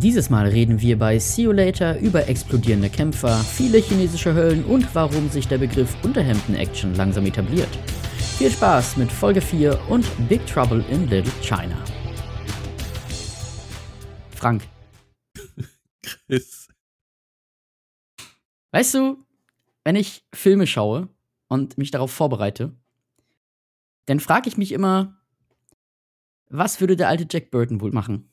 Dieses Mal reden wir bei See You Later über explodierende Kämpfer, viele chinesische Höllen und warum sich der Begriff Unterhemden-Action langsam etabliert. Viel Spaß mit Folge 4 und Big Trouble in Little China. Frank. Chris. Weißt du, wenn ich Filme schaue und mich darauf vorbereite, dann frage ich mich immer, was würde der alte Jack Burton wohl machen?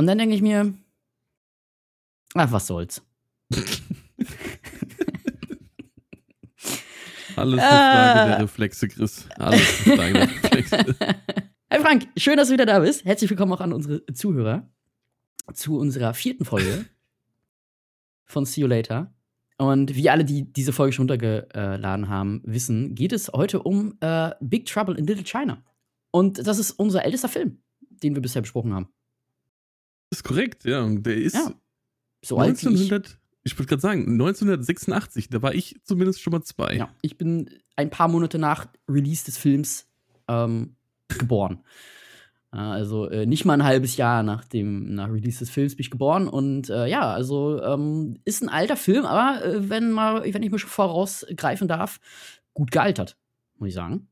Und dann denke ich mir, ach, was soll's. Alles eine Frage der Reflexe, Chris. Alles eine Frage der Reflexe. Hey Frank, schön, dass du wieder da bist. Herzlich willkommen auch an unsere Zuhörer zu unserer vierten Folge von See You Later. Und wie alle, die diese Folge schon runtergeladen haben, wissen, geht es heute um äh, Big Trouble in Little China. Und das ist unser ältester Film, den wir bisher besprochen haben. Ist korrekt, ja. Und der ist Ja. So alt wie 1900, ich, würde gerade sagen, 1986, da war ich zumindest schon mal zwei. ich. Ja, ich bin ein paar Monate nach Release des Films ähm, geboren. Ja, Also äh, nicht mal ein halbes Jahr nach dem nach Release des Films bin ich geboren und äh, ja, also ähm, ist ein alter Film, aber äh, wenn mal, wenn ich mir schon vorausgreifen darf, gut gealtert, muss ich sagen.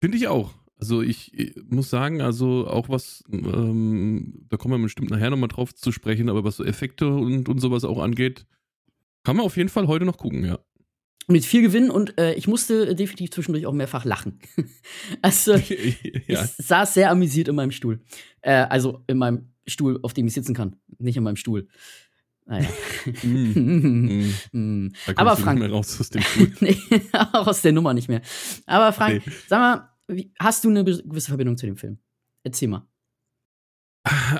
Finde ich auch. Also ich, muss sagen, also auch was, ähm, da kommen wir bestimmt nachher nochmal drauf zu sprechen, aber was so Effekte und, und sowas auch angeht, kann man auf jeden Fall heute noch gucken, ja. Mit viel Gewinn und äh, ich musste definitiv zwischendurch auch mehrfach lachen. also ja. ich saß sehr amüsiert in meinem Stuhl. Äh, also in meinem Stuhl, auf dem ich sitzen kann, nicht in meinem Stuhl. Naja. Mm. Mm. Kommst Aber Frank, nicht mehr raus aus dem Pool. nee, auch aus der Nummer nicht mehr. Aber Frank, Okay. sag mal, wie, hast du eine gewisse Verbindung zu dem Film? Erzähl mal.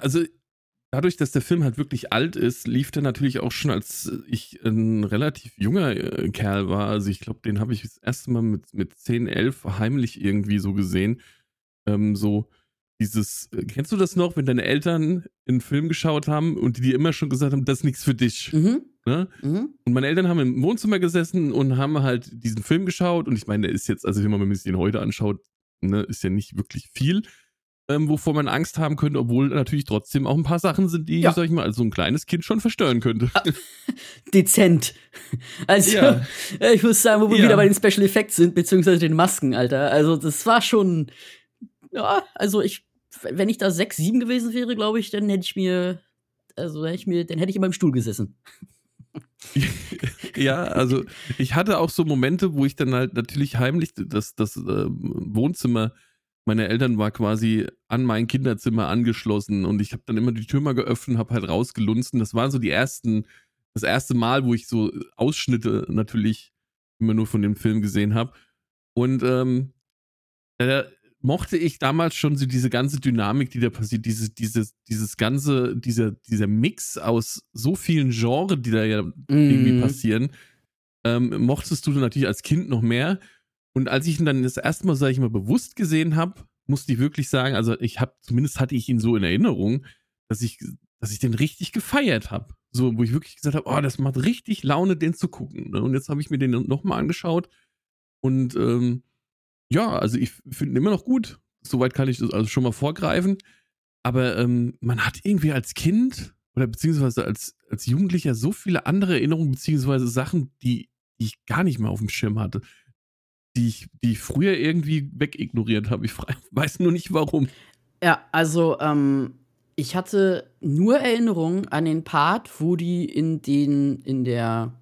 Also dadurch, dass der Film halt wirklich alt ist, lief der natürlich auch schon, als ich ein relativ junger äh, Kerl war. Also ich glaube, den habe ich das erste Mal mit, mit 10, 11 heimlich irgendwie so gesehen. Ähm, so dieses, äh, kennst du das noch, wenn deine Eltern einen Film geschaut haben und die dir immer schon gesagt haben, das ist nichts für dich. Mhm. Ne? Mhm. Und meine Eltern haben im Wohnzimmer gesessen und haben halt diesen Film geschaut. Und ich meine, der ist jetzt, also wenn man sich den heute anschaut, ne, ist ja nicht wirklich viel, ähm, wovor man Angst haben könnte, obwohl natürlich trotzdem auch ein paar Sachen sind, die, Ja. sag ich mal, also ein kleines Kind schon verstören könnte. Dezent. Also, Ja. äh, ich muss sagen, wo wir Ja. wieder bei den Special Effects sind, beziehungsweise den Masken, Alter. Also, das war schon. Ja, also ich, wenn ich da sechs, sieben gewesen wäre, glaube ich, dann hätte ich mir. Also, hätte ich mir, dann hätte ich in meinem Stuhl gesessen. ja, also ich hatte auch so Momente, wo ich dann halt natürlich heimlich, das, das äh, Wohnzimmer meiner Eltern war quasi an mein Kinderzimmer angeschlossen und ich habe dann immer die Tür mal geöffnet, habe halt rausgelunzen. Das waren so die ersten, das erste Mal, wo ich so Ausschnitte natürlich immer nur von dem Film gesehen habe. Und ähm, da mochte ich damals schon so diese ganze Dynamik, die da passiert, dieses, dieses, dieses ganze, dieser, dieser Mix aus so vielen Genres, die da ja irgendwie Mm. passieren, ähm, mochtest du natürlich als Kind noch mehr. Und als ich ihn dann das erste Mal, sag ich mal, bewusst gesehen habe, musste ich wirklich sagen, also ich habe, zumindest hatte ich ihn so in Erinnerung, dass ich, dass ich den richtig gefeiert habe. So, wo ich wirklich gesagt habe, oh, das macht richtig Laune, den zu gucken. ne? Und jetzt habe ich mir den nochmal angeschaut. Und ähm, ja, also ich finde ihn immer noch gut. Soweit kann ich das also schon mal vorgreifen. Aber ähm, man hat irgendwie als Kind oder beziehungsweise als, als Jugendlicher so viele andere Erinnerungen, beziehungsweise Sachen, die, ich gar nicht mehr auf dem Schirm hatte, die ich, die ich früher irgendwie wegignoriert habe. Ich weiß nur nicht warum. Ja, also, ähm, ich hatte nur Erinnerungen an den Part, wo die in den, in der,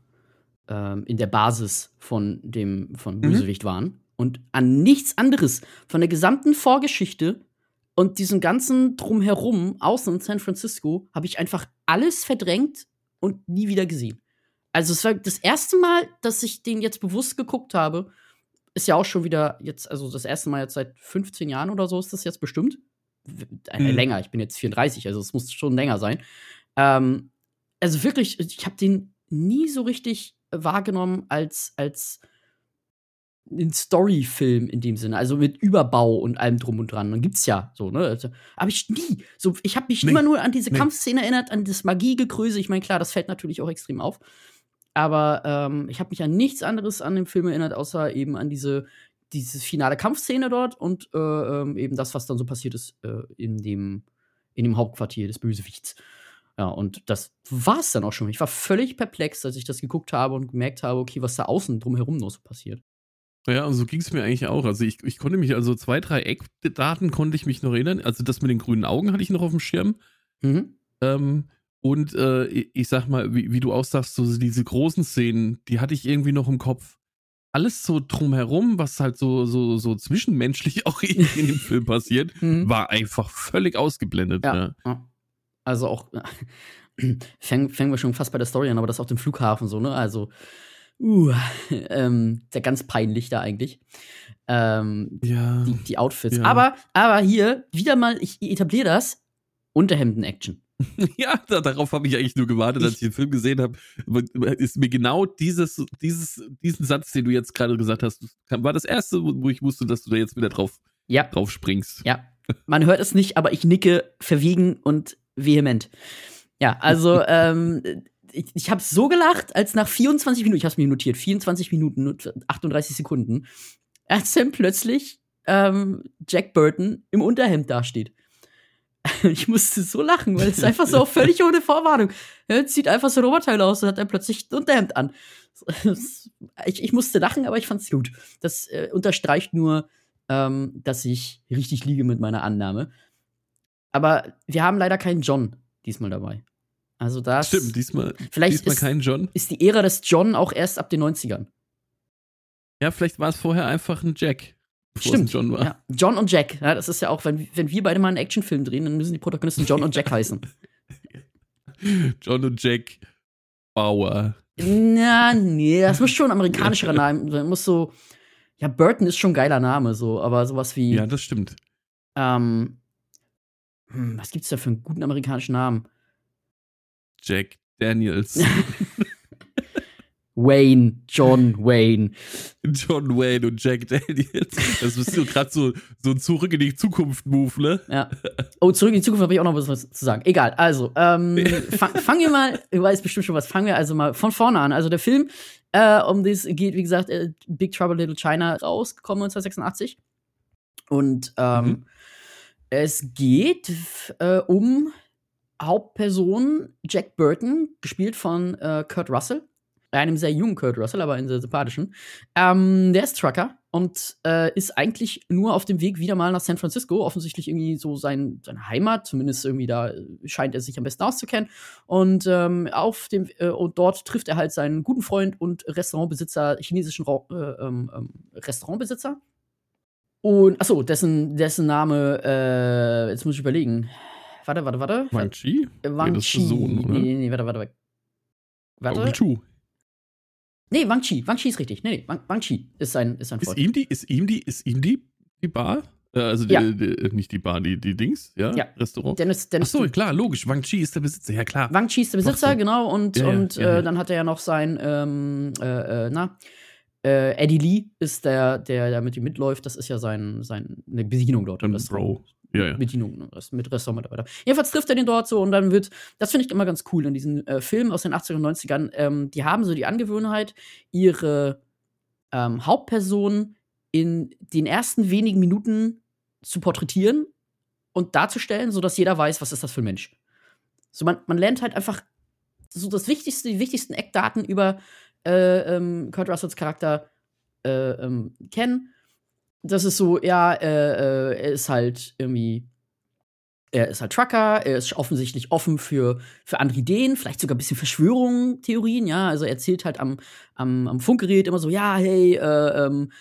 ähm, in der Basis von dem, von Bösewicht waren. Und an nichts anderes. Von der gesamten Vorgeschichte und diesem ganzen Drumherum, außen in San Francisco, habe ich einfach alles verdrängt und nie wieder gesehen. Also, es war das erste Mal, dass ich den jetzt bewusst geguckt habe. Ist ja auch schon wieder jetzt, also das erste Mal jetzt seit 15 Jahren oder so ist das jetzt bestimmt. Äh, Mhm. Länger, ich bin jetzt 34, also es muss schon länger sein. Ähm, also wirklich, ich habe den nie so richtig wahrgenommen als, als einen Storyfilm in dem Sinne, also mit Überbau und allem drum und dran. Dann gibt's ja so, ne? Also, aber ich nie. So, ich habe mich Nee. immer nur an diese Nee. Kampfszene erinnert, an das Magiegegröße. Ich meine, klar, das fällt natürlich auch extrem auf. Aber ähm, ich habe mich an nichts anderes an dem Film erinnert, außer eben an diese diese finale Kampfszene dort und äh, ähm, eben das, was dann so passiert ist äh, in, dem, in dem Hauptquartier des Bösewichts. Ja, und das war es dann auch schon. Ich war völlig perplex, als ich das geguckt habe und gemerkt habe, okay, was da außen drumherum noch so passiert. Ja, und so ging es mir eigentlich auch. Also ich, ich konnte mich, also zwei, drei Eckdaten konnte ich mich noch erinnern. Also das mit den grünen Augen hatte ich noch auf dem Schirm. Mhm. Ähm, und äh, ich sag mal, wie, wie, du auch sagst, so diese großen Szenen, die hatte ich irgendwie noch im Kopf. Alles so drumherum, was halt so, so, so zwischenmenschlich auch in, in dem Film passiert, mhm. war einfach völlig ausgeblendet. Ja. ja. Also auch, fängen, fängen wir schon fast bei der Story an, aber das auf dem Flughafen so, ne? Also, uh, ähm, der ganz peinlich da eigentlich. Ähm, ja. Die, die Outfits. Ja. Aber, aber hier, wieder mal, ich etabliere das, Unterhemden-Action. ja, da, darauf habe ich eigentlich nur gewartet, als ich den Film gesehen habe. Ist mir genau dieses, dieses, diesen Satz, den du jetzt gerade gesagt hast, war das erste, wo ich wusste, dass du da jetzt wieder drauf, ja. drauf springst. Ja. Man hört es nicht, aber ich nicke verwiegen und vehement. Ja, also ähm, ich, ich habe so gelacht, als nach 24 Minuten, ich habe es mir notiert, 24 Minuten, 38 Sekunden, als dann plötzlich ähm, Jack Burton im Unterhemd dasteht. Ich musste so lachen, weil es einfach so völlig ohne Vorwarnung. Er zieht einfach so ein Oberteil aus und hat dann plötzlich ein Unterhemd an. Ich, ich musste lachen, aber ich fand's gut. Das äh, unterstreicht nur, ähm, dass ich richtig liege mit meiner Annahme. Aber wir haben leider keinen John diesmal dabei. Also das. Stimmt, diesmal, vielleicht diesmal ist, kein John. Ist die Ära des John auch erst ab den 90ern. Ja, vielleicht war es vorher einfach ein Jack. Stimmt. John war. Ja, John und Jack. Ja, das ist ja auch, wenn, wenn wir beide mal einen Actionfilm drehen, dann müssen die Protagonisten John und Jack heißen. John und Jack Bauer. Na, nee, das muss schon ein amerikanischer Name. sein. Muss so. Ja, Burton ist schon ein geiler Name, so, aber sowas wie. Ja, das stimmt. Ähm, hm, was gibt's da für einen guten amerikanischen Namen? Jack Daniels. Wayne, John Wayne. John Wayne und Jack Daniels. Das ist so gerade so, so ein Zurück in die Zukunft-Move, ne? Ja. Oh, zurück in die Zukunft habe ich auch noch was zu sagen. Egal, also, ähm, fang, fangen wir mal, du weißt bestimmt schon was, fangen wir also mal von vorne an. Also der Film, äh, um das geht, wie gesagt, äh, Big Trouble Little China rausgekommen 1986. Und ähm, mhm. Es geht äh, um Hauptperson Jack Burton, gespielt von äh, Kurt Russell. Einem sehr jungen Kurt Russell, aber einen sehr sympathischen. Ähm, der ist Trucker und äh, ist eigentlich nur auf dem Weg wieder mal nach San Francisco. Offensichtlich irgendwie so sein, seine Heimat, zumindest irgendwie da scheint er sich am besten auszukennen. Und ähm, auf dem äh, und dort trifft er halt seinen guten Freund und Restaurantbesitzer, chinesischen Ra äh, ähm, ähm, Restaurantbesitzer, und, achso, dessen, dessen Name, äh, jetzt muss ich überlegen. Warte, warte, warte. Wang Chi? Wang nee, Chi. Sohn, oder? Nee, nee, nee, warte, warte. Warte. Wang Chu. Nee, Wang Chi. Wang Chi ist richtig. Nee, nee, Wang, Wang Chi ist sein, ist sein Freund. Ist ihm die, ist ihm die, ist ihm die, die Bar? Äh, also die, ja. die, nicht die Bar, die, die Dings, ja? ja. Restaurant. Dennis, Dennis Achso, klar, logisch. Wang Chi ist der Besitzer, ja klar. Wang Chi ist der Besitzer, genau. Und, ja, und äh, dann hat er ja noch sein, ähm, äh, äh na, äh, Eddie Lee ist der, der, der mit ihm mitläuft. Das ist ja sein, sein eine Bedienung dort. Ein Bro. Ja, ja. Bedienung ne, mit Restaurantmitarbeiter. Jedenfalls trifft er den dort so und dann wird, das finde ich immer ganz cool in diesen äh, Filmen aus den 80er und 90ern, ähm, die haben so die Angewohnheit, ihre ähm, Hauptperson in den ersten wenigen Minuten zu porträtieren und darzustellen, sodass jeder weiß, was ist das für ein Mensch. So, man, man lernt halt einfach so das Wichtigste, die wichtigsten Eckdaten über äh, ähm, Kurt Russells Charakter äh, ähm, kennen. Das ist so, ja, äh, äh, er ist halt irgendwie er ist halt Trucker, er ist offensichtlich offen für, für andere Ideen, vielleicht sogar ein bisschen Verschwörungen, Theorien, ja. Also er erzählt halt am, am, am Funkgerät immer so, ja, hey, äh, ähm,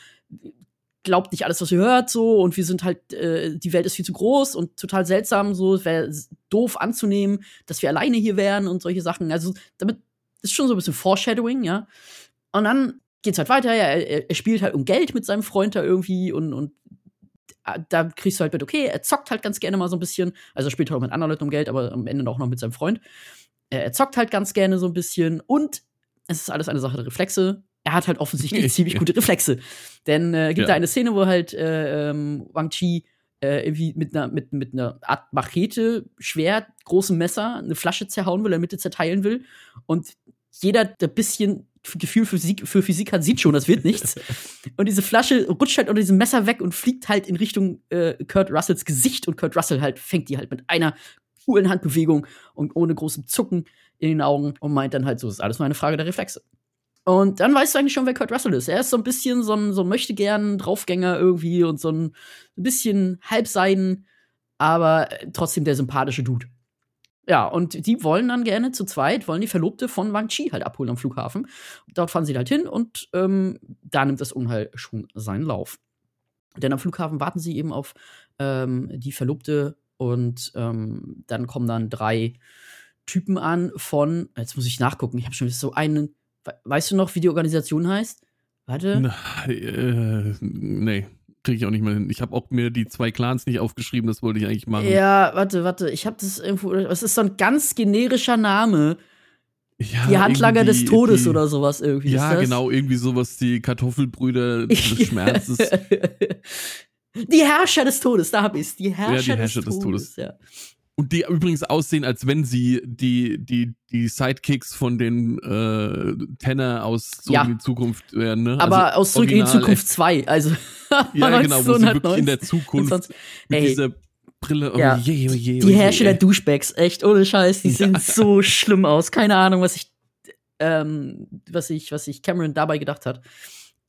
glaubt nicht alles, was ihr hört, so, und wir sind halt, äh, die Welt ist viel zu groß und total seltsam, so, es wäre doof anzunehmen, dass wir alleine hier wären und solche Sachen. Also damit ist schon so ein bisschen Foreshadowing, ja. Und dann geht's halt weiter, ja, er, er spielt halt um Geld mit seinem Freund da irgendwie und, und da kriegst du halt mit, okay, er zockt halt ganz gerne mal so ein bisschen. Also er spielt halt auch mit anderen Leuten um Geld, aber am Ende auch noch mit seinem Freund. Er zockt halt ganz gerne so ein bisschen und es ist alles eine Sache der Reflexe. Er hat halt offensichtlich ziemlich gute Reflexe. Denn äh, gibt ja. da eine Szene, wo halt äh, ähm, Wang Chi äh, irgendwie mit einer, mit, mit einer Art Machete, Schwert, großem Messer eine Flasche zerhauen will, er Mitte zerteilen will. Und jeder, der ein bisschen Gefühl für Physik, für Physik hat, sieht schon, das wird nichts. und diese Flasche rutscht halt unter diesem Messer weg und fliegt halt in Richtung äh, Kurt Russells Gesicht und Kurt Russell halt fängt die halt mit einer coolen Handbewegung und ohne großem Zucken in den Augen und meint dann halt so, ist alles nur eine Frage der Reflexe. Und dann weißt du eigentlich schon, wer Kurt Russell ist. Er ist so ein bisschen so ein, so möchte gern Draufgänger irgendwie und so ein, ein bisschen halbseiden, aber trotzdem der sympathische Dude. Ja, und die wollen dann gerne zu zweit, wollen die Verlobte von Wang Chi halt abholen am Flughafen. Dort fahren sie halt hin und ähm, da nimmt das Unheil schon seinen Lauf. Denn am Flughafen warten sie eben auf ähm, die Verlobte und ähm, dann kommen dann drei Typen an von, jetzt muss ich nachgucken, ich habe schon so einen, weißt du noch, wie die Organisation heißt? Warte. Na, äh, nee kriege ich auch nicht mehr hin. Ich habe auch mir die zwei Clans nicht aufgeschrieben, das wollte ich eigentlich machen. Ja, warte, warte, ich habe das irgendwo, es ist so ein ganz generischer Name. Ja, die Handlanger des Todes die, oder sowas irgendwie. Ja, genau, irgendwie sowas, die Kartoffelbrüder des Schmerzes. die Herrscher des Todes, da habe ich es. Die Herrscher, ja, die Herrscher des, des Todes. Todes. Ja. Und die übrigens aussehen, als wenn sie die, die, die Sidekicks von den äh, Tenor aus Zurück ja. in die Zukunft wären. Ne? Aber also aus Zurück in die Zukunft 2. Also ja, genau, wo sie wirklich in der Zukunft sonst, mit ey, dieser Brille. Oh ja. je, oh je, oh die Herrscher der Duschbags, echt, ohne Scheiß, die sehen so schlimm aus. Keine Ahnung, was ich, ähm, was ich, was ich Cameron dabei gedacht hat.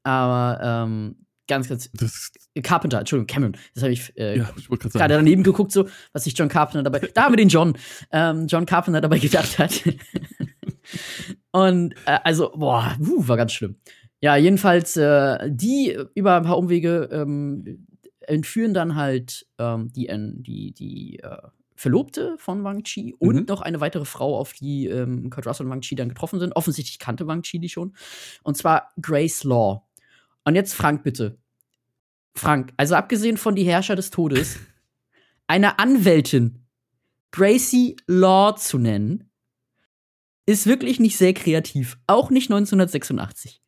Aber ähm, ganz, ganz. Das Carpenter, Entschuldigung, Cameron. Das habe ich, äh, ja, ich gerade daneben geguckt, so, was sich John Carpenter dabei. Da haben wir den John. Ähm, John Carpenter dabei gedacht hat. Und äh, also, boah, uh, war ganz schlimm. Ja, jedenfalls, äh, die über ein paar Umwege ähm, entführen dann halt ähm, die, die, die äh, Verlobte von Wang Chi und mhm. noch eine weitere Frau, auf die ähm, Kurt Russell und Wang Chi dann getroffen sind. Offensichtlich kannte Wang Chi die schon. Und zwar Grace Law. Und jetzt Frank, bitte. Frank, also abgesehen von die Herrscher des Todes, eine Anwältin Gracie Law zu nennen, ist wirklich nicht sehr kreativ. Auch nicht 1986.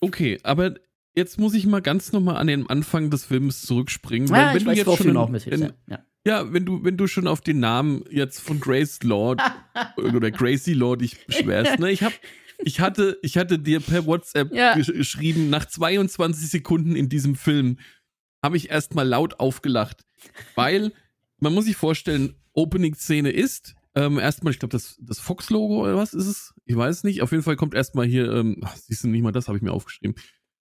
Okay, aber jetzt muss ich mal ganz nochmal an den Anfang des Films zurückspringen. Ja, wenn du weiß, jetzt schon, auch mit in, ja. ja, wenn du, wenn du schon auf den Namen jetzt von Grace Law oder Gracie Law dich beschwerst, ne? Ich hab, ich hatte, ich hatte dir per WhatsApp ja. geschrieben, nach 22 Sekunden in diesem Film habe ich erstmal laut aufgelacht, weil man muss sich vorstellen, Opening-Szene ist ähm, erstmal, ich glaube, das, das Fox-Logo oder was ist es? Ich weiß es nicht. Auf jeden Fall kommt erstmal hier, ähm, ach, siehst du nicht mal, das habe ich mir aufgeschrieben.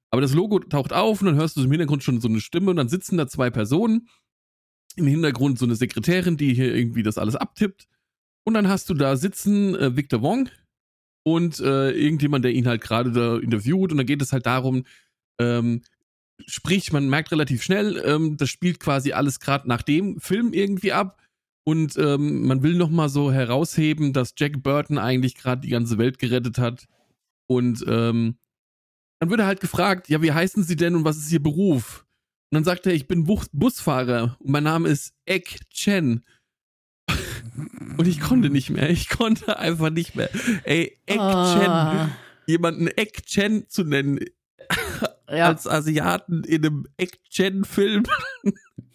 Aber das Logo taucht auf und dann hörst du im Hintergrund schon so eine Stimme und dann sitzen da zwei Personen. Im Hintergrund so eine Sekretärin, die hier irgendwie das alles abtippt. Und dann hast du da sitzen äh, Victor Wong, und äh, irgendjemand, der ihn halt gerade da interviewt und dann geht es halt darum, ähm, sprich, man merkt relativ schnell, ähm, das spielt quasi alles gerade nach dem Film irgendwie ab und ähm, man will nochmal so herausheben, dass Jack Burton eigentlich gerade die ganze Welt gerettet hat und ähm, dann wird er halt gefragt, ja, wie heißen Sie denn und was ist Ihr Beruf? Und dann sagt er, ich bin Bus Busfahrer und mein Name ist Ek Chen. Und ich konnte nicht mehr. Ich konnte einfach nicht mehr. Ey, Ek Chen, ah. jemanden Ek Chen zu nennen, ja. als Asiaten in einem Ek Chen-Film.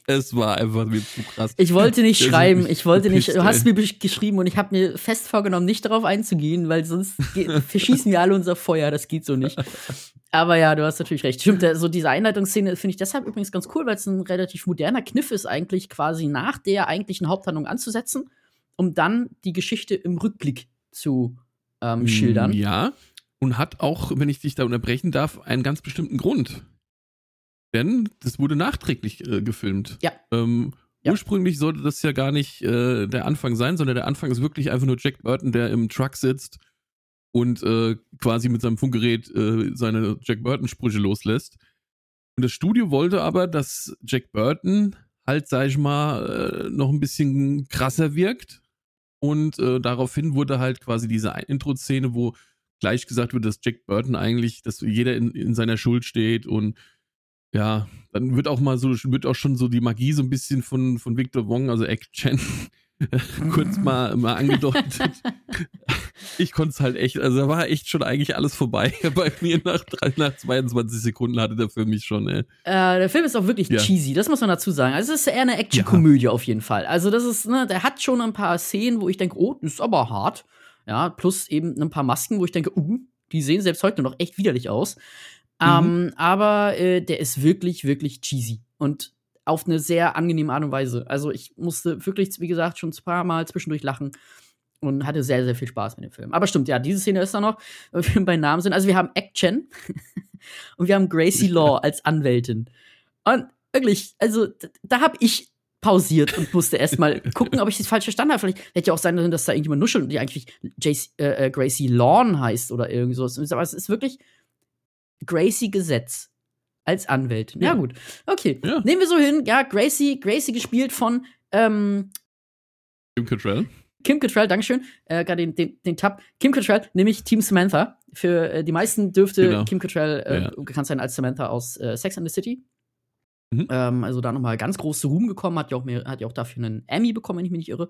Es war einfach mir zu krass. Ich wollte nicht schreiben, ich wollte nicht. Du hast mir geschrieben und ich habe mir fest vorgenommen, nicht darauf einzugehen, weil sonst verschießen wir alle unser Feuer. Das geht so nicht. Aber ja, du hast natürlich recht. Stimmt, so diese Einleitungsszene finde ich deshalb übrigens ganz cool, weil es ein relativ moderner Kniff ist, eigentlich quasi nach der eigentlichen Haupthandlung anzusetzen um dann die Geschichte im Rückblick zu ähm, schildern. Ja, und hat auch, wenn ich dich da unterbrechen darf, einen ganz bestimmten Grund. Denn das wurde nachträglich äh, gefilmt. Ja. Ähm, ja. Ursprünglich sollte das ja gar nicht äh, der Anfang sein, sondern der Anfang ist wirklich einfach nur Jack Burton, der im Truck sitzt und äh, quasi mit seinem Funkgerät äh, seine Jack Burton-Sprüche loslässt. Und das Studio wollte aber, dass Jack Burton halt, sag ich mal, äh, noch ein bisschen krasser wirkt und äh, daraufhin wurde halt quasi diese Intro-Szene, wo gleich gesagt wird, dass Jack Burton eigentlich, dass jeder in, in seiner Schuld steht und ja, dann wird auch mal so, wird auch schon so die Magie so ein bisschen von, von Victor Wong, also Egg Chen, kurz mal, mal angedeutet. ich konnte es halt echt, also da war echt schon eigentlich alles vorbei. Bei mir nach, nach 22 Sekunden hatte der Film mich schon, ey. Äh, der Film ist auch wirklich ja. cheesy, das muss man dazu sagen. Also es ist eher eine Action-Komödie ja. auf jeden Fall. Also das ist, ne, der hat schon ein paar Szenen, wo ich denke, oh, das ist aber hart. Ja, plus eben ein paar Masken, wo ich denke, uh, Die sehen selbst heute noch echt widerlich aus. Mhm. Ähm, aber äh, der ist wirklich, wirklich cheesy. Und auf eine sehr angenehme Art und Weise. Also ich musste wirklich, wie gesagt, schon ein paar Mal zwischendurch lachen und hatte sehr, sehr viel Spaß mit dem Film. Aber stimmt, ja, diese Szene ist da noch, weil wir bei Namen sind. Also wir haben Action und wir haben Gracie Law als Anwältin. Und wirklich, also da, habe ich pausiert und musste erstmal gucken, ob ich das falsch verstanden habe. Vielleicht hätte ja auch sein können, dass da irgendjemand nuschelt und die eigentlich JC, äh, äh, Gracie Lawn heißt oder irgend sowas. Aber es ist wirklich Gracie Gesetz als Anwältin. Ja, Ja. gut. Okay. Ja. Nehmen wir so hin. Ja, Gracie, Gracie gespielt von ähm, Kim Cattrall. Kim Cattrall, Dankeschön, äh, gerade den, den, den Tab. Kim Cattrall, nämlich Team Samantha. Für äh, die meisten dürfte Genau. Kim Cattrall äh, Ja. bekannt sein als Samantha aus äh, Sex and the City. Mhm. Ähm, also da nochmal ganz große Ruhm gekommen, hat ja auch, mehr, hat ja auch dafür einen Emmy bekommen, wenn ich mich nicht irre,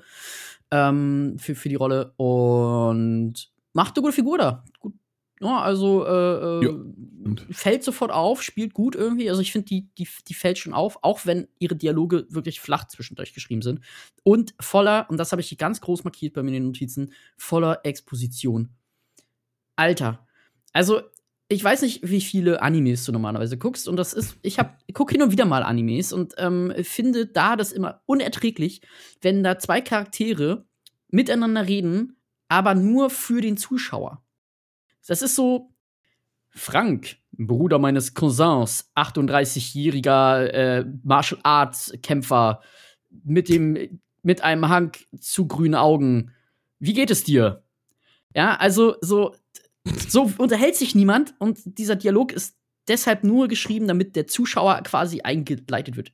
ähm, für, für die Rolle. Und macht eine gute Figur da. Gut. Ja, also äh, Ja, äh, stimmt. fällt sofort auf, spielt gut irgendwie. Also ich finde, die, die, die fällt schon auf, auch wenn ihre Dialoge wirklich flach zwischendurch geschrieben sind. Und voller, und das habe ich ganz groß markiert bei mir in den Notizen, voller Exposition. Alter. Also, ich weiß nicht, wie viele Animes du normalerweise guckst. Und das ist, ich hab, ich guck hin und wieder mal Animes und ähm, finde da das immer unerträglich, wenn da zwei Charaktere miteinander reden, aber nur für den Zuschauer. Das ist so, Frank, Bruder meines Cousins, 38-jähriger äh, Martial Arts Kämpfer mit mit einem Hang zu grünen Augen. Wie geht es dir? Ja, also so so unterhält sich niemand und dieser Dialog ist deshalb nur geschrieben, damit der Zuschauer quasi eingeleitet wird.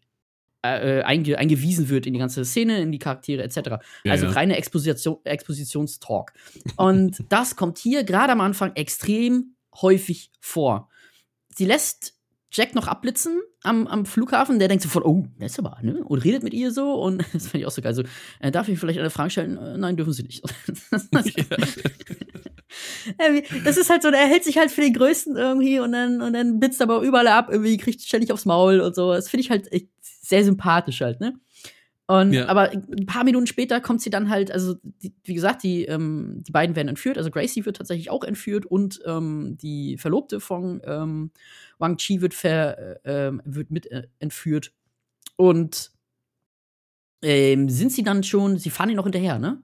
Äh, äh, einge eingewiesen wird in die ganze Szene, in die Charaktere etc. Ja, also ja. reine Exposition, Expositionstalk. Und das kommt hier gerade am Anfang extrem häufig vor. Sie lässt Jack noch abblitzen am, am Flughafen, der denkt sofort, oh, das ist aber, ne? Und redet mit ihr so und das finde ich auch so geil. So, äh, darf ich vielleicht eine Frage stellen? Äh, nein, dürfen sie nicht. Wie- das ist halt so, er hält sich halt für den Größten irgendwie und dann, und dann blitzt aber überall ab, irgendwie kriegt ständig aufs Maul und so. Das finde ich halt echt sehr sympathisch halt, ne? Und, Ja. aber ein paar Minuten später kommt sie dann halt, also, die, wie gesagt, die, ähm, die beiden werden entführt, also Gracie wird tatsächlich auch entführt und ähm, die Verlobte von ähm, Wang Chi wird, ver, äh, ähm, wird mit äh, entführt. Und ähm, sind sie dann schon, sie fahren ihn noch hinterher, ne?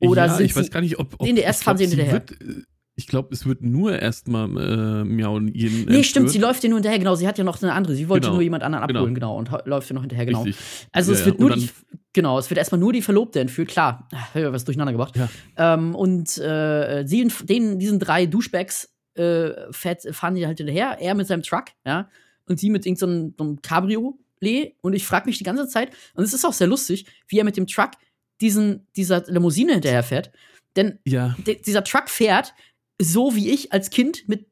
Oder ja, sind ich weiß gar nicht, ob. ob Nee, erst fahren sie hinterher. Wird, äh, ich glaube, es wird nur erstmal äh, Miau jeden. Nee, stimmt, sie läuft dir nur hinterher, genau. Sie hat ja noch eine andere. Sie wollte Genau, nur jemand anderen genau. abholen, genau, und ho- läuft dir noch hinterher, genau. Richtig. Also Ja, es ja, wird und nur die, genau, es wird erstmal nur die Verlobte entführt, klar. Was durcheinander gebracht. Ja. Ähm, und äh, sie, denen, diesen drei Douchebags äh, fahren die halt hinterher, er mit seinem Truck, ja, und sie mit irgendeinem so einem Cabriolet. Und ich frage mich die ganze Zeit, und es ist auch sehr lustig, wie er mit dem Truck diesen, dieser Limousine hinterher fährt. Denn Ja. di- dieser Truck fährt so wie ich als Kind mit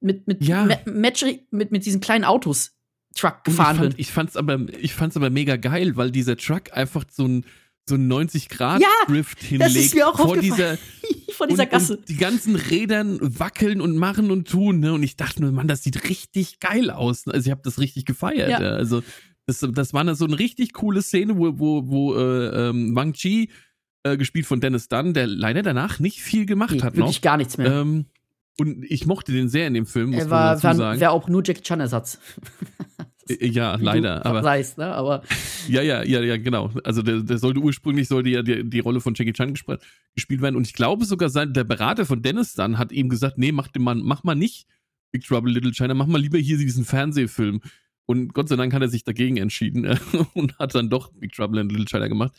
mit mit Ja. Ma- Match- mit, mit diesen kleinen Autos Truck gefahren ich, bin. ich fand's aber, ich fand's aber mega geil, weil dieser Truck einfach so ein so ein 90 Grad Ja, Drift das hinlegt ist mir auch vor dieser. Von dieser und, Gasse. Und die ganzen Rädern wackeln und machen und tun, ne? Und ich dachte nur, Mann, das sieht richtig geil aus. Also ich habe das richtig gefeiert. Ja. Ja. Also das, das war eine, so eine richtig coole Szene, wo, wo, wo äh, ähm, Wang Chi, äh, gespielt von Dennis Dunn, der leider danach nicht viel gemacht Nee, hat wirklich noch. gar nichts mehr. Ähm, und ich mochte den sehr in dem Film, muss er man war, dazu war, sagen. wär auch nur Jackie Chan Ersatz. Äh, ja, Wie leider. Aber weißt, ne? Aber Ja, ja, ja, ja, genau. Also der, der sollte ursprünglich sollte ja die, die Rolle von Jackie Chan gespr- gespielt werden. Und ich glaube sogar, sein, der Berater von Dennis dann hat ihm gesagt, nee, mach, den mal, mach mal nicht Big Trouble Little China, mach mal lieber hier diesen Fernsehfilm. Und Gott sei Dank hat er sich dagegen entschieden äh, und hat dann doch Big Trouble in Little China gemacht.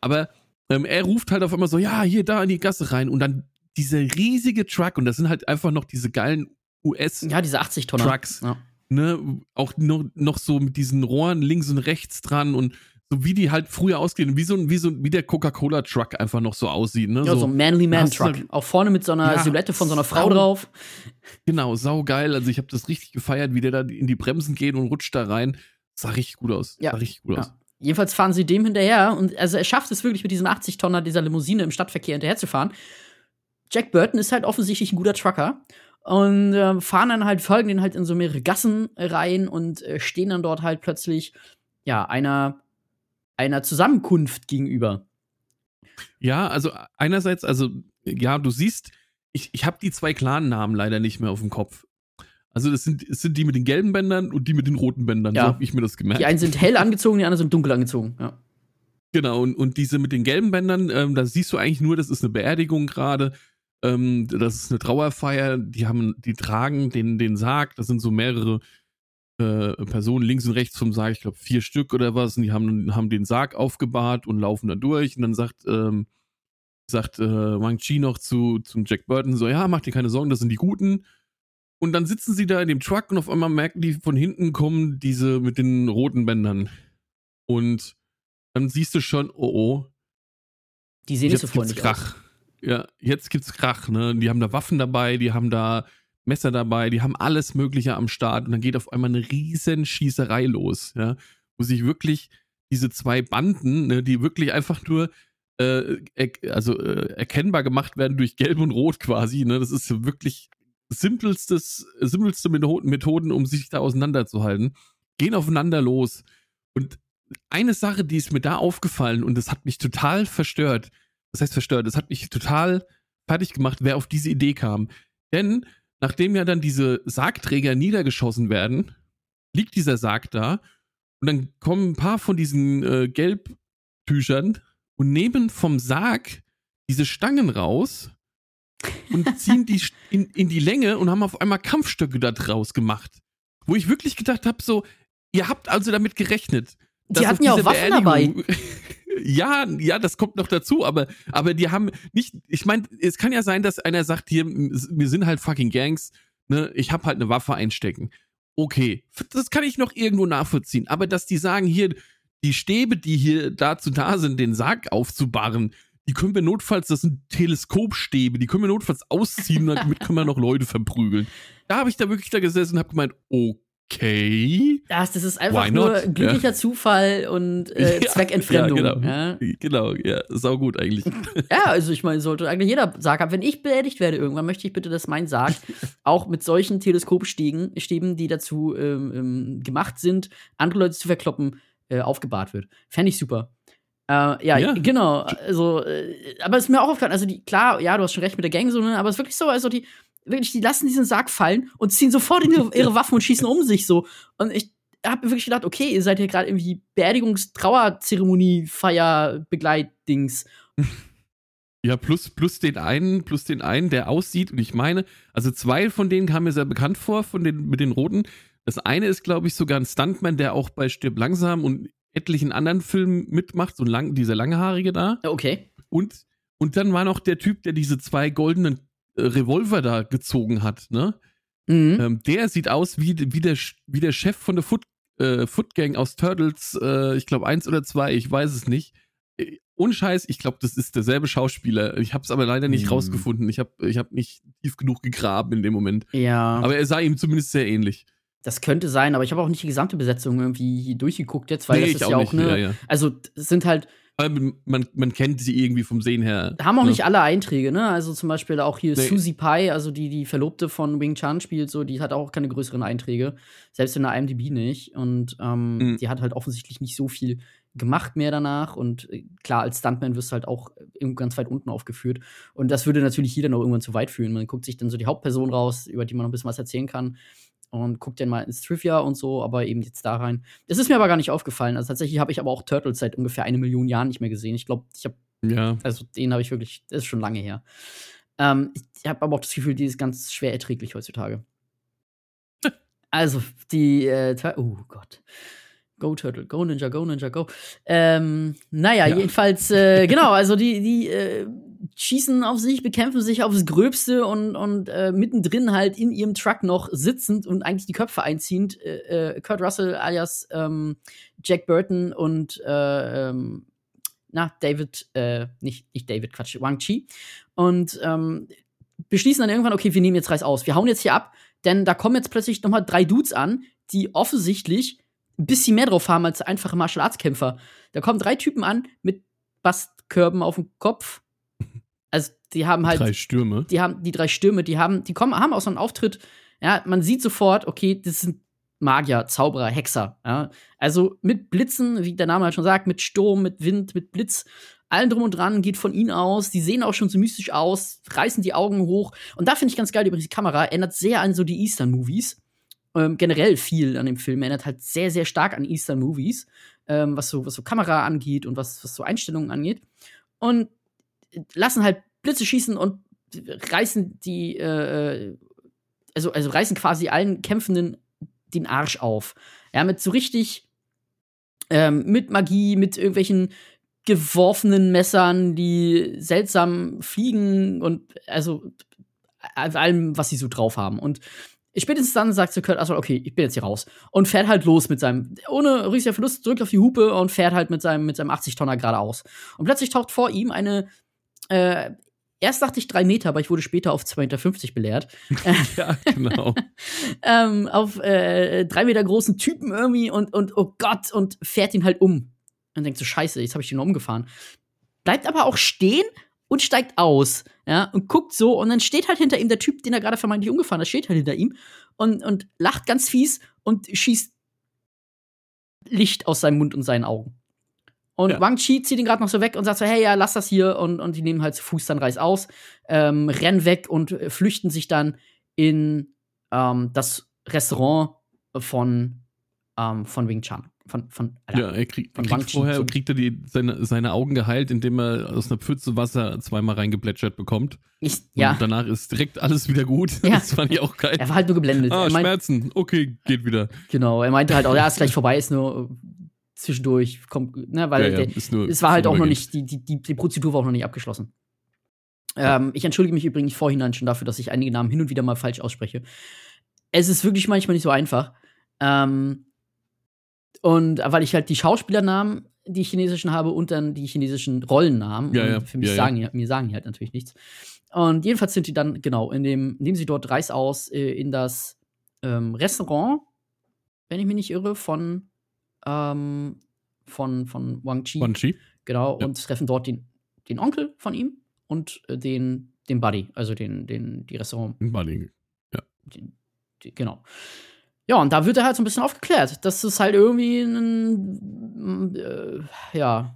Aber ähm, er ruft halt auf einmal so, ja, hier, da in die Gasse rein. Und dann dieser riesige Truck, und das sind halt einfach noch diese geilen US- ja, diese 80 Tonner. Trucks. Ja. ne, auch noch, noch so mit diesen Rohren links und rechts dran und so wie die halt früher ausgehen, wie so, ein- wie so wie der Coca-Cola-Truck einfach noch so aussieht, ne? Ja, so, ein Manly Man hast du Truck. halt- Auch vorne mit so einer Ja, Silhouette von so einer Frau sau- drauf. Genau, saugeil. Also ich habe das richtig gefeiert, wie der da in die Bremsen geht und rutscht da rein. Sah richtig gut aus. Ja. Sah richtig gut aus. Jedenfalls fahren sie dem hinterher und also er schafft es wirklich mit diesem 80 Tonner dieser Limousine im Stadtverkehr hinterher zu fahren. Jack Burton ist halt offensichtlich ein guter Trucker und äh, fahren dann halt folgen den halt in so mehrere Gassen rein und äh, stehen dann dort halt plötzlich ja einer einer Zusammenkunft gegenüber. Ja, also einerseits, also ja, du siehst ich, ich habe die zwei Clan-Namen leider nicht mehr auf dem Kopf. Also das sind, das sind die mit den gelben Bändern und die mit den roten Bändern. Ja. So habe ich mir das gemerkt. Die einen sind hell angezogen, die anderen sind dunkel angezogen. Ja. Genau, und, und diese mit den gelben Bändern, ähm, da siehst du eigentlich nur, das ist eine Beerdigung gerade. Ähm, das ist eine Trauerfeier. Die haben, die tragen den, den Sarg. Das sind so mehrere äh, Personen links und rechts vom Sarg, ich glaube vier Stück oder was. Und die haben, haben den Sarg aufgebahrt und laufen da durch. Und dann sagt, ähm, sagt äh, Wang Chi noch zu, zum Jack Burton so, ja, mach dir keine Sorgen, das sind die Guten. Und dann sitzen sie da in dem Truck und auf einmal merken die, von hinten kommen diese mit den roten Bändern. Und dann siehst du schon, oh oh, Die sehen nicht so jetzt gibt's Krach. aus. Ja, jetzt gibt's Krach, ne? Die haben da Waffen dabei, die haben da Messer dabei, die haben alles Mögliche am Start und dann geht auf einmal eine riesen Schießerei los, ja, wo sich wirklich diese zwei Banden, ne, die wirklich einfach nur äh, er, also äh, erkennbar gemacht werden durch Gelb und Rot quasi, ne? Das ist wirklich simpelstes, simpelste Metho- Methoden, um sich da auseinanderzuhalten, gehen aufeinander los. Und eine Sache, die ist mir da aufgefallen und das hat mich total verstört. Das heißt verstört, das hat mich total fertig gemacht, wer auf diese Idee kam. Denn nachdem ja dann diese Sargträger niedergeschossen werden, liegt dieser Sarg da und dann kommen ein paar von diesen äh, Gelbtüchern und nehmen vom Sarg diese Stangen raus und ziehen die in, in die Länge und haben auf einmal Kampfstöcke da draus gemacht. Wo ich wirklich gedacht habe, so, ihr habt also damit gerechnet. Die hatten ja auch Waffen dabei. Ja, ja, das kommt noch dazu, aber, aber die haben nicht, ich meine, es kann ja sein, dass einer sagt, hier, wir sind halt fucking Gangs, ne, ich hab halt eine Waffe einstecken. Okay, das kann ich noch irgendwo nachvollziehen, aber dass die sagen, hier, die Stäbe, die hier dazu da sind, den Sarg aufzubahren, die können wir notfalls, das sind Teleskopstäbe, die können wir notfalls ausziehen und damit können wir noch Leute verprügeln. Da habe ich da wirklich da gesessen und habe gemeint, okay. Das, das ist einfach nur glücklicher Zufall und äh, Ja, Zweckentfremdung. Ja, genau. ja. genau, ja, sau gut eigentlich. Ja, also ich meine, sollte eigentlich jeder Sarg haben. Wenn ich beerdigt werde irgendwann, möchte ich bitte, dass mein Sarg auch mit solchen Teleskopstäben, Stäben, die dazu ähm, ähm, gemacht sind, andere Leute zu verkloppen, äh, aufgebahrt wird. Fände ich super. Äh, ja, Ja. genau. Also, äh, aber es ist mir auch aufgefallen, also die, klar, ja, du hast schon recht mit der Gang, so, ne, aber es ist wirklich so, also die, wirklich, die lassen diesen Sarg fallen und ziehen sofort in ihre, ihre Waffen und schießen um sich so. Und ich habe mir wirklich gedacht, okay, ihr seid hier gerade irgendwie Beerdigungs-Trauerzeremonie, Feier, Begleitdings. Ja, plus, plus den einen, plus den einen, der aussieht, und ich meine, also zwei von denen kamen mir sehr bekannt vor, von den, mit den Roten. Das eine ist, glaube ich, sogar ein Stuntman, der auch bei Stirb langsam und etlichen anderen Filmen mitmacht, so ein lang, dieser langhaarige da. Okay. Und, und dann war noch der Typ, der diese zwei goldenen äh, Revolver da gezogen hat, ne? Mhm. Ähm, der sieht aus wie, wie, der, wie der Chef von der Foot, äh, Foot Gang aus Turtles, äh, ich glaube eins oder zwei, ich weiß es nicht. Äh, Ohne Scheiß, ich glaube, das ist derselbe Schauspieler. Ich habe es aber leider nicht Hm. rausgefunden. Ich habe ich hab nicht tief genug gegraben in dem Moment. Ja, Aber er sah ihm zumindest sehr ähnlich. Das könnte sein, aber ich habe auch nicht die gesamte Besetzung irgendwie hier durchgeguckt jetzt, weil Nee, das ich ist auch ja auch nicht, ne, ja, ja. also es sind halt, man, man kennt sie irgendwie vom Sehen her. haben auch ne? nicht alle Einträge, ne? Also zum Beispiel auch hier Nee. Susie Pai, also die die Verlobte von Wing Chan spielt, so die hat auch keine größeren Einträge, selbst in der IMDb nicht. Und ähm, Mhm. die hat halt offensichtlich nicht so viel gemacht mehr danach. Und äh, klar, als Stuntman wirst du halt auch irgendwo ganz weit unten aufgeführt. Und das würde natürlich hier dann auch irgendwann zu weit führen. Man guckt sich dann so die Hauptperson raus, über die man noch ein bisschen was erzählen kann. Und guckt dann mal ins Trivia und so, aber eben jetzt da rein. Das ist mir aber gar nicht aufgefallen. Also tatsächlich habe ich aber auch Turtles seit ungefähr eine Million Jahren nicht mehr gesehen. Ich glaube, ich habe Ja. also den habe ich wirklich, das ist schon lange her. Ähm, ich habe aber auch das Gefühl, die ist ganz schwer erträglich heutzutage. also, die, äh, oh Gott. Go Turtle, go Ninja, go Ninja, go. Ähm, naja, Ja. jedenfalls, äh, genau, also die, die äh, schießen auf sich, bekämpfen sich aufs Gröbste und, und äh, mittendrin halt in ihrem Truck noch sitzend und eigentlich die Köpfe einziehend, äh, äh, Kurt Russell alias ähm, Jack Burton und äh, ähm, na, David, äh, nicht, nicht David, Quatsch, Wang Chi. Und ähm, beschließen dann irgendwann, okay, wir nehmen jetzt Reis aus. Wir hauen jetzt hier ab, denn da kommen jetzt plötzlich noch mal drei Dudes an, die offensichtlich ein bisschen mehr drauf haben als einfache Martial Arts Kämpfer. Da kommen drei Typen an mit Bastkörben auf dem Kopf. Also, die haben halt Drei Stürme. die haben die drei Stürme, die haben, die kommen, haben auch so einen Auftritt. Ja, man sieht sofort, okay, das sind Magier, Zauberer, Hexer. Ja. Also mit Blitzen, wie der Name halt schon sagt, mit Sturm, mit Wind, mit Blitz. allen drum und dran geht von ihnen aus. Die sehen auch schon so mystisch aus, reißen die Augen hoch. Und da finde ich ganz geil, übrigens, die Kamera erinnert sehr an so die Eastern-Movies. Ähm, generell viel an dem Film erinnert halt sehr, sehr stark an Eastern-Movies, ähm, was, so, was so Kamera angeht und was, was so Einstellungen angeht. Und lassen halt Blitze schießen und reißen die, äh, also, also reißen quasi allen Kämpfenden den Arsch auf. Ja, mit so richtig, ähm, mit Magie, mit irgendwelchen geworfenen Messern, die seltsam fliegen und also allem, was sie so drauf haben. Und spätestens dann sagt so Kurt Russell, okay, ich bin jetzt hier raus. Und fährt halt los mit seinem, ohne riesiger Verlust, drückt auf die Hupe und fährt halt mit seinem, mit seinem 80-Tonner geradeaus. Und plötzlich taucht vor ihm eine, äh, erst dachte ich drei Meter, aber ich wurde später auf 2,50 Meter belehrt. ja, genau. ähm, auf äh, drei Meter großen Typen irgendwie und, und oh Gott, und fährt ihn halt um und denkt so, scheiße, jetzt habe ich den umgefahren. Bleibt aber auch stehen und steigt aus, ja, und guckt so und dann steht halt hinter ihm der Typ, den er gerade vermeintlich umgefahren hat, steht halt hinter ihm und, und lacht ganz fies und schießt Licht aus seinem Mund und seinen Augen. Und ja. Wang Chi zieht ihn gerade noch so weg und sagt so, hey, ja, lass das hier. Und, und die nehmen halt zu Fuß dann Reis aus, ähm, rennen weg und äh, flüchten sich dann in ähm, das Restaurant von, ähm, von Wing Chun von, von Alter, Ja, er krieg, von kriegt vorher so. kriegt er die, seine, seine Augen geheilt, indem er aus einer Pfütze Wasser zweimal reingeplätschert bekommt. Ich, ja. Und danach ist direkt alles wieder gut. Ja. Das fand ich auch geil. Er war halt nur geblendet. Ah, meint, Schmerzen. Okay, geht wieder. Genau, er meinte halt auch, ja, ist gleich vorbei, ist nur zwischendurch, kommt, ne, weil ja, ja, der, es war halt auch noch nicht, die, die, die, die Prozedur war auch noch nicht abgeschlossen. Ähm, ich entschuldige mich übrigens vorhinein schon dafür, dass ich einige Namen hin und wieder mal falsch ausspreche. Es ist wirklich manchmal nicht so einfach. Ähm, und weil ich halt die Schauspielernamen, die chinesischen habe und dann die chinesischen Rollennamen. Ja, ja. Für mich ja, sagen, ja. mir sagen die halt natürlich nichts. Und jedenfalls sind die dann, genau, in dem, nehmen sie dort Reis aus äh, in das ähm, Restaurant, wenn ich mich nicht irre, von, ähm, von, von Wang Chi. Wang Chi. Genau, ja. und treffen dort den, den Onkel von ihm und äh, den, den Buddy, also den, den, die Restaurant. Den Buddy, ja. Den, die, genau. Ja, und da wird er halt so ein bisschen aufgeklärt. Das ist halt irgendwie ein, äh, ja.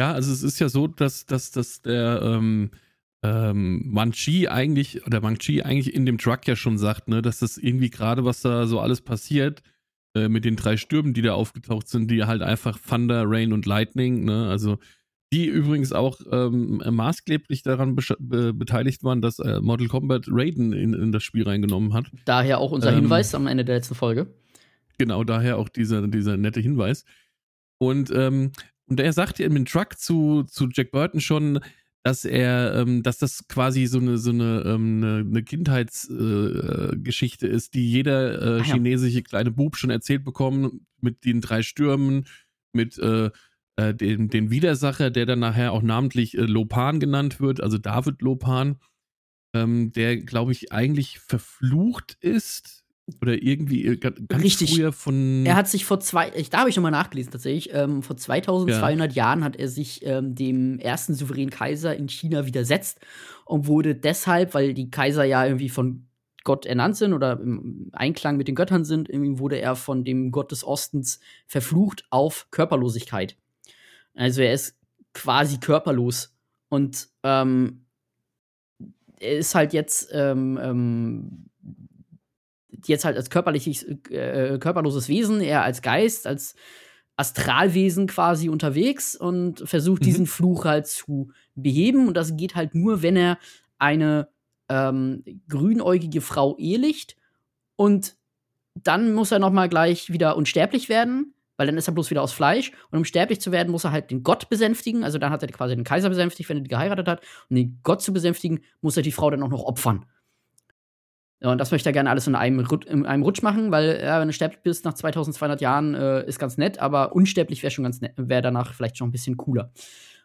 Ja, also es ist ja so, dass, dass, dass der ähm, ähm, Manchi eigentlich, oder Manchi eigentlich in dem Truck ja schon sagt, ne, dass das irgendwie gerade, was da so alles passiert, äh, mit den drei Stürmen, die da aufgetaucht sind, die halt einfach Thunder, Rain und Lightning, ne, also die übrigens auch ähm, maßgeblich daran be beteiligt waren, dass äh, Mortal Kombat Raiden in, in, das Spiel reingenommen hat. Daher auch unser ähm, Hinweis am Ende der letzten Folge. Genau, daher auch dieser, dieser nette Hinweis. Und, ähm, und er sagt ja im Truck zu, zu Jack Burton schon, dass er, ähm, dass das quasi so eine, so eine, ähm, eine, eine Kindheitsgeschichte äh, ist, die jeder äh, ah, ja. chinesische kleine Bub schon erzählt bekommt, mit den drei Stürmen, mit äh, äh, den, den Widersacher, der dann nachher auch namentlich äh, Lopan genannt wird, also David Lopan, ähm, der, glaube ich, eigentlich verflucht ist oder irgendwie äh, ganz Richtig. früher von. Er hat sich vor zwei, ich, da habe ich nochmal nachgelesen tatsächlich, ähm, vor 2200 ja. Jahren hat er sich ähm, dem ersten souveränen Kaiser in China widersetzt und wurde deshalb, weil die Kaiser ja irgendwie von Gott ernannt sind oder im Einklang mit den Göttern sind, irgendwie wurde er von dem Gott des Ostens verflucht auf Körperlosigkeit. Also er ist quasi körperlos. Und ähm, er ist halt jetzt, ähm, ähm, jetzt halt als körperliches, äh, körperloses Wesen, eher als Geist, als Astralwesen quasi unterwegs und versucht, mhm. diesen Fluch halt zu beheben. Und das geht halt nur, wenn er eine ähm, grünäugige Frau ehelicht. Und dann muss er noch mal gleich wieder unsterblich werden weil dann ist er bloß wieder aus Fleisch. Und um sterblich zu werden, muss er halt den Gott besänftigen. Also dann hat er quasi den Kaiser besänftigt, wenn er die geheiratet hat. Und den Gott zu besänftigen, muss er die Frau dann auch noch opfern. Ja, und das möchte er gerne alles in einem, in einem Rutsch machen, weil, ja, wenn du sterblich bist nach 2200 Jahren, äh, ist ganz nett, aber unsterblich wäre schon ganz nett, wäre danach vielleicht schon ein bisschen cooler.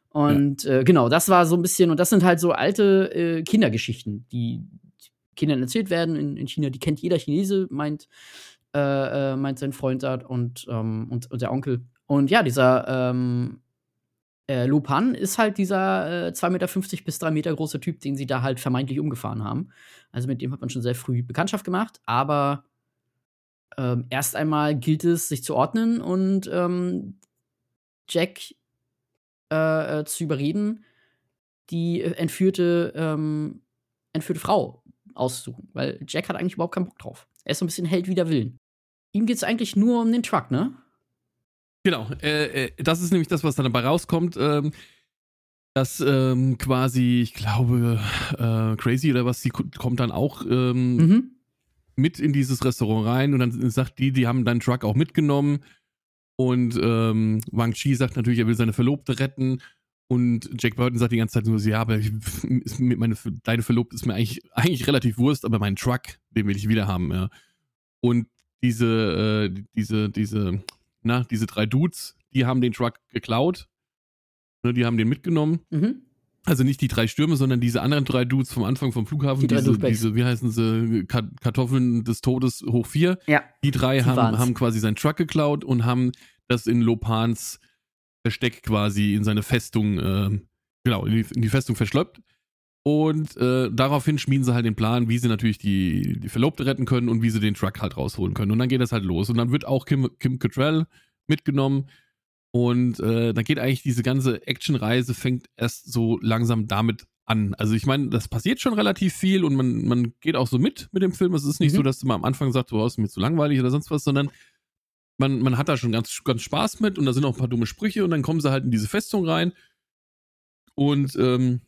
Und ja. äh, genau, das war so ein bisschen, und das sind halt so alte äh, Kindergeschichten, die Kindern erzählt werden in, in China. Die kennt jeder Chinese, meint äh, äh, meint sein Freund da und, ähm, und, und, der Onkel. Und ja, dieser ähm, äh, Lupan ist halt dieser äh, 2,50 Meter bis 3 Meter große Typ, den sie da halt vermeintlich umgefahren haben. Also mit dem hat man schon sehr früh Bekanntschaft gemacht, aber ähm, erst einmal gilt es, sich zu ordnen und ähm, Jack äh, äh, zu überreden, die äh, entführte, ähm, entführte Frau auszusuchen. Weil Jack hat eigentlich überhaupt keinen Bock drauf. Er ist so ein bisschen Held wider Willen. Ihm geht es eigentlich nur um den Truck, ne? Genau, äh, äh, das ist nämlich das, was dann dabei rauskommt. Ähm, dass ähm, quasi, ich glaube, äh, Crazy oder was, die kommt dann auch ähm, mhm. mit in dieses Restaurant rein und dann sagt die, die haben deinen Truck auch mitgenommen. Und ähm, Wang Chi sagt natürlich, er will seine Verlobte retten. Und Jack Burton sagt die ganze Zeit nur so, ja, aber ich, meine, deine Verlobte ist mir eigentlich, eigentlich relativ Wurst, aber mein Truck, den will ich wieder haben, ja. Und diese, äh, diese, diese, na, diese drei Dudes, die haben den Truck geklaut Ne, die haben den mitgenommen. Mhm. Also nicht die drei Stürme, sondern diese anderen drei Dudes vom Anfang vom Flughafen, die diese, diese, wie heißen sie, Kartoffeln des Todes hoch vier. Ja. Die drei die haben, haben quasi seinen Truck geklaut und haben das in Lopans Versteck quasi in seine Festung, äh, genau, in die, in die, Festung verschleppt. Und äh, daraufhin schmieden sie halt den Plan, wie sie natürlich die, die Verlobte retten können und wie sie den Truck halt rausholen können. Und dann geht das halt los. Und dann wird auch Kim, Kim Cattrall mitgenommen und äh, dann geht eigentlich diese ganze Actionreise, fängt erst so langsam damit an. Also ich meine, das passiert schon relativ viel und man, man geht auch so mit mit dem Film. Es ist nicht mhm. so, dass du mal am Anfang sagst, du hast mir zu langweilig oder sonst was, sondern man, man hat da schon ganz, ganz Spaß mit und da sind auch ein paar dumme Sprüche und dann kommen sie halt in diese Festung rein. Und ähm,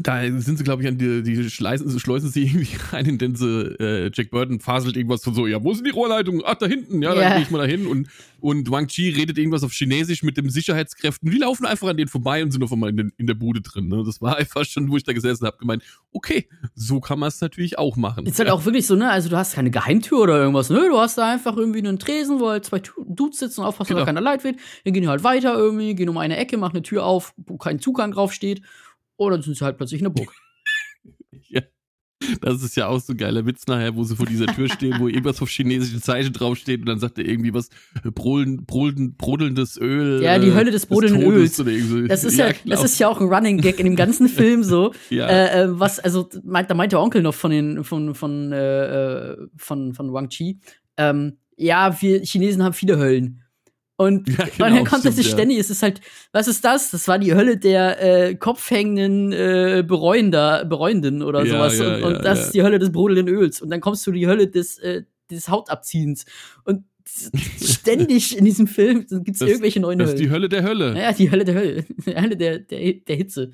da sind sie, glaube ich, an die, die schleißen, schleusen sie irgendwie rein, denn sie, äh, Jack Burton faselt irgendwas von so, ja, wo sind die Rohrleitungen? Ach, da hinten, ja, yeah. dann gehe ich mal da hin. Und, und Wang Chi redet irgendwas auf Chinesisch mit den Sicherheitskräften. Die laufen einfach an denen vorbei und sind auf einmal in, den, in der Bude drin. Ne? Das war einfach schon, wo ich da gesessen habe, gemeint, okay, so kann man es natürlich auch machen. Ist halt ja. auch wirklich so, ne? Also du hast keine Geheimtür oder irgendwas, ne? Du hast da einfach irgendwie einen Tresen, wo halt zwei Dudes sitzen und aufpassen, genau. dass keiner leid wird. Dann gehen die halt weiter irgendwie, gehen um eine Ecke, machen eine Tür auf, wo kein Zugang drauf steht Oh, dann sind sie halt plötzlich in der Burg. ja. Das ist ja auch so ein geiler Witz nachher, wo sie vor dieser Tür stehen, wo irgendwas auf chinesischen Zeichen draufsteht und dann sagt er irgendwie was äh, brodeln, brodeln, brodelndes Öl. Ja, die äh, Hölle des brodelnden Öls. So. Das ist ja, ja das ist ja auch ein Running Gag in dem ganzen Film so. ja. Äh, äh, was, also, meint, da meint der Onkel noch von den, von, von, äh, von, von Wang Chi, ähm, ja, wir Chinesen haben viele Höllen. Und, ja, genau, und dann kommt das ständig, es ist halt, was ist das? Das war die Hölle der äh, kopfhängenden äh, Bereuender, Bereuenden oder ja, sowas. Ja, und, und das ist die Hölle des brodelnden Öls. Und dann kommst du die Hölle des, äh, des Hautabziehens. Und ständig in diesem Film gibt es irgendwelche neuen Höllen. Das ist die Hölle der Hölle. Ja, die Hölle der Hölle. Die Hölle der, der, der Hitze.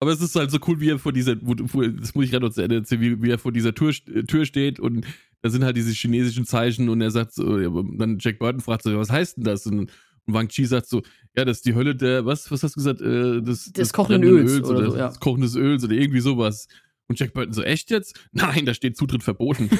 Aber es ist halt so cool, wie er vor dieser, das muss ich gerade noch zu Ende erzählen, wie, wie er vor dieser Tür, Tür steht und da sind halt diese chinesischen Zeichen und er sagt so, dann Jack Burton fragt so, was heißt denn das? Und, und Wang Chi sagt so, ja, das ist die Hölle der, was, was hast du gesagt? Äh, des, des, des kochenden Öls, Öls, oder, oder so, ja. des kochenden Öls oder irgendwie sowas. Und Jack Burton so, echt jetzt? Nein, da steht Zutritt verboten.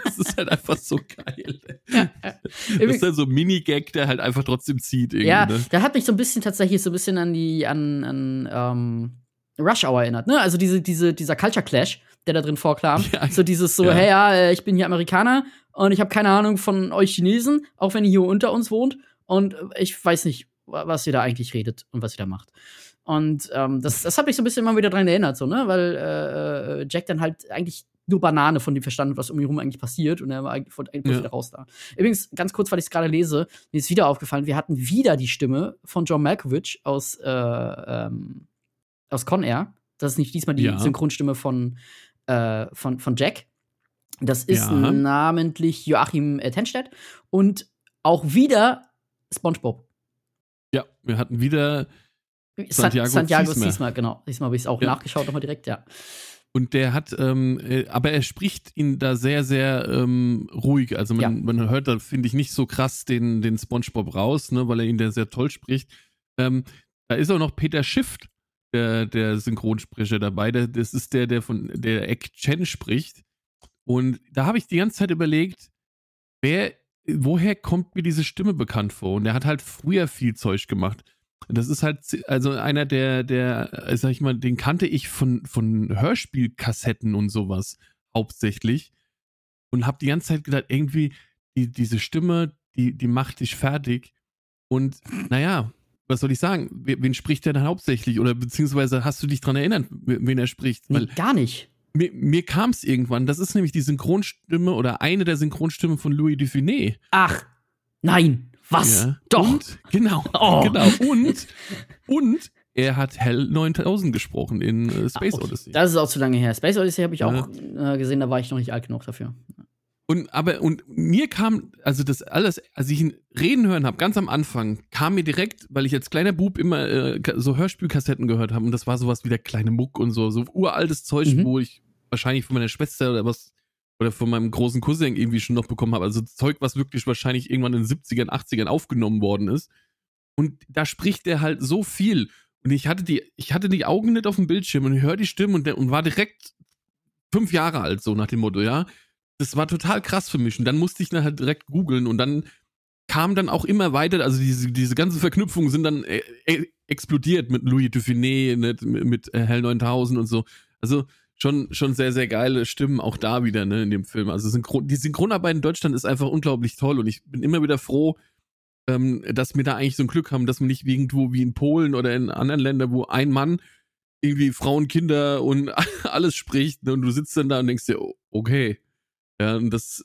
das ist halt einfach so geil. das ist halt so ein Mini-Gag, der halt einfach trotzdem zieht. Ja, ne? der hat mich so ein bisschen tatsächlich so ein bisschen an die, an, an ähm, Rush Hour erinnert, ne? Also diese, diese, dieser Culture Clash, der da drin vorkam. Ja. So dieses so, ja. hey, ja, äh, ich bin hier Amerikaner und ich habe keine Ahnung von euch Chinesen, auch wenn ihr hier unter uns wohnt. Und ich weiß nicht, was ihr da eigentlich redet und was ihr da macht. Und ähm, das, das hat mich so ein bisschen immer wieder dran erinnert, so, ne? Weil äh, äh Jack dann halt eigentlich nur Banane von dem verstanden, was um ihn herum eigentlich passiert. Und er war eigentlich, eigentlich ja. wieder raus da. Übrigens, ganz kurz, weil ich es gerade lese, mir ist wieder aufgefallen, wir hatten wieder die Stimme von John Malkovich aus äh, ähm, aus Con Air. Das ist nicht diesmal die ja. Synchronstimme von, äh, von, von Jack. Das ist ja. namentlich Joachim äh, Tenstedt und auch wieder SpongeBob. Ja, wir hatten wieder Santiago, Santiago Ziesmer. genau. Diesmal habe ich es auch ja. nachgeschaut, nochmal direkt, ja. Und der hat, ähm, äh, aber er spricht ihn da sehr, sehr ähm, ruhig. Also man, ja. man hört da, finde ich, nicht so krass den, den SpongeBob raus, ne, weil er ihn da sehr toll spricht. Ähm, da ist auch noch Peter Schiff der, der Synchronsprecher dabei. Der, das ist der, der von der Ek Chen spricht. Und da habe ich die ganze Zeit überlegt, wer, woher kommt mir diese Stimme bekannt vor? Und der hat halt früher viel Zeug gemacht. Das ist halt, also einer der, der, sag ich mal, den kannte ich von, von Hörspielkassetten und sowas hauptsächlich. Und habe die ganze Zeit gedacht, irgendwie, die, diese Stimme, die, die macht dich fertig. Und naja, was soll ich sagen? Wen spricht der dann hauptsächlich? Oder beziehungsweise hast du dich daran erinnert, wen er spricht? Nee, gar nicht. Mir, mir kam es irgendwann. Das ist nämlich die Synchronstimme oder eine der Synchronstimmen von Louis Dufiné. Ach, nein. Was? Ja. Doch. Und, genau, Oh. genau. Und, und er hat Hell 9000 gesprochen in äh, Space Ah, okay. Odyssey. Das ist auch zu lange her. Space Odyssey habe ich Ja. auch äh, gesehen, da war ich noch nicht alt genug dafür. Und aber und mir kam also das alles, als ich ihn reden hören habe, ganz am Anfang, kam mir direkt, weil ich als kleiner Bub immer äh, so Hörspielkassetten gehört habe und das war sowas wie der kleine Muck und so, so uraltes Zeug, Mhm. wo ich wahrscheinlich von meiner Schwester oder was oder von meinem großen Cousin irgendwie schon noch bekommen habe. Also Zeug, was wirklich wahrscheinlich irgendwann in den 70ern, 80ern aufgenommen worden ist. Und da spricht der halt so viel. Und ich hatte die, ich hatte die Augen nicht auf dem Bildschirm und ich höre die Stimme und, der, und war direkt fünf Jahre alt, so nach dem Motto, ja. Das war total krass für mich. Und dann musste ich dann halt direkt googeln und dann kam dann auch immer weiter, also diese, diese ganzen Verknüpfungen sind dann äh, äh, explodiert mit Louis Dufiné, mit, mit äh, Hell 9000 und so. Also schon, schon sehr, sehr geile Stimmen auch da wieder, ne, in dem Film. Also Synchron, die Synchronarbeit in Deutschland ist einfach unglaublich toll und ich bin immer wieder froh, ähm, dass wir da eigentlich so ein Glück haben, dass wir nicht irgendwo wie in Polen oder in anderen Ländern, wo ein Mann irgendwie Frauen, Kinder und alles spricht ne, und du sitzt dann da und denkst dir, okay. Ja, und das,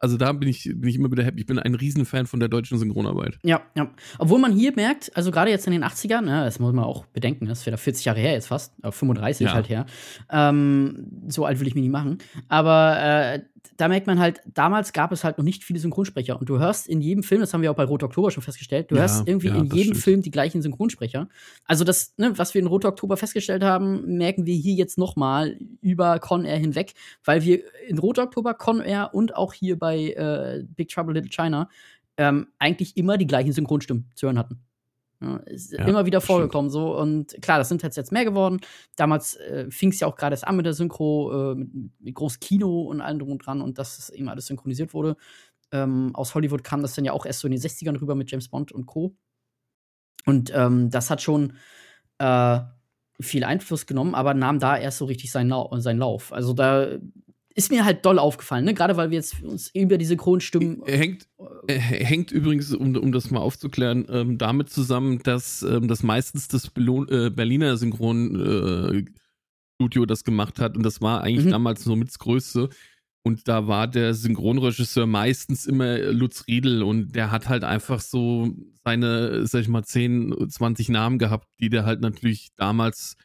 also da bin ich, bin ich immer wieder happy. Ich bin ein Riesenfan von der deutschen Synchronarbeit. Ja, ja. Obwohl man hier merkt, also gerade jetzt in den 80ern, ne, das muss man auch bedenken, das ist wieder 40 Jahre her jetzt fast, äh, 35 Ja. halt her. Ähm, so alt will ich mich nicht machen. Aber äh, da merkt man halt, damals gab es halt noch nicht viele Synchronsprecher. Und du hörst in jedem Film, das haben wir auch bei Rot Oktober schon festgestellt, du Ja, hörst irgendwie ja, in jedem stimmt. Film die gleichen Synchronsprecher. Also das, ne, was wir in Rot Oktober festgestellt haben, merken wir hier jetzt noch mal über Con Air hinweg, weil wir in Rot Oktober, Con Air und auch hier bei äh, Big Trouble Little China ähm, eigentlich immer die gleichen Synchronstimmen zu hören hatten. Ja, ist Ja, immer wieder das stimmt. vorgekommen so und klar, das sind jetzt jetzt mehr geworden. Damals äh, fing es ja auch gerade erst an mit der Synchro, äh, mit, mit groß Kino und allem drum und dran und dass es eben alles synchronisiert wurde. Ähm, aus Hollywood kam das dann ja auch erst so in den 60ern rüber mit James Bond und Co. Und ähm, das hat schon äh, viel Einfluss genommen, aber nahm da erst so richtig seinen, Lau seinen Lauf. Also da ist mir halt doll aufgefallen, ne? Gerade weil wir jetzt uns über die Synchronstimmen Er hängt, äh, hängt übrigens, um, um das mal aufzuklären, ähm, damit zusammen, dass ähm, das meistens das Belo äh, Berliner Synchronstudio äh, das gemacht hat und das war eigentlich Mhm. damals so mit das Größte. Und da war der Synchronregisseur meistens immer Lutz Riedel und der hat halt einfach so seine, sag ich mal, 10, 20 Namen gehabt, die der halt natürlich damals,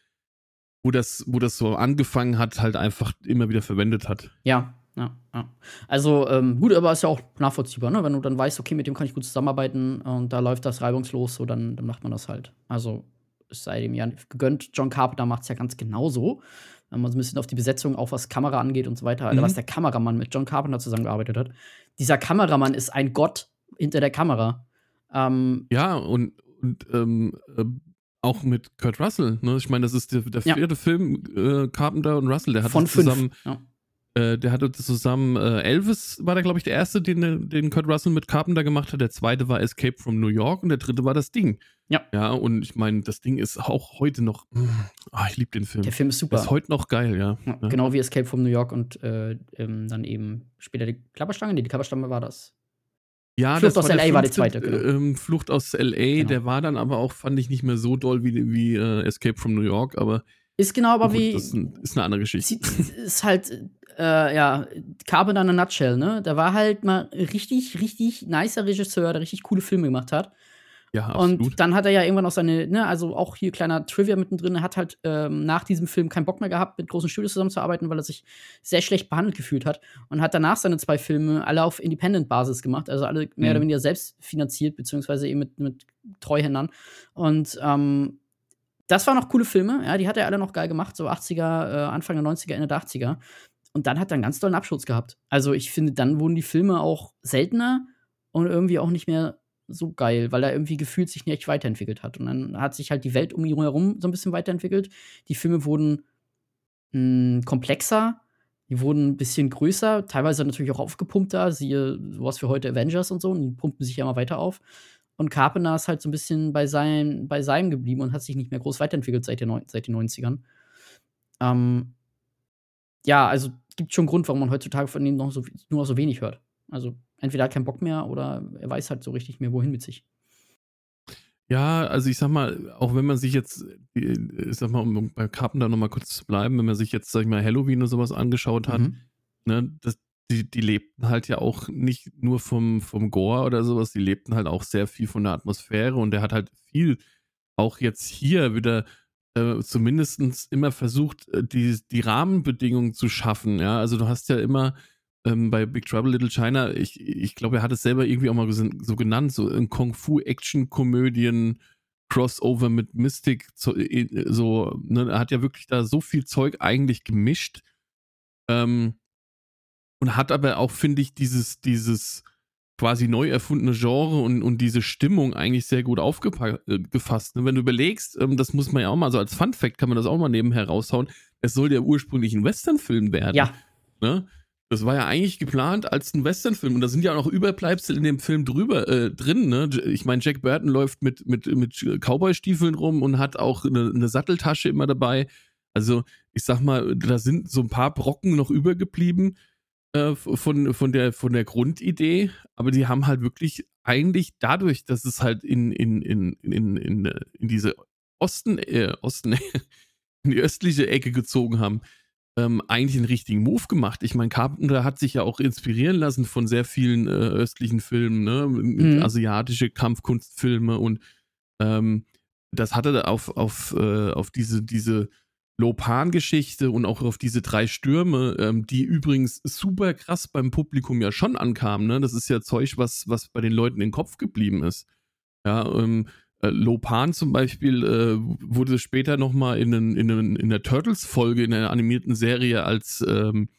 wo das, wo das so angefangen hat, halt einfach immer wieder verwendet hat. Ja, ja, ja. Also, ähm, gut, aber ist ja auch nachvollziehbar, ne? Wenn du dann weißt, okay, mit dem kann ich gut zusammenarbeiten und da läuft das reibungslos, so dann, dann macht man das halt. Also, es sei dem ja gegönnt. John Carpenter macht es ja ganz genauso. Wenn man so ein bisschen auf die Besetzung, auch was Kamera angeht und so weiter, Mhm. was der Kameramann mit John Carpenter zusammengearbeitet hat. Dieser Kameramann ist ein Gott hinter der Kamera. Ähm, Ja, und, und ähm, äh, auch mit Kurt Russell. Ne? Ich meine, das ist der, der Ja. vierte Film, äh, Carpenter und Russell. Der hat von fünf. zusammen, Ja. äh, der hatte zusammen, äh, Elvis war da, glaube ich, der erste, den, den Kurt Russell mit Carpenter gemacht hat. Der zweite war Escape from New York und der dritte war das Ding. Ja. Ja, und ich meine, das Ding ist auch heute noch, mm, ah, ich liebe den Film. Der Film ist super. Ist heute noch geil, ja. Ja, Ja. Genau wie Escape from New York und äh, ähm, dann eben später die Klapperstange. Nee, die Klapperstange war das. Ja, Flucht aus der LA war die zweite, genau. Ähm, Flucht aus LA, Genau. der war dann aber auch, fand ich, nicht mehr so doll wie, wie äh, Escape from New York, aber Ist genau aber gut, wie. das ist, ein, ist eine andere Geschichte. Ist halt, äh, ja, Carpenter in a Nutshell, ne? Der war halt mal richtig, richtig nicer Regisseur, der richtig coole Filme gemacht hat. Ja, absolut. Und dann hat er ja irgendwann auch seine, ne, also auch hier kleiner Trivia mittendrin, er hat halt ähm, nach diesem Film keinen Bock mehr gehabt, mit großen Studios zusammenzuarbeiten, weil er sich sehr schlecht behandelt gefühlt hat und hat danach seine zwei Filme alle auf Independent-Basis gemacht, also alle mehr Mhm. oder weniger selbst finanziert, beziehungsweise eben mit, mit Treuhändern. Und ähm, das waren noch coole Filme, ja, die hat er alle noch geil gemacht, so 80er, äh, Anfang der 90er, Ende der 80er. Und dann hat er einen ganz tollen Abschluss gehabt. Also ich finde, dann wurden die Filme auch seltener und irgendwie auch nicht mehr so geil, weil er irgendwie gefühlt sich nicht weiterentwickelt hat. Und dann hat sich halt die Welt um ihn herum so ein bisschen weiterentwickelt. Die Filme wurden mh, komplexer, die wurden ein bisschen größer, teilweise natürlich auch aufgepumpter, siehe sowas wie heute Avengers und so, und die pumpen sich ja immer weiter auf. Und Carpenter ist halt so ein bisschen bei seinem, bei seinem geblieben und hat sich nicht mehr groß weiterentwickelt seit, der seit den 90ern. Ähm, ja, also gibt schon Grund, warum man heutzutage von ihm noch so, nur noch so wenig hört. Also entweder hat keinen Bock mehr oder er weiß halt so richtig mehr, wohin mit sich. Ja, also ich sag mal, auch wenn man sich jetzt, äh, ich sag mal, um bei Carpenter nochmal kurz zu bleiben, wenn man sich jetzt, sag ich mal, Halloween oder sowas angeschaut hat, Mhm. ne, das, die, die lebten halt ja auch nicht nur vom, vom Gore oder sowas, die lebten halt auch sehr viel von der Atmosphäre und der hat halt viel auch jetzt hier wieder äh, zumindest immer versucht, äh, die, die Rahmenbedingungen zu schaffen. Ja, also du hast ja immer ähm, bei Big Trouble Little China, ich, ich glaube, er hat es selber irgendwie auch mal so genannt, so ein Kung-Fu-Action-Komödien. Crossover mit Mystic, so, äh, so ne, er hat ja wirklich da so viel Zeug eigentlich gemischt. Ähm, und hat aber auch, finde ich, dieses, dieses quasi neu erfundene Genre und, und diese Stimmung eigentlich sehr gut aufgefasst. Ne? Wenn du überlegst, ähm, das muss man ja auch mal, so als Fun Fact kann man das auch mal nebenher raushauen, es soll ja ursprünglich ein Westernfilm werden. Ja. Ne? Das war ja eigentlich geplant als ein Westernfilm und da sind ja auch noch Überbleibsel in dem Film drüber äh, drin. Ne? Ich meine, Jack Burton läuft mit, mit, mit Cowboy-Stiefeln rum und hat auch eine, eine Satteltasche immer dabei. Also, ich sag mal, da sind so ein paar Brocken noch übergeblieben äh, von, von, der, von der Grundidee, aber die haben halt wirklich eigentlich dadurch, dass es halt in, in, in, in, in, in diese Osten, äh, Osten, in die östliche Ecke gezogen haben, ähm, eigentlich einen richtigen Move gemacht. Ich meine, Carpenter hat sich ja auch inspirieren lassen von sehr vielen äh, östlichen Filmen, ne? Mhm. asiatische Kampfkunstfilme und ähm, das hatte auf, auf, äh, auf diese, diese Lopan-Geschichte und auch auf diese drei Stürme, ähm, die übrigens super krass beim Publikum ja schon ankamen. Ne? Das ist ja Zeug, was, was bei den Leuten im Kopf geblieben ist. Ja, ähm, äh, Lopan zum Beispiel äh, wurde später nochmal in, in, in der Turtles-Folge in der animierten Serie als, ähm,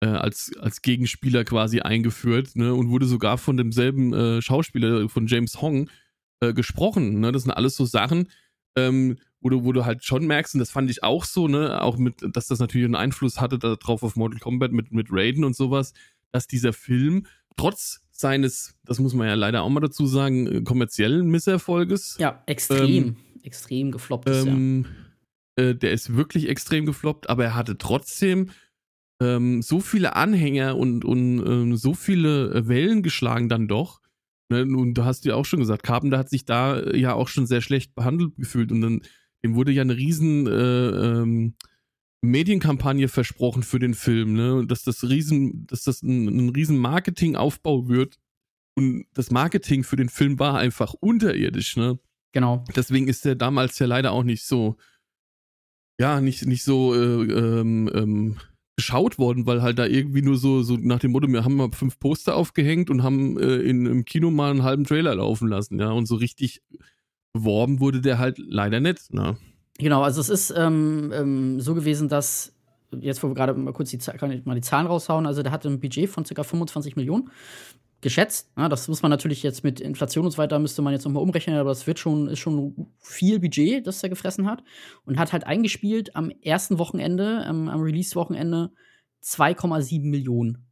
äh, als, als Gegenspieler quasi eingeführt ne? und wurde sogar von demselben äh, Schauspieler, von James Hong, äh, gesprochen. Ne? Das sind alles so Sachen, ähm, wo du, wo du halt schon merkst, und das fand ich auch so, ne, auch mit, dass das natürlich einen Einfluss hatte darauf auf Mortal Kombat mit, mit Raiden und sowas, dass dieser Film trotz seines, das muss man ja leider auch mal dazu sagen, äh, kommerziellen Misserfolges. Ja, extrem, ähm, extrem gefloppt ist, ähm, ja. Äh, der ist wirklich extrem gefloppt, aber er hatte trotzdem ähm, so viele Anhänger und, und ähm, so viele äh, Wellen geschlagen dann doch. Ne? Und du hast ja auch schon gesagt, Carpenter hat sich da äh, ja auch schon sehr schlecht behandelt gefühlt und dann dem wurde ja eine riesen äh, ähm, Medienkampagne versprochen für den Film, ne? Dass das riesen, dass das ein, ein riesen Marketingaufbau wird. Und das Marketing für den Film war einfach unterirdisch, ne? Genau. Deswegen ist der damals ja leider auch nicht so, ja, nicht, nicht so äh, ähm, ähm, geschaut worden, weil halt da irgendwie nur so, so nach dem Motto, wir haben mal fünf Poster aufgehängt und haben äh, in, im Kino mal einen halben Trailer laufen lassen, ja. Und so richtig beworben wurde der halt leider nicht, ne? Genau, also es ist ähm, ähm, so gewesen, dass jetzt, wo wir gerade mal kurz die, kann ich mal die Zahlen raushauen, also der hatte ein Budget von ca. 25 Millionen geschätzt. Ja, das muss man natürlich jetzt mit Inflation und so weiter müsste man jetzt nochmal umrechnen, aber das wird schon, ist schon viel Budget, das er gefressen hat. Und hat halt eingespielt am ersten Wochenende, ähm, am Release-Wochenende 2,7 Millionen.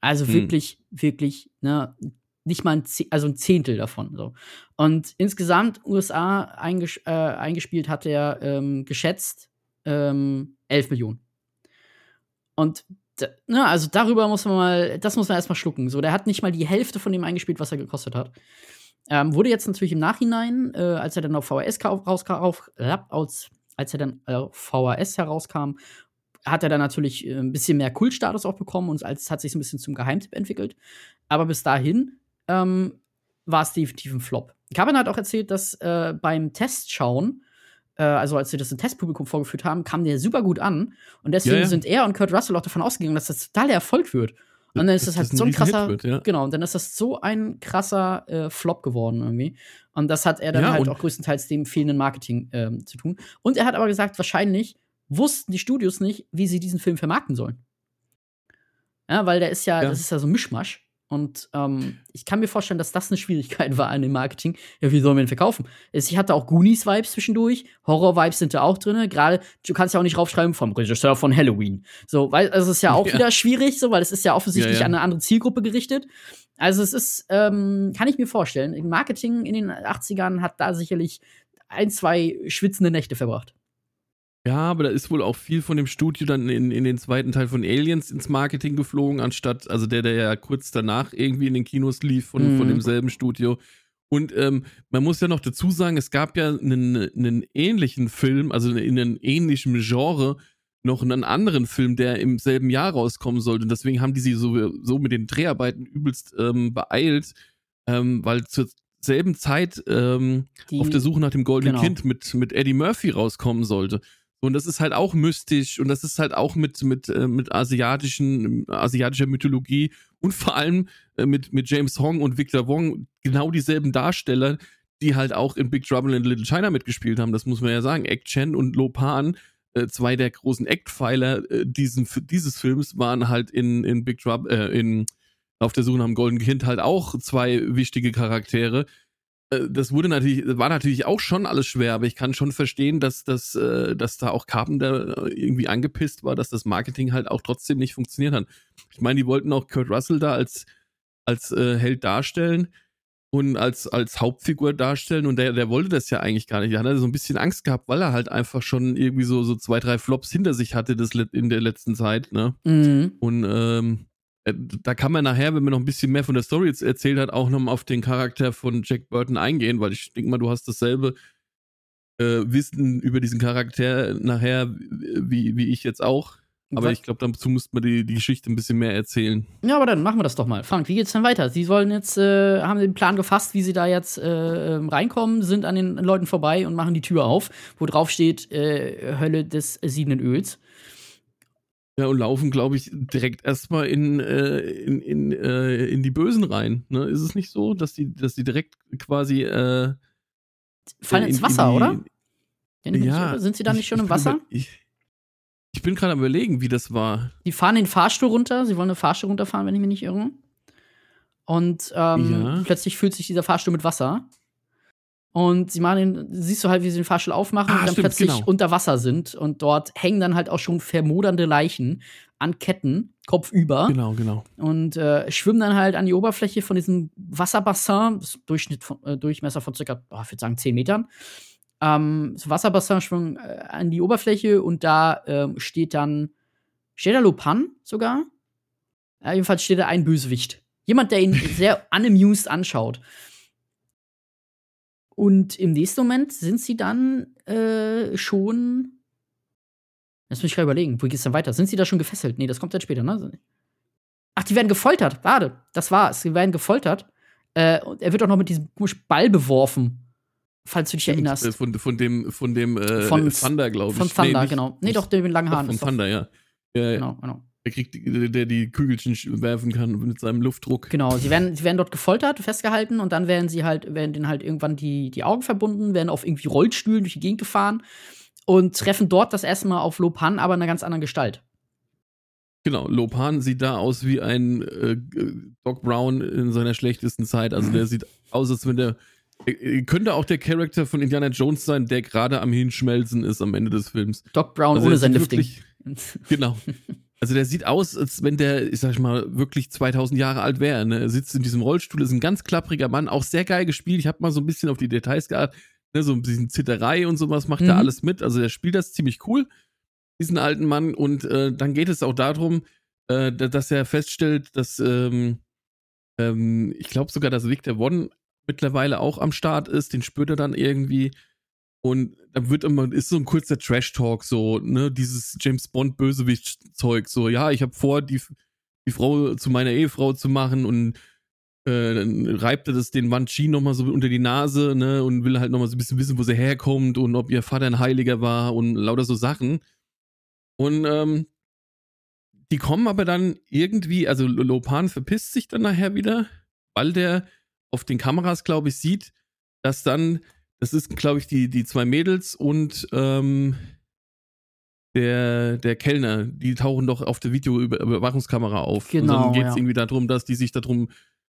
Also hm. wirklich, wirklich, ne, nicht mal ein, also ein Zehntel davon. So. Und insgesamt USA einges äh, eingespielt hat er ähm, geschätzt ähm, 11 Millionen. Und ne, also darüber muss man mal, das muss man erstmal schlucken. So, der hat nicht mal die Hälfte von dem eingespielt, was er gekostet hat. Ähm, wurde jetzt natürlich im Nachhinein, äh, als er dann auf VHS rauskam, äh, als, als er dann auf VHS herauskam, hat er dann natürlich äh, ein bisschen mehr Kultstatus auch bekommen und als hat sich ein bisschen zum Geheimtipp entwickelt. Aber bis dahin ähm, war es definitiv ein Flop. Carmen hat auch erzählt, dass äh, beim Testschauen, äh, also als sie das im Testpublikum vorgeführt haben, kam der super gut an. Und deswegen ja, ja. sind er und Kurt Russell auch davon ausgegangen, dass das total Erfolg wird. Und dann ist das, das halt so ein krasser, wird, ja. genau, und dann ist das so ein krasser äh, Flop geworden irgendwie. Und das hat er dann ja, halt auch größtenteils dem fehlenden Marketing ähm, zu tun. Und er hat aber gesagt, wahrscheinlich wussten die Studios nicht, wie sie diesen Film vermarkten sollen. Ja, weil der ist ja, ja. das ist ja so ein Mischmasch. Und ähm, ich kann mir vorstellen, dass das eine Schwierigkeit war an dem Marketing. Ja, wie sollen wir ihn verkaufen? Ich hatte auch Goonies-Vibes zwischendurch. Horror-Vibes sind da auch drin. Gerade, du kannst ja auch nicht raufschreiben vom Regisseur von Halloween. So, weil also es ist ja auch ja. wieder schwierig, so, weil es ist ja offensichtlich ja, ja. an eine andere Zielgruppe gerichtet. Also es ist, ähm, kann ich mir vorstellen, Marketing in den 80ern hat da sicherlich ein, zwei schwitzende Nächte verbracht. Ja, aber da ist wohl auch viel von dem Studio dann in, in den zweiten Teil von Aliens ins Marketing geflogen, anstatt, also der, der ja kurz danach irgendwie in den Kinos lief von, mhm. von demselben Studio. Und ähm, man muss ja noch dazu sagen, es gab ja einen, einen ähnlichen Film, also in einem ähnlichen Genre noch einen anderen Film, der im selben Jahr rauskommen sollte. Und deswegen haben die sie so, so mit den Dreharbeiten übelst ähm, beeilt, ähm, weil zur selben Zeit ähm, Die- auf der Suche nach dem goldenen genau. Kind mit, mit Eddie Murphy rauskommen sollte. Und das ist halt auch mystisch und das ist halt auch mit, mit, äh, mit asiatischen, asiatischer Mythologie und vor allem äh, mit, mit James Hong und Victor Wong genau dieselben Darsteller, die halt auch in Big Trouble in Little China mitgespielt haben. Das muss man ja sagen. Ek Chen und Lo Pan, äh, zwei der großen Act-Pfeiler äh, diesen, dieses Films, waren halt in, in Big Trouble, äh, in auf der Suche nach dem goldenen Kind halt auch zwei wichtige Charaktere. Äh, Das wurde natürlich, war natürlich auch schon alles schwer, aber ich kann schon verstehen, dass, dass, äh, dass da auch Carpenter äh, irgendwie angepisst war, dass das Marketing halt auch trotzdem nicht funktioniert hat. Ich meine, die wollten auch Kurt Russell da als, als äh, Held darstellen und als, als Hauptfigur darstellen und der, der wollte das ja eigentlich gar nicht. Der hatte so ein bisschen Angst gehabt, weil er halt einfach schon irgendwie so, so zwei, drei Flops hinter sich hatte das, in der letzten Zeit, ne? Mhm. Und ähm, äh, da kann man nachher, wenn man noch ein bisschen mehr von der Story jetzt erzählt hat, auch nochmal auf den Charakter von Jack Burton eingehen, weil ich denke mal, du hast dasselbe äh, Wissen über diesen Charakter nachher wie, wie ich jetzt auch. Aber Was- ich glaube, dazu müsste man die, die Geschichte ein bisschen mehr erzählen. Ja, aber dann machen wir das doch mal. Frank, wie geht's denn weiter? Sie sollen jetzt, äh, haben den Plan gefasst, wie sie da jetzt äh, ähm, reinkommen, sind an den Leuten vorbei und machen die Tür auf, wo drauf steht äh, Hölle des siedenden Öls. Ja, und laufen, glaube ich, direkt erstmal in, äh, in, in, äh, in die Bösen rein. Ne? Ist es nicht so, dass die, dass die direkt quasi äh, Fallen in- ins in Wasser, die- oder? Wenn Ja, sind sie da ich- nicht schon ich im bin Wasser? über- Ich, ich bin gerade am überlegen, wie das war. Die fahren den Fahrstuhl runter. Sie wollen eine Fahrstuhl runterfahren, wenn ich mich nicht irre. Und ähm, Ja. plötzlich füllt sich dieser Fahrstuhl mit Wasser. Und sie machen den, siehst du halt, wie sie den Fahrstuhl aufmachen Ah, und dann stimmt, plötzlich genau. unter Wasser sind. Und dort hängen dann halt auch schon vermodernde Leichen an Ketten, kopfüber. Genau, genau. Und äh, schwimmen dann halt an die Oberfläche von diesem Wasserbassin, Durchschnitt von, äh, Durchmesser von circa, oh, ich würde sagen, 10 Metern. Ähm, das Wasserbassin schwimmen äh, an die Oberfläche und da ähm, steht dann, steht da Lopan sogar? Jedenfalls steht da ein Bösewicht. Jemand, der ihn sehr unamused anschaut. Und im nächsten Moment sind sie dann äh, schon. Lass mich gerade überlegen, wo geht's denn weiter? Sind sie da schon gefesselt? Nee, das kommt dann später, ne? Ach, die werden gefoltert. Warte, das war's. Sie werden gefoltert. Äh, und er wird auch noch mit diesem Ball beworfen. Falls du dich erinnerst. Äh, Von, von dem, von dem äh, Von- Thunder, glaube ich. Von Thunder, nicht- genau. Nee, doch, der mit langen Haaren. Von Thunder, ja. ja, ja. Genau, genau. Der, kriegt, die- der die Kügelchen werfen kann mit seinem Luftdruck. Genau, sie werden, sie werden dort gefoltert, festgehalten und dann werden sie halt, werden denen halt irgendwann die, die Augen verbunden, werden auf irgendwie Rollstühlen durch die Gegend gefahren und treffen dort das erste Mal auf Lopan, aber in einer ganz anderen Gestalt. Genau, Lopan sieht da aus wie ein äh, Doc Brown in seiner schlechtesten Zeit. Also der sieht aus, als wenn der. äh, Könnte auch der Charakter von Indiana Jones sein, der gerade am Hinschmelzen ist am Ende des Films. Doc Brown Also ohne sein Lifting. wirklich- Genau. Also der sieht aus, als wenn der, ich sag mal, wirklich 2000 Jahre alt wäre. Ne? Er sitzt in diesem Rollstuhl, ist ein ganz klappriger Mann, auch sehr geil gespielt. Ich habe mal so ein bisschen auf die Details geachtet, ne? so ein bisschen Zitterei und sowas macht er Mhm. alles mit. Also der spielt das ziemlich cool, diesen alten Mann. Und äh, dann geht es auch darum, äh, da- dass er feststellt, dass ähm, ähm, ich glaube sogar, dass Victor One mittlerweile auch am Start ist. Den spürt er dann irgendwie. Und da wird immer, ist so ein kurzer Trash-Talk, so, ne, dieses James Bond-Bösewicht-Zeug, so, ja, ich habe vor, die, die Frau zu meiner Ehefrau zu machen und äh, dann reibt er das den Manchi nochmal so unter die Nase, ne, und will halt nochmal so ein bisschen wissen, wo sie herkommt und ob ihr Vater ein Heiliger war und lauter so Sachen. Und ähm, die kommen aber dann irgendwie, also Lopan verpisst sich dann nachher wieder, weil der auf den Kameras, glaube ich, sieht, dass dann, das ist, glaube ich, die, die zwei Mädels und ähm, der, der Kellner, die tauchen doch auf der Videoüberwachungskamera auf. und Genau, dann geht es ja. irgendwie darum, dass die sich darum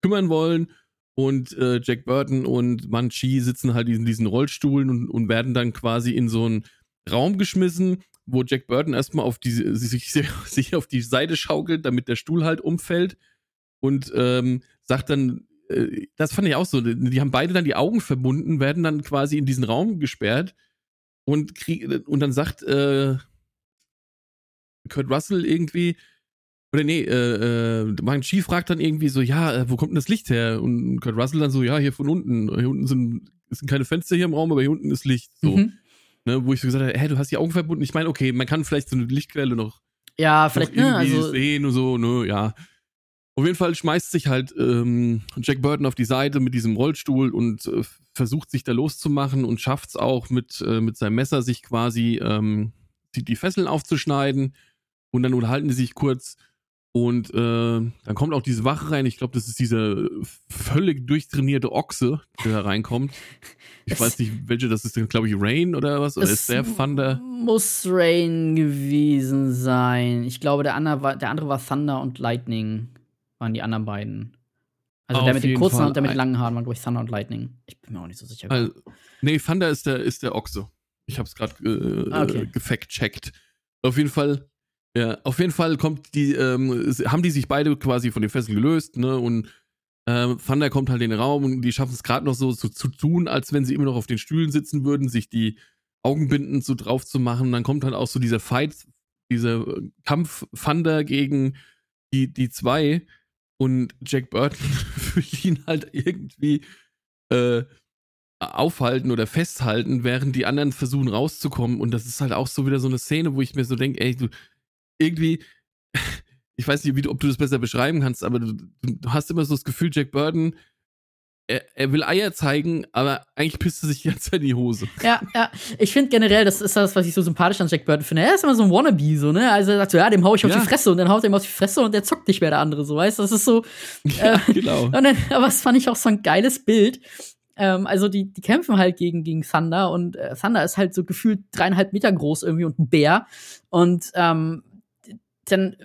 kümmern wollen. Und äh, Jack Burton und Manchi sitzen halt in diesen Rollstuhlen und, und werden dann quasi in so einen Raum geschmissen, wo Jack Burton erstmal auf die, sich, sich auf die Seite schaukelt, damit der Stuhl halt umfällt und ähm, sagt dann, äh, das fand ich auch so, die haben beide dann die Augen verbunden, werden dann quasi in diesen Raum gesperrt und krieg, und dann sagt äh, Kurt Russell irgendwie, oder nee, äh, äh, Mang Chi fragt dann irgendwie so, ja, äh, wo kommt denn das Licht her? Und Kurt Russell dann so, ja, hier von unten. Hier unten sind, sind keine Fenster hier im Raum, aber hier unten ist Licht. So. Mhm. Ne, wo ich so gesagt habe, hä, du hast die Augen verbunden. Ich meine, okay, man kann vielleicht so eine Lichtquelle noch, Ja, vielleicht, noch ne, irgendwie also, sehen und so, ne, ja. Auf jeden Fall schmeißt sich halt ähm, Jack Burton auf die Seite mit diesem Rollstuhl und äh, versucht sich da loszumachen und schafft es auch mit, äh, mit seinem Messer sich quasi ähm, die, die Fesseln aufzuschneiden. Und dann unterhalten die sich kurz. Und äh, dann kommt auch diese Wache rein. Ich glaube, das ist dieser völlig durchtrainierte Ochse, der da reinkommt. Ich Es- weiß nicht, welche das ist, glaube ich, Rain oder was? Oder ist der Thunder? muss Rain gewesen sein. Ich glaube, der andere war, der andere war Thunder und Lightning, waren die anderen beiden. Also der mit den kurzen Fall und der mit den langen Haaren waren, glaube ich, Thunder und Lightning. Ich bin mir auch nicht so sicher. Also, nee, Thunder ist der, ist der Ochse. Ich habe es gerade äh, Ah, okay. gefact-checkt. Auf jeden Fall, ja, auf jeden Fall kommt die, ähm, haben die sich beide quasi von den Fesseln gelöst, ne? Und äh, Thunder kommt halt in den Raum und die schaffen es gerade noch so, so zu tun, als wenn sie immer noch auf den Stühlen sitzen würden, sich die Augenbinden so drauf zu machen. Dann kommt halt auch so dieser Fight, dieser äh, Kampf Thunder gegen die, die zwei und Jack Burton will ihn halt irgendwie äh, aufhalten oder festhalten, während die anderen versuchen rauszukommen. Und das ist halt auch so wieder so eine Szene, wo ich mir so denke, ey, du irgendwie, ich weiß nicht, wie, ob du das besser beschreiben kannst, aber du, du hast immer so das Gefühl, Jack Burton, er, er will Eier zeigen, aber eigentlich pisst er sich Zeit in die Hose. Ja, ja. Ich finde generell, das ist das, was ich so sympathisch an Jack Burton finde. Er ist immer so ein Wannabe, so, ne? Also er sagt so, ja, dem hau ich auf Ja. die Fresse und dann haut er ihm auf die Fresse und der zockt nicht mehr der andere, so, weißt du? Das ist so. Ja, Äh, genau. Und dann, aber das fand ich auch so ein geiles Bild. Ähm, also die, die kämpfen halt gegen, gegen Thunder und äh, Thunder ist halt so gefühlt dreieinhalb Meter groß irgendwie und ein Bär. Und ähm, dann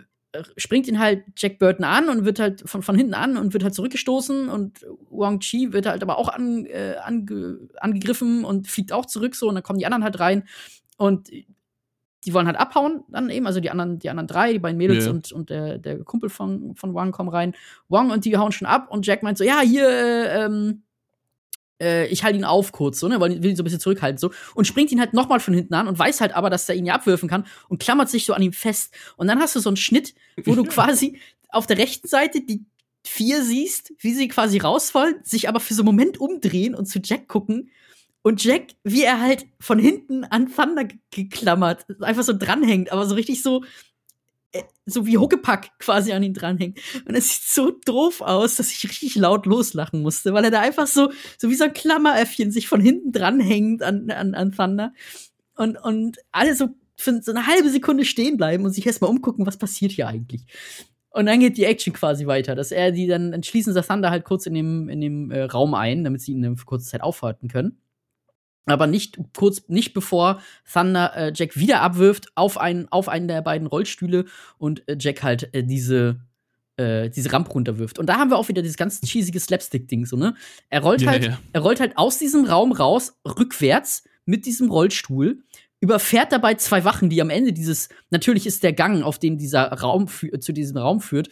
springt ihn halt Jack Burton an und wird halt von, von hinten an und wird halt zurückgestoßen und Wang Chi wird halt aber auch an, äh, ange, angegriffen und fliegt auch zurück so und dann kommen die anderen halt rein und die wollen halt abhauen dann eben, also die anderen, die anderen drei, die beiden Mädels Ja. und, und der, der Kumpel von, von Wang kommen rein. Wang und die hauen schon ab und Jack meint so, ja, hier, äh, ähm, äh, ich halte ihn auf kurz, so, ne, weil will ihn so ein bisschen zurückhalten, so, und springt ihn halt nochmal von hinten an und weiß halt aber, dass er ihn ja abwürfen kann und klammert sich so an ihm fest. Und dann hast du so einen Schnitt, wo du quasi auf der rechten Seite die vier siehst, wie sie quasi rausfallen, sich aber für so einen Moment umdrehen und zu Jack gucken. Und Jack, wie er halt von hinten an Thunder ge- geklammert, einfach so dranhängt, aber so richtig so, so wie Huckepack quasi an ihn dranhängt. Und es sieht so doof aus, dass ich richtig laut loslachen musste, weil er da einfach so, so wie so ein Klammeräffchen sich von hinten dranhängt an, an, an Thunder. Und, und alle so für so eine halbe Sekunde stehen bleiben und sich erstmal umgucken, was passiert hier eigentlich. Und dann geht die Action quasi weiter, dass er die dann entschließen sie Thunder halt kurz in dem, in dem äh, Raum ein, damit sie ihn dann für kurze Zeit aufhalten können. Aber nicht kurz, nicht bevor Thunder äh, Jack wieder abwirft auf einen, auf einen der beiden Rollstühle und äh, Jack halt äh, diese, äh, diese Rampe runterwirft. Und da haben wir auch wieder dieses ganz cheesige Slapstick-Ding, so, ne? Er rollt Ja, halt, ja. er rollt halt aus diesem Raum raus, rückwärts, mit diesem Rollstuhl, überfährt dabei zwei Wachen, die am Ende dieses, natürlich ist der Gang, auf dem dieser Raum zu diesem Raum führt,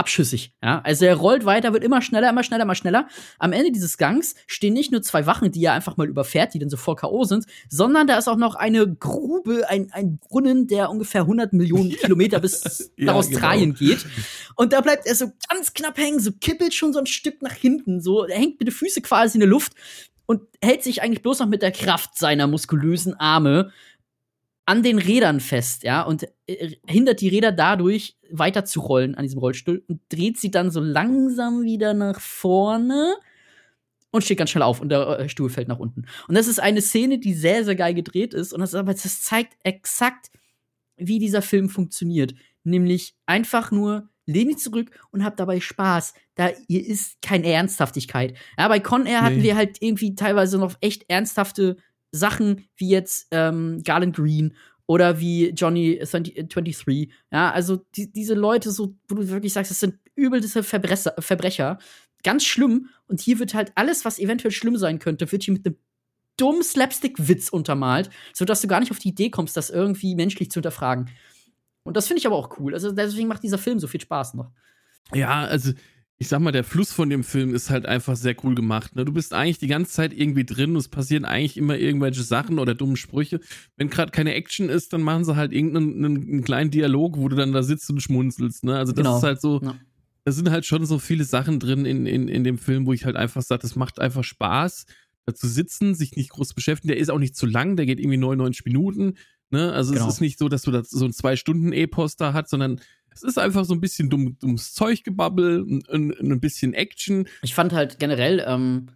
abschüssig. Ja? Also er rollt weiter, wird immer schneller, immer schneller, immer schneller. Am Ende dieses Gangs stehen nicht nur zwei Wachen, die er einfach mal überfährt, die dann so voll K.O. sind, sondern da ist auch noch eine Grube, ein, ein Brunnen, der ungefähr 100 Millionen Kilometer bis Ja, nach Australien genau. geht. Und da bleibt er so ganz knapp hängen, so kippelt schon so ein Stück nach hinten, so er hängt mit den Füßen quasi in der Luft und hält sich eigentlich bloß noch mit der Kraft seiner muskulösen Arme an den Rädern fest, ja, und äh, hindert die Räder dadurch weiter zu rollen an diesem Rollstuhl und dreht sie dann so langsam wieder nach vorne und steht ganz schnell auf und der äh, Stuhl fällt nach unten. Und das ist eine Szene, die sehr, sehr geil gedreht ist und das, aber das zeigt exakt, wie dieser Film funktioniert. Nämlich einfach nur lehn dich zurück und hab dabei Spaß. Da hier ist keine Ernsthaftigkeit. Ja, bei Con Air hatten Nee. wir halt irgendwie teilweise noch echt ernsthafte Sachen, wie jetzt ähm, Garland Green oder wie Johnny 20, äh, 23. Ja, also die, diese Leute, so, wo du wirklich sagst, das sind übelste Verbrecher, Verbrecher. Ganz schlimm. Und hier wird halt alles, was eventuell schlimm sein könnte, wird hier mit einem dummen Slapstick-Witz untermalt, sodass du gar nicht auf die Idee kommst, das irgendwie menschlich zu hinterfragen. Und das finde ich aber auch cool. Also deswegen macht dieser Film so viel Spaß noch. Ja, also ich sag mal, der Fluss von dem Film ist halt einfach sehr cool gemacht. Ne? Du bist eigentlich die ganze Zeit irgendwie drin und es passieren eigentlich immer irgendwelche Sachen oder dumme Sprüche. Wenn gerade keine Action ist, dann machen sie halt irgendeinen einen, einen kleinen Dialog, wo du dann da sitzt und schmunzelst. Ne? Also das Genau. ist halt so, Ja. da sind halt schon so viele Sachen drin in, in, in dem Film, wo ich halt einfach sage, das macht einfach Spaß. da zu sitzen, sich nicht groß beschäftigen. Der ist auch nicht zu lang, der geht irgendwie 99 Minuten. Ne? Also genau. es ist nicht so, dass du da so ein Zwei-Stunden-Epos da hast, sondern es ist einfach so ein bisschen dumm, dummes Zeuggebabbel, ein, ein bisschen Action. Ich fand halt generell, ähm,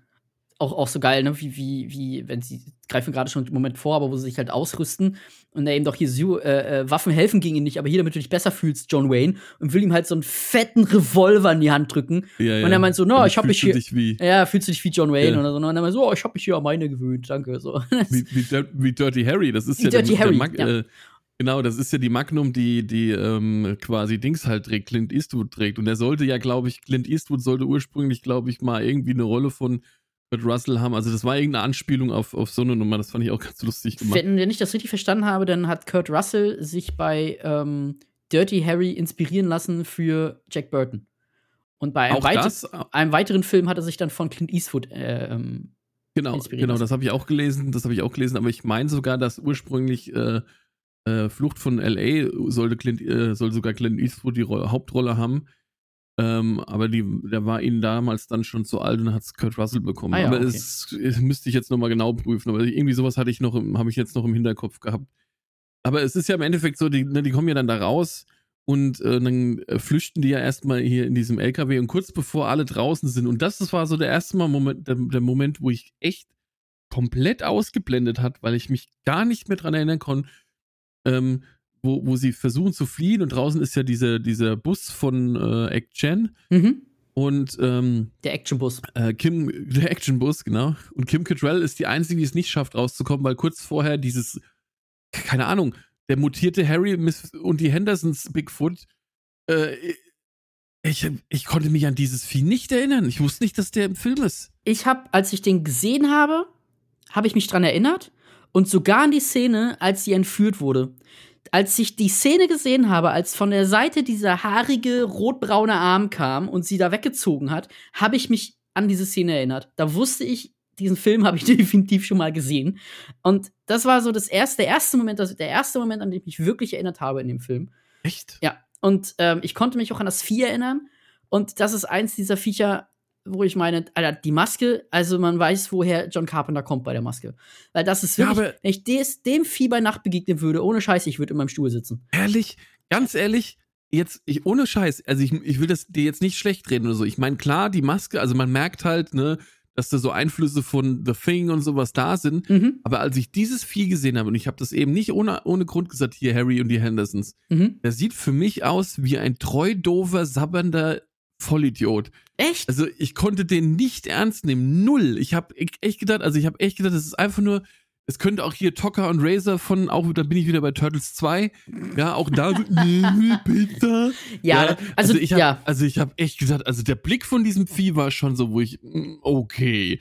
auch, auch so geil, ne? wie, wie, wie, wenn sie greifen gerade schon im Moment vor, aber wo sie sich halt ausrüsten und er eben doch hier so, äh, äh, Waffen helfen gegen ihn nicht, aber hier, damit du dich besser fühlst, John Wayne, und will ihm halt so einen fetten Revolver in die Hand drücken. Ja, ja. Und er meint so, no, ich hab mich hier. Wie, ja, fühlst du dich wie John Wayne ja. oder so. Und er meint so, oh, ich hab mich hier an meine gewöhnt, danke. So. Wie, wie, wie Dirty Harry, das ist wie ja Dirty der, Harry, der ja. äh, Genau, das ist ja die Magnum, die, die ähm, quasi Dings halt trägt, Clint Eastwood trägt. Und er sollte ja, glaube ich, Clint Eastwood sollte ursprünglich, glaube ich, mal irgendwie eine Rolle von Kurt Russell haben. Also das war irgendeine Anspielung auf, auf so eine Nummer, das fand ich auch ganz lustig gemacht. Wenn, wenn ich das richtig verstanden habe, dann hat Kurt Russell sich bei ähm, Dirty Harry inspirieren lassen für Jack Burton. Und bei einem, weiter das? einem weiteren Film hat er sich dann von Clint Eastwood äh, ähm, Genau, genau, das habe ich auch gelesen, das habe ich auch gelesen, aber ich meine sogar, dass ursprünglich äh, äh, Flucht von LA sollte Clint, äh, soll sogar Clint Eastwood die Ro Hauptrolle haben. Ähm, aber die, der war ihnen damals dann schon zu alt und hat es Kurt Russell bekommen. Ah, ja, aber okay. es, es, müsste ich jetzt nochmal genau prüfen. Aber irgendwie sowas hatte ich noch, habe ich jetzt noch im Hinterkopf gehabt. Aber es ist ja im Endeffekt so, die, ne, die kommen ja dann da raus und äh, dann flüchten die ja erstmal hier in diesem LKW und kurz bevor alle draußen sind. Und das, das war so der erste Mal Moment, der, der Moment, wo ich echt komplett ausgeblendet hat, weil ich mich gar nicht mehr dran erinnern konnte, ähm, wo, wo sie versuchen zu fliehen und draußen ist ja diese, dieser Bus von äh, Action. Mhm. Und ähm, der Actionbus. Äh, Kim, der Actionbus, genau. Und Kim Cattrall ist die einzige, die es nicht schafft, rauszukommen, weil kurz vorher dieses, keine Ahnung, der mutierte Harry und die Hendersons Bigfoot, äh, ich, ich konnte mich an dieses Vieh nicht erinnern. Ich wusste nicht, dass der im Film ist. Ich habe, als ich den gesehen habe, habe ich mich dran erinnert und sogar an die Szene, als sie entführt wurde. Als ich die Szene gesehen habe, als von der Seite dieser haarige, rotbraune Arm kam und sie da weggezogen hat, habe ich mich an diese Szene erinnert. Da wusste ich, diesen Film habe ich definitiv schon mal gesehen. Und das war so das erste, der erste Moment, also der erste Moment, an den ich mich wirklich erinnert habe in dem Film. Echt? Ja. Und ähm, ich konnte mich auch an das Vieh erinnern. Und das ist eins dieser Viecher, wo ich meine, Alter, die Maske, also man weiß, woher John Carpenter kommt bei der Maske. Weil das ist wirklich, ja, wenn ich des, dem Vieh bei Nacht begegnen würde, ohne Scheiß, ich würde in meinem Stuhl sitzen. Ehrlich, ganz ehrlich, jetzt, ich, ohne Scheiß, also ich, ich will das dir jetzt nicht schlecht reden oder so. Ich meine, klar, die Maske, also man merkt halt, ne, dass da so Einflüsse von The Thing und sowas da sind. Mhm. Aber als ich dieses Vieh gesehen habe, und ich habe das eben nicht ohne, ohne Grund gesagt, hier Harry und die Hendersons, mhm. der sieht für mich aus wie ein treu dover, sabbernder Vollidiot. Echt? Also ich konnte den nicht ernst nehmen. Null. Ich habe echt gedacht, also ich habe echt gedacht, das ist einfach nur, es könnte auch hier Tocker und Razor von, auch da bin ich wieder bei Turtles 2. Ja, auch da Pizza. Ja, ja, also, also ich habe ja. also ich habe echt gesagt, also der Blick von diesem Vieh war schon so, wo ich mm, okay.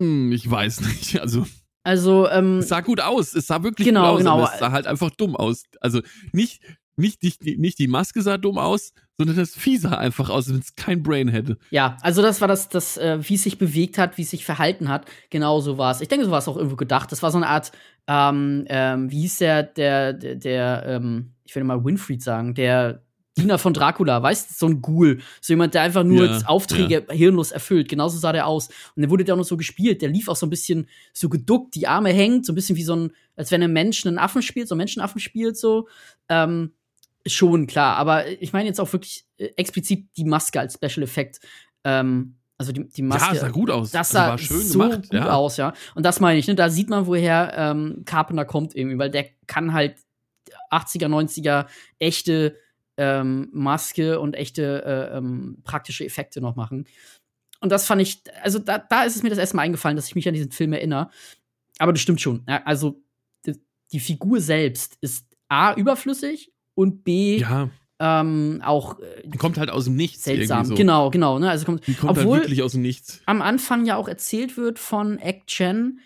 Hm, ich weiß nicht, also also, ähm, es sah gut aus. Es sah wirklich genau, gut aus, genau. aber es sah halt einfach dumm aus. Also nicht, nicht, nicht, nicht die Maske sah dumm aus, sondern das Vieh sah einfach aus, wenn es kein Brain hätte. Ja, also das war das, das äh, wie es sich bewegt hat, wie es sich verhalten hat. Genau so war es. Ich denke, so war es auch irgendwo gedacht. Das war so eine Art, ähm, ähm, wie hieß der, der, der, der ähm, ich will mal Winfried sagen, der Diener von Dracula, weißt du, so ein Ghoul. So jemand, der einfach nur ja, Aufträge ja. hirnlos erfüllt. Genauso sah der aus. Und dann wurde der auch noch so gespielt. Der lief auch so ein bisschen so geduckt, die Arme hängt, so ein bisschen wie so ein, als wenn ein Mensch einen Affen spielt, so ein Menschenaffen spielt, so. Ähm, Schon, klar. Aber ich meine jetzt auch wirklich äh, explizit die Maske als Special Effekt. Ähm, also die, die Maske. Ja, sah gut aus. Das sah also so gemacht, gut ja. aus, ja. Und das meine ich, ne? Da sieht man, woher ähm, Carpenter kommt irgendwie, weil der kann halt 80er, 90er echte ähm, Maske und echte äh, ähm, praktische Effekte noch machen. Und das fand ich, also da, da ist es mir das erste Mal eingefallen, dass ich mich an diesen Film erinnere. Aber das stimmt schon. Also die, die Figur selbst ist A, überflüssig und B, ja. ähm, auch. Äh, kommt halt aus dem Nichts. Seltsam, so. genau, genau. Ne? Also kommt, die kommt halt obwohl halt wirklich aus dem Nichts. Am Anfang ja auch erzählt wird von Egg Chen,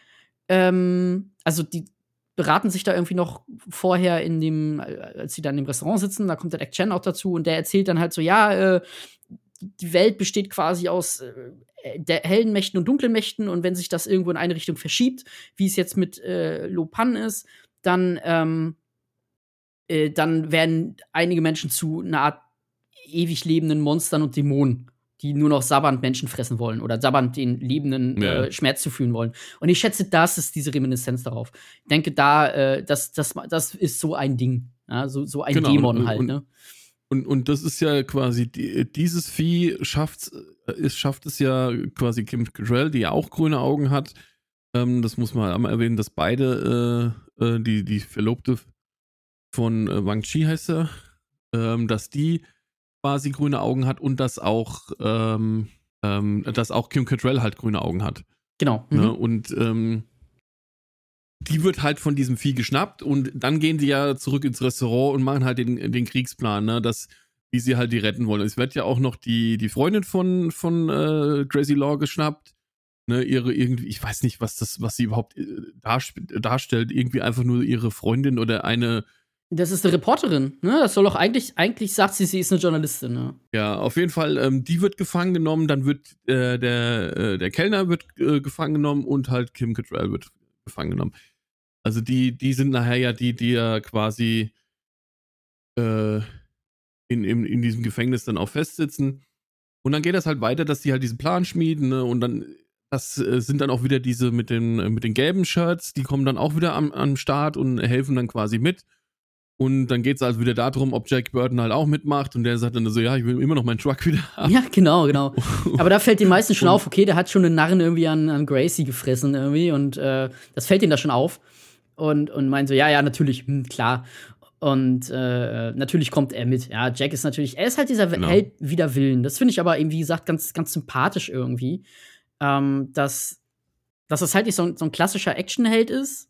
ähm, also die beraten sich da irgendwie noch vorher in dem, als sie dann im Restaurant sitzen, da kommt der Egg Chen auch dazu und der erzählt dann halt so, ja, äh, die Welt besteht quasi aus äh, der hellen Mächten und dunklen Mächten und wenn sich das irgendwo in eine Richtung verschiebt, wie es jetzt mit äh, Lopan ist, dann ähm, äh, dann werden einige Menschen zu einer Art ewig lebenden Monstern und Dämonen die nur noch sabbernd Menschen fressen wollen oder sabbernd den Lebenden Ja. äh, Schmerz zufügen wollen. Und ich schätze, das ist diese Reminiszenz darauf. Ich denke, da, äh, das, das, das ist so ein Ding. Ja, so, so ein Genau, Dämon und- halt, und- ne? Und, und das ist ja quasi, die, dieses Vieh schafft es, schafft es ja quasi Kim Cattrall, die ja auch grüne Augen hat. Ähm, das muss man einmal erwähnen, dass beide, äh, äh, die, die Verlobte von äh, Wang Chi heißt er, ähm, dass die quasi grüne Augen hat und dass auch, ähm, ähm, dass auch Kim Cattrall halt grüne Augen hat. Genau. Mhm. Ne? Und ähm, die wird halt von diesem Vieh geschnappt und dann gehen die ja zurück ins Restaurant und machen halt den, den Kriegsplan, ne? dass, wie sie halt die retten wollen. Es wird ja auch noch die, die Freundin von, von äh, Crazy Law geschnappt. Ne, ihre irgendwie, ich weiß nicht, was das, was sie überhaupt äh, darstellt, irgendwie einfach nur ihre Freundin oder eine, Das ist eine Reporterin, ne? Das soll doch eigentlich, eigentlich sagt sie, sie ist eine Journalistin, ne? Ja, auf jeden Fall, ähm, die wird gefangen genommen, dann wird äh, der, äh, der Kellner wird äh, gefangen genommen und halt Kim Cattrall wird gefangen genommen. Also die, die sind nachher ja die, die ja quasi äh, in, in, in diesem Gefängnis dann auch festsitzen. Und dann geht das halt weiter, dass die halt diesen Plan schmieden, ne? Und dann, das äh, sind dann auch wieder diese mit den, äh, mit den gelben Shirts, die kommen dann auch wieder am, am Start und helfen dann quasi mit. Und dann geht es also wieder darum, ob Jack Burton halt auch mitmacht. Und der sagt dann so, ja, ich will immer noch meinen Truck wieder haben. Ja, genau, genau. Aber da fällt den meisten schon auf, okay, der hat schon einen Narren irgendwie an, an Gracie gefressen irgendwie und äh, das fällt ihm da schon auf. Und, und meint so, ja, ja, natürlich, hm, klar. Und äh, natürlich kommt er mit. Ja, Jack ist natürlich, er ist halt dieser Genau. Held wider Willen. Das finde ich aber eben, wie gesagt, ganz, ganz sympathisch irgendwie. Ähm, dass, dass es halt nicht so, so ein klassischer Actionheld ist,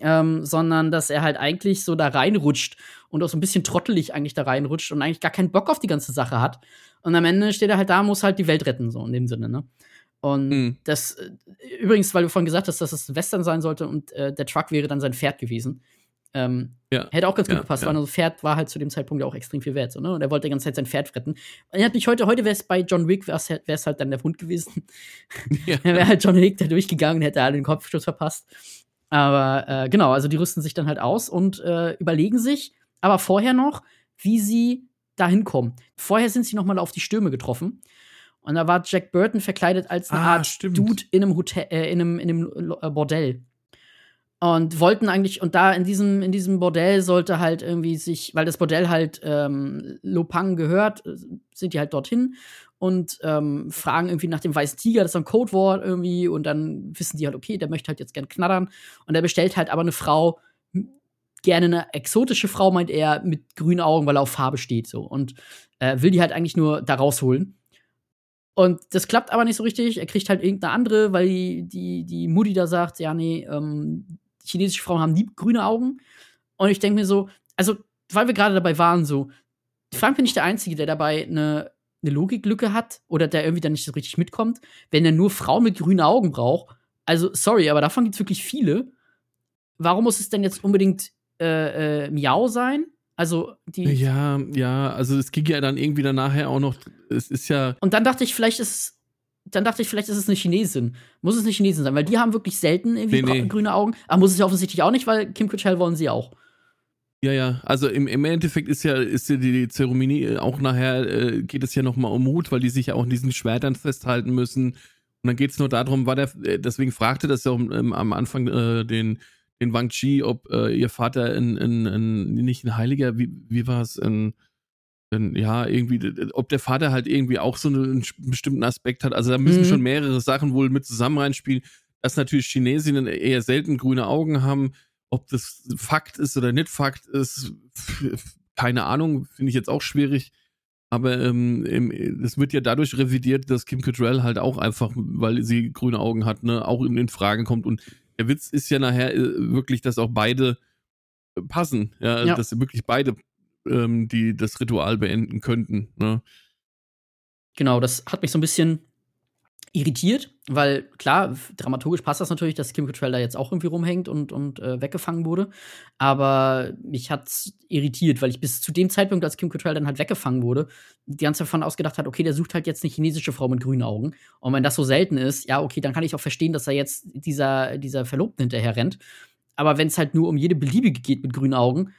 ähm, sondern dass er halt eigentlich so da reinrutscht und auch so ein bisschen trottelig eigentlich da reinrutscht und eigentlich gar keinen Bock auf die ganze Sache hat. Und am Ende steht er halt da, muss halt die Welt retten, so in dem Sinne, ne? Und Mhm. das, äh, übrigens, weil du vorhin gesagt hast, dass es Western sein sollte und äh, der Truck wäre dann sein Pferd gewesen. Ähm, Ja. Hätte auch ganz gut Ja, gepasst, ja. weil unser Pferd war halt zu dem Zeitpunkt ja auch extrem viel wert, so, ne? Und er wollte die ganze Zeit sein Pferd retten. Und er hat mich heute, heute wäre es bei John Wick, wäre es halt dann der Hund gewesen. Ja. Dann wäre halt John Wick da durchgegangen, hätte alle den Kopfschuss verpasst. Aber äh, genau, also die rüsten sich dann halt aus und äh, überlegen sich, aber vorher noch, wie sie da hinkommen. Vorher sind sie noch mal auf die Stürme getroffen. Und da war Jack Burton verkleidet als eine Ah, Art stimmt. Dude in einem Hotel, äh, in einem, in einem äh, Bordell. Und wollten eigentlich, und da in diesem, in diesem Bordell sollte halt irgendwie sich, weil das Bordell halt ähm, Lopang gehört, äh, sind die halt dorthin und ähm, fragen irgendwie nach dem weißen Tiger, das ist so ein Codewort irgendwie, und dann wissen die halt, okay, der möchte halt jetzt gern knattern. Und er bestellt halt aber eine Frau, gerne eine exotische Frau, meint er, mit grünen Augen, weil er auf Farbe steht, so. Und äh, will die halt eigentlich nur da rausholen. Und das klappt aber nicht so richtig. Er kriegt halt irgendeine andere, weil die, die, die Mutti da sagt, ja, nee, ähm, chinesische Frauen haben nie grüne Augen. Und ich denke mir so, also, weil wir gerade dabei waren, so, Frank bin ich der Einzige, der dabei eine, eine Logiklücke hat oder der irgendwie dann nicht so richtig mitkommt, wenn er nur Frauen mit grünen Augen braucht. Also, sorry, aber davon gibt es wirklich viele. Warum muss es denn jetzt unbedingt äh, äh, Miau sein? Also, die. Ja, ja, also es ging ja dann irgendwie dann nachher auch noch, es ist ja, Und dann dachte ich, vielleicht ist dann dachte ich, vielleicht ist es eine Chinesin. Muss es eine Chinesin sein, weil die haben wirklich selten irgendwie Nee, nee. grüne Augen. Aber muss es ja offensichtlich auch nicht, weil Kim Cattrall wollen sie auch. Ja, ja, also im, im Endeffekt ist ja, ist ja die, Zeremonie äh, auch nachher, äh, geht es ja nochmal um Mut, weil die sich ja auch in diesen Schwertern festhalten müssen. Und dann geht es nur darum, war der, äh, deswegen fragte das ja auch, ähm, am Anfang äh, den, den Wang Chi, ob äh, ihr Vater ein, ein, ein, nicht ein Heiliger, wie, wie war es, ein, ein, ja, irgendwie, ob der Vater halt irgendwie auch so einen bestimmten Aspekt hat. Also da müssen Mhm. schon mehrere Sachen wohl mit zusammen reinspielen, dass natürlich Chinesinnen eher selten grüne Augen haben. Ob das Fakt ist oder nicht Fakt ist, keine Ahnung, finde ich jetzt auch schwierig. Aber ähm, im- wird ja dadurch revidiert, dass Kim Cattrall halt auch einfach, weil sie grüne Augen hat, ne, auch in, in Frage kommt. Und der Witz ist ja nachher äh, wirklich, dass auch beide äh, passen. Ja, Ja. dass wirklich beide ähm, die das Ritual beenden könnten. Ne? Genau, das hat mich so ein bisschen irritiert, weil klar, dramaturgisch passt das natürlich, dass Kim Cattrall da jetzt auch irgendwie rumhängt und, und äh, weggefangen wurde. Aber mich hat's irritiert, weil ich bis zu dem Zeitpunkt, als Kim Cattrall dann halt weggefangen wurde, die ganze Zeit davon ausgedacht hat, okay, der sucht halt jetzt eine chinesische Frau mit grünen Augen. Und wenn das so selten ist, ja, okay, dann kann ich auch verstehen, dass er jetzt dieser, dieser Verlobten hinterher rennt. Aber wenn es halt nur um jede beliebige geht mit grünen Augen,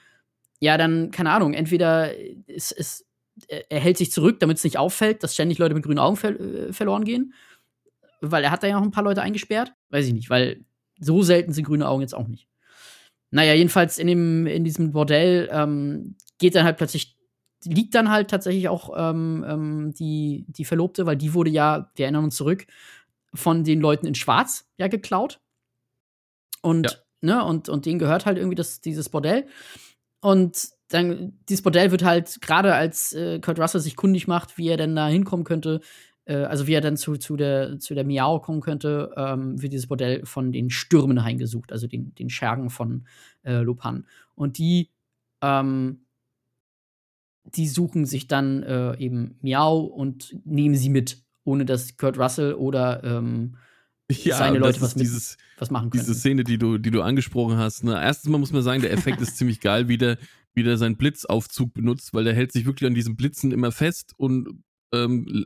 ja, dann, keine Ahnung, entweder ist, ist er, er hält sich zurück, damit es nicht auffällt, dass ständig Leute mit grünen Augen ver äh, verloren gehen. Weil er hat da ja noch ein paar Leute eingesperrt. Weiß ich nicht, weil so selten sind grüne Augen jetzt auch nicht. Naja, jedenfalls in, dem, in diesem Bordell ähm, geht dann halt plötzlich, liegt dann halt tatsächlich auch ähm, ähm, die, die Verlobte, weil die wurde ja, wir erinnern uns zurück, von den Leuten in Schwarz ja geklaut. Und, ja. ne, und, und denen gehört halt irgendwie das, dieses Bordell. Und dann, dieses Bordell wird halt, gerade als äh, Kurt Russell sich kundig macht, wie er denn da hinkommen könnte, also wie er dann zu, zu, der, zu der Miao kommen könnte, ähm, wird dieses Bordell von den Stürmen heimgesucht, also den, den Schergen von äh, Lupan. Und die, ähm, die suchen sich dann äh, eben Miao und nehmen sie mit, ohne dass Kurt Russell oder ähm, ja, seine Leute was, mit, dieses, was machen können. Diese Szene, die du, die du angesprochen hast. Ne? Erstens mal muss man sagen, der Effekt ist ziemlich geil, wie der, wie der seinen Blitzaufzug benutzt, weil der hält sich wirklich an diesen Blitzen immer fest und ähm,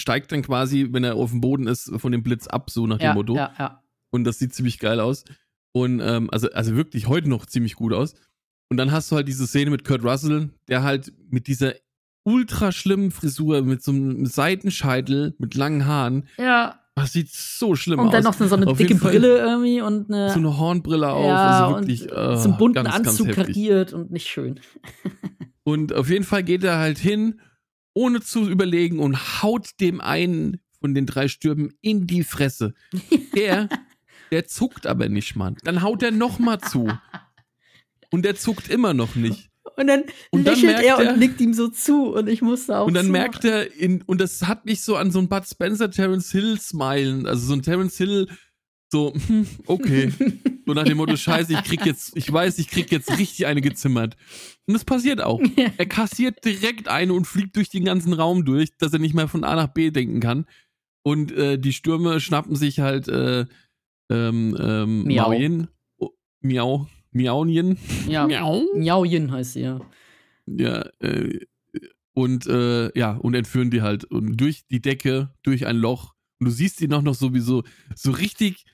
steigt dann quasi, wenn er auf dem Boden ist, von dem Blitz ab, so nach dem ja, Motto. Ja, ja. Und das sieht ziemlich geil aus. Und ähm, also, also wirklich heute noch ziemlich gut aus. Und dann hast du halt diese Szene mit Kurt Russell, der halt mit dieser ultra schlimmen Frisur, mit so einem Seitenscheitel, mit langen Haaren. Ja. Das sieht so schlimm aus. Und dann noch so eine Auf dicke Brille irgendwie und eine. So eine Hornbrille auf. Ja, also wirklich. Äh, zum bunten ganz, Anzug ganz kariert und nicht schön. und auf jeden Fall geht er halt hin, ohne zu überlegen und haut dem einen von den drei Stürmen in die Fresse. Der, der zuckt aber nicht, Mann. Dann haut er noch mal zu. Und der zuckt immer noch nicht. Und dann und lächelt dann er, er und nickt ihm so zu und ich musste auch Und dann so merkt er, in, und das hat mich so an so ein Bud Spencer Terence Hill smilen, also so ein Terence Hill, so, hm, okay. so nach dem Motto, scheiße, ich krieg jetzt, ich weiß, ich krieg jetzt richtig eine gezimmert. Und das passiert auch. Er kassiert direkt eine und fliegt durch den ganzen Raum durch, dass er nicht mehr von A nach B denken kann. Und äh, die Stürme schnappen sich halt äh, ähm, ähm, Miau. Maoyin, oh, Miau, Miaunien. Ja, Miau. Miaujin heißt sie, ja. Ja, äh, und äh, ja, und entführen die halt und durch die Decke, durch ein Loch. Und du siehst sie noch noch sowieso so richtig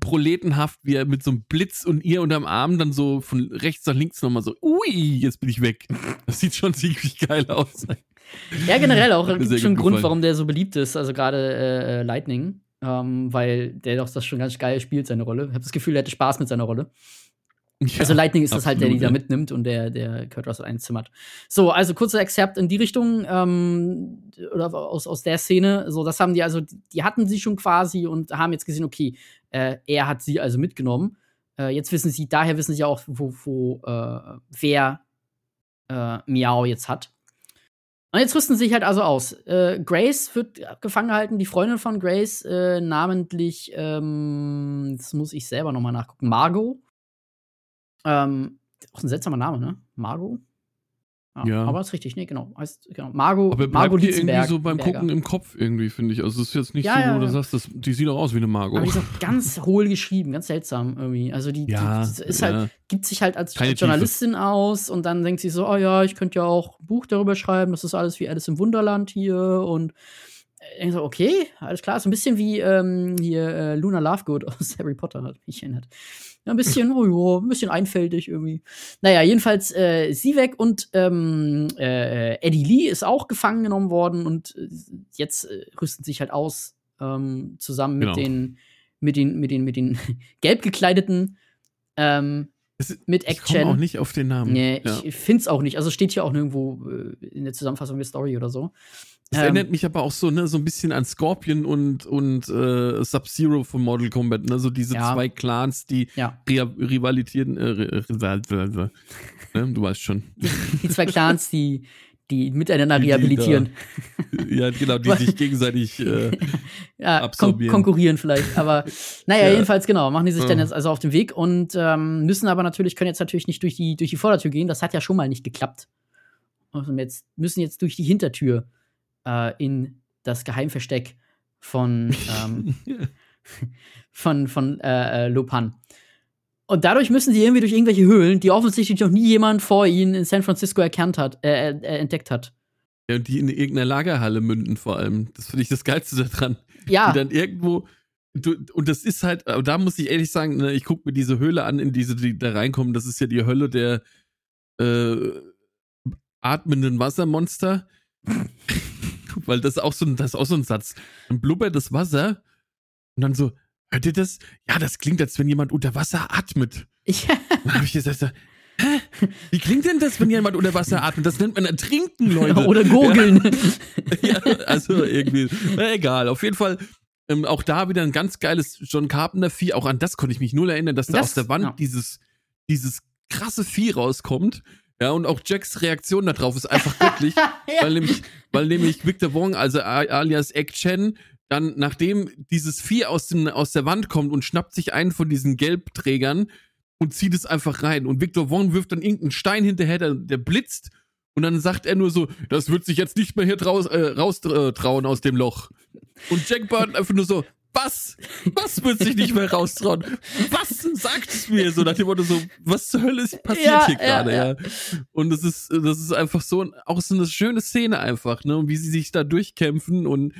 proletenhaft, wie er mit so einem Blitz und ihr unterm Arm dann so von rechts nach links nochmal so, ui, jetzt bin ich weg. Das sieht schon ziemlich geil aus. Ja, generell auch. Gibt schon einen Grund, warum der so beliebt ist. Also gerade äh, äh, Lightning. Ähm, weil der doch das schon ganz geil spielt, seine Rolle. Ich habe das Gefühl, er hätte Spaß mit seiner Rolle. Ja, also Lightning ist das halt, der die da mitnimmt und der, der Kurt Russell einzimmert. So, also kurzer Exzerpt in die Richtung, ähm, oder aus, aus der Szene. So, das haben die also, die hatten sie schon quasi und haben jetzt gesehen, okay, äh, er hat sie also mitgenommen. Äh, jetzt wissen sie, daher wissen sie auch, wo, wo äh, wer äh, Miao jetzt hat. Und jetzt rüsten sie sich halt also aus. Äh, Grace wird gefangen gehalten, die Freundin von Grace, äh, namentlich, ähm, das muss ich selber nochmal nachgucken, Margot ähm, auch ein seltsamer Name, ne? Margot? Ja, ja. Aber ist richtig, ne, genau. Heißt, genau. Margot, aber Margot die irgendwie so beim Gucken im Kopf irgendwie, finde ich. Also es ist jetzt nicht ja, so, wo ja, du sagst, das, die sieht auch aus wie eine Margot. Aber die ist auch ganz hohl geschrieben, ganz seltsam irgendwie. Also die, ja, die ist halt, gibt sich halt als Keine Journalistin Tiefe. aus und dann denkt sie so, oh ja, ich könnte ja auch ein Buch darüber schreiben, das ist alles wie Alice im Wunderland hier und ich so, okay, alles klar, so ein bisschen wie ähm, hier äh, Luna Lovegood aus Harry Potter hat mich erinnert. Ja, ein bisschen, oh ja, ein bisschen einfältig irgendwie. Naja, jedenfalls äh, sie weg und ähm, äh, Eddie Lee ist auch gefangen genommen worden und äh, jetzt äh, rüsten sich halt aus ähm, zusammen mit genau. den mit den mit den mit den gelb gekleideten ähm, es, mit Action. Ich komme auch nicht auf den Namen. Nee, ja. ich find's auch nicht. Also steht hier auch nirgendwo äh, in der Zusammenfassung der Story oder so. Das ähm, erinnert mich aber auch so, ne, so ein bisschen an Scorpion und, und äh, Sub-Zero von Mortal Kombat, ne? So diese ja. zwei Clans, die ja. rivalitieren, äh, ne? du weißt schon. Die zwei Clans, die, die miteinander die, rehabilitieren. Die da, ja, genau, die sich gegenseitig äh, ja. Kon konkurrieren vielleicht. Aber naja, ja. jedenfalls genau, machen die sich ja. dann jetzt also auf den Weg und ähm, müssen aber natürlich, können jetzt natürlich nicht durch die, durch die Vordertür gehen. Das hat ja schon mal nicht geklappt. Und jetzt müssen jetzt durch die Hintertür äh, in das Geheimversteck von, ähm, von, von äh, äh, Lopan. Und dadurch müssen sie irgendwie durch irgendwelche Höhlen, die offensichtlich noch nie jemand vor ihnen in San Francisco erkannt hat, äh, äh, entdeckt hat. Ja, und die in irgendeiner Lagerhalle münden vor allem. Das finde ich das Geilste daran. Ja. Die dann irgendwo. Du, und das ist halt, da muss ich ehrlich sagen, ne, ich gucke mir diese Höhle an, in diese, die da reinkommen. Das ist ja die Hölle der, äh, atmenden Wassermonster. Weil das ist auch so ein, das ist auch so ein Satz. Dann blubbert das Wasser und dann so, hört ihr das? Ja, das klingt, als wenn jemand unter Wasser atmet. Ja. Dann habe ich gesagt, so, hä? Wie klingt denn das, wenn jemand unter Wasser atmet? Das nennt man Ertrinken, Leute. Oder gurgeln. Ja, also irgendwie, na egal. Auf jeden Fall ähm, auch da wieder ein ganz geiles John Carpenter-Vieh. Auch an das konnte ich mich null erinnern, dass da Das- aus der Wand ja. dieses, dieses krasse Vieh rauskommt. Ja, und auch Jacks Reaktion darauf ist einfach göttlich, weil nämlich, weil nämlich Victor Wong, also alias Egg Chen, dann, nachdem dieses Vieh aus, dem, aus der Wand kommt und schnappt sich einen von diesen Gelbträgern und zieht es einfach rein. Und Victor Wong wirft dann irgendeinen Stein hinterher, der, der blitzt. Und dann sagt er nur so, das wird sich jetzt nicht mehr hier draus, äh, raustrauen aus dem Loch. Und Jack Burton einfach nur so, was? Was wird sich nicht mehr raustrauen? Was sagt es mir? So nach dem Motto so, was zur Hölle ist passiert Ja, hier ja, gerade, ja, ja. Und das ist, das ist einfach so, auch so eine schöne Szene einfach, ne? Und wie sie sich da durchkämpfen und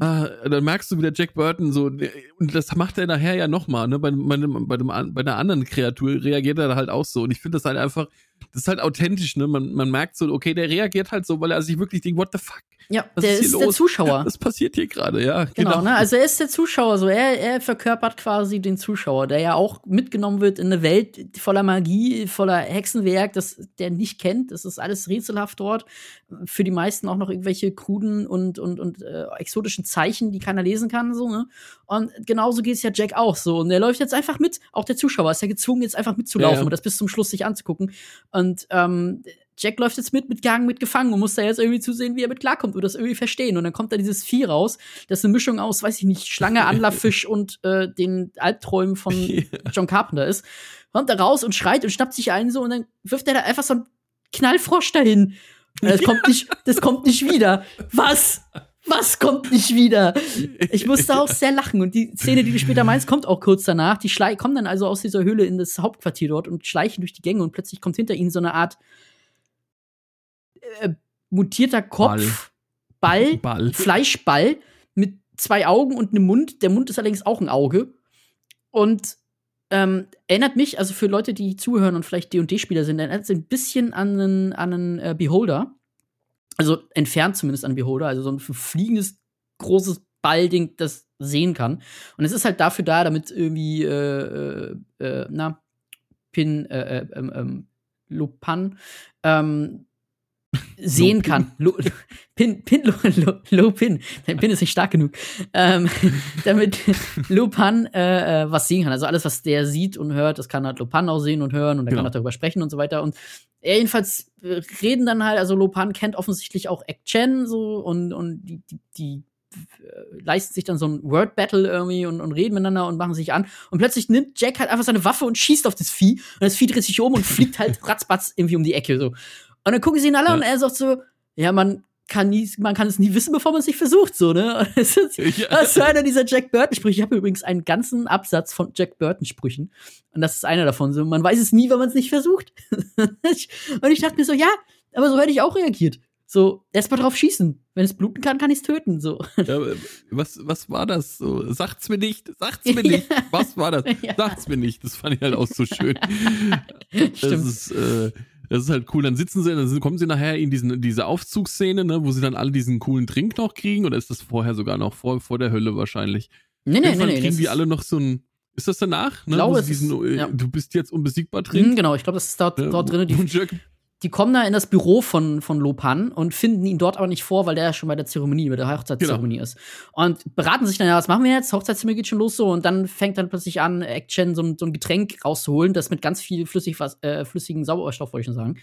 ah, dann merkst du wieder Jack Burton so, und das macht er nachher ja nochmal, ne? Bei, bei, bei, dem, bei einer anderen Kreatur reagiert er da halt auch so. Und ich finde das halt einfach, das ist halt authentisch, ne? Man, man merkt so, okay, der reagiert halt so, weil er sich wirklich denkt, what the fuck? Ja, Was der ist ist der? Zuschauer. Was passiert hier gerade? Ja, Genau, ne? Also er ist der Zuschauer, so er, er verkörpert quasi den Zuschauer, der ja auch mitgenommen wird in eine Welt voller Magie, voller Hexenwerk, das der nicht kennt. Das ist alles rätselhaft dort. Für die meisten auch noch irgendwelche kruden und und und äh, exotischen Zeichen, die keiner lesen kann, so ne. Und genauso geht's ja Jack auch so. Und er läuft jetzt einfach mit. Auch der Zuschauer ist ja gezwungen, jetzt einfach mitzulaufen Ja, ja. und das bis zum Schluss sich anzugucken. Und ähm, Jack läuft jetzt mit, mitgehangen, mitgefangen und muss da jetzt irgendwie zusehen, wie er mit klarkommt und das irgendwie verstehen. Und dann kommt da dieses Vieh raus, das ist eine Mischung aus, weiß ich nicht, Schlange, Anlauffisch und äh, den Albträumen von John Carpenter ist. Kommt da raus und schreit und schnappt sich einen so und dann wirft er da einfach so einen Knallfrosch dahin. Und das kommt nicht, das kommt nicht wieder. Was? Was kommt nicht wieder? Ich musste auch sehr lachen. Und die Szene, die du später meinst, kommt auch kurz danach. Die schlei kommen dann also aus dieser Höhle in das Hauptquartier dort und schleichen durch die Gänge und plötzlich kommt hinter ihnen so eine Art äh, mutierter Kopf, Ball, Ball. Fleischball mit zwei Augen und einem Mund. Der Mund ist allerdings auch ein Auge. Und ähm, erinnert mich, also für Leute, die zuhören und vielleicht D&D-Spieler sind, erinnert es ein bisschen an einen, an einen äh, Beholder. Also entfernt zumindest an Beholder. Also so ein fliegendes, großes Ballding, das sehen kann. Und es ist halt dafür da, damit irgendwie, äh, äh, äh, na, Pin, äh, äh, ähm, ähm, Lupan, ähm, sehen Lupin. kann. Lo, Pin, Pin, Lo, Lo, Lo Pin. Dein Pin ist nicht stark genug. Ähm, damit Lupan äh, äh, was sehen kann. Also alles, was der sieht und hört, das kann halt Lupan auch sehen und hören und er Genau. kann auch darüber sprechen und so weiter. Und er jedenfalls äh, reden dann halt, also Lopan kennt offensichtlich auch Ek Chen so und, und die, die, die äh, leisten sich dann so ein Word-Battle irgendwie und, und reden miteinander und machen sich an. Und plötzlich nimmt Jack halt einfach seine Waffe und schießt auf das Vieh. Und das Vieh dreht sich um und fliegt halt ratzbatz irgendwie um die Ecke. So. Und dann gucken sie ihn alle Ja. und er sagt so, ja, man kann, nie, man kann es nie wissen, bevor man es nicht versucht, so, ne? Und das ist, Ja. das ist einer dieser Jack Burton-Sprüche. Ich habe übrigens einen ganzen Absatz von Jack Burton-Sprüchen. Und das ist einer davon. So, man weiß es nie, wenn man es nicht versucht. und ich dachte mir so, ja, aber so hätte ich auch reagiert. So, erstmal drauf schießen. Wenn es bluten kann, kann ich es töten. So. Ja, aber was, was war das? So, sagt's mir nicht, sagt's mir nicht. Was war das? Ja. Sagt's mir nicht. Das fand ich halt auch so schön. Das Stimmt. ist, äh, das ist halt cool. Dann sitzen sie, dann kommen sie nachher in diesen, diese Aufzugsszene, ne, wo sie dann alle diesen coolen Drink noch kriegen. Oder ist das vorher sogar noch vor, vor der Hölle wahrscheinlich? Nee, nee, nee, nee. kriegen die alle noch so ein. Ist das danach? Ne, glaube, diesen, ist- äh, ja. Du bist jetzt unbesiegbar Mhm, drin. genau, ich glaube, das ist dort, Ne, dort drin. Die, die kommen da in das Büro von, von Lopan und finden ihn dort aber nicht vor, weil der ja schon bei der Zeremonie, bei der Hochzeitszeremonie ist. Und beraten sich dann, ja, was machen wir jetzt? Hochzeitszeremonie geht schon los so. Und dann fängt dann plötzlich an, Action so, ein- so ein Getränk rauszuholen, das mit ganz viel flüssig, äh, flüssigen Sauerstoff, wollte ich schon sagen,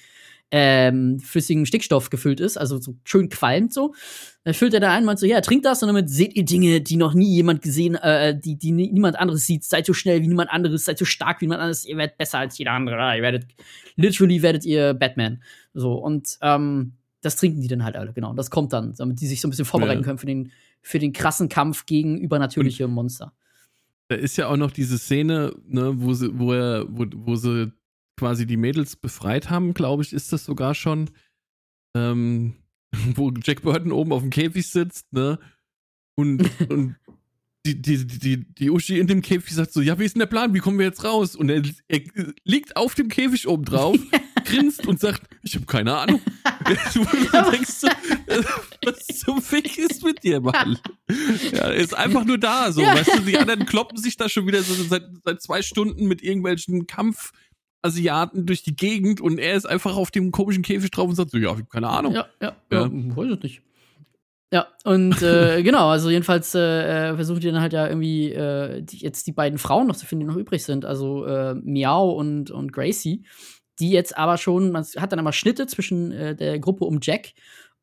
ähm, flüssigen Stickstoff gefüllt ist, also so schön qualmt so. Dann füllt er da ein, meint so, ja, trinkt das und damit seht ihr Dinge, die noch nie jemand gesehen, äh, die, die nie, niemand anderes sieht. Seid so schnell wie niemand anderes, seid so stark wie niemand anderes, ihr werdet besser als jeder andere. Ihr werdet, literally werdet ihr Batman. So, und ähm, das trinken die dann halt alle, genau. Und das kommt dann, damit die sich so ein bisschen vorbereiten Ja. können für den, für den krassen Kampf gegen übernatürliche Monster. Da ist ja auch noch diese Szene, ne, wo sie, wo er, wo, wo sie quasi die Mädels befreit haben, glaube ich, ist das sogar schon. Ähm, wo Jack Burton oben auf dem Käfig sitzt, ne? Und, und die, die, die, die Uschi in dem Käfig sagt so, ja, wie ist denn der Plan? Wie kommen wir jetzt raus? Und er, er liegt auf dem Käfig oben drauf, grinst und sagt, ich habe keine Ahnung. du denkst so, was zum Fick ist mit dir, Mann? Ja, er ist einfach nur da, so, weißt du, die anderen kloppen sich da schon wieder so seit, seit zwei Stunden mit irgendwelchen Kampfasiaten durch die Gegend und er ist einfach auf dem komischen Käfig drauf und sagt so, ja, keine Ahnung. Ja, ja, Ja. ja. weiß ich nicht. Ja, und äh, genau, also jedenfalls äh, äh, versuchen die dann halt ja irgendwie äh, die, jetzt die beiden Frauen noch zu finden, die noch übrig sind, also äh, Miau und, und Gracie, die jetzt aber schon, man hat dann aber Schnitte zwischen äh, der Gruppe um Jack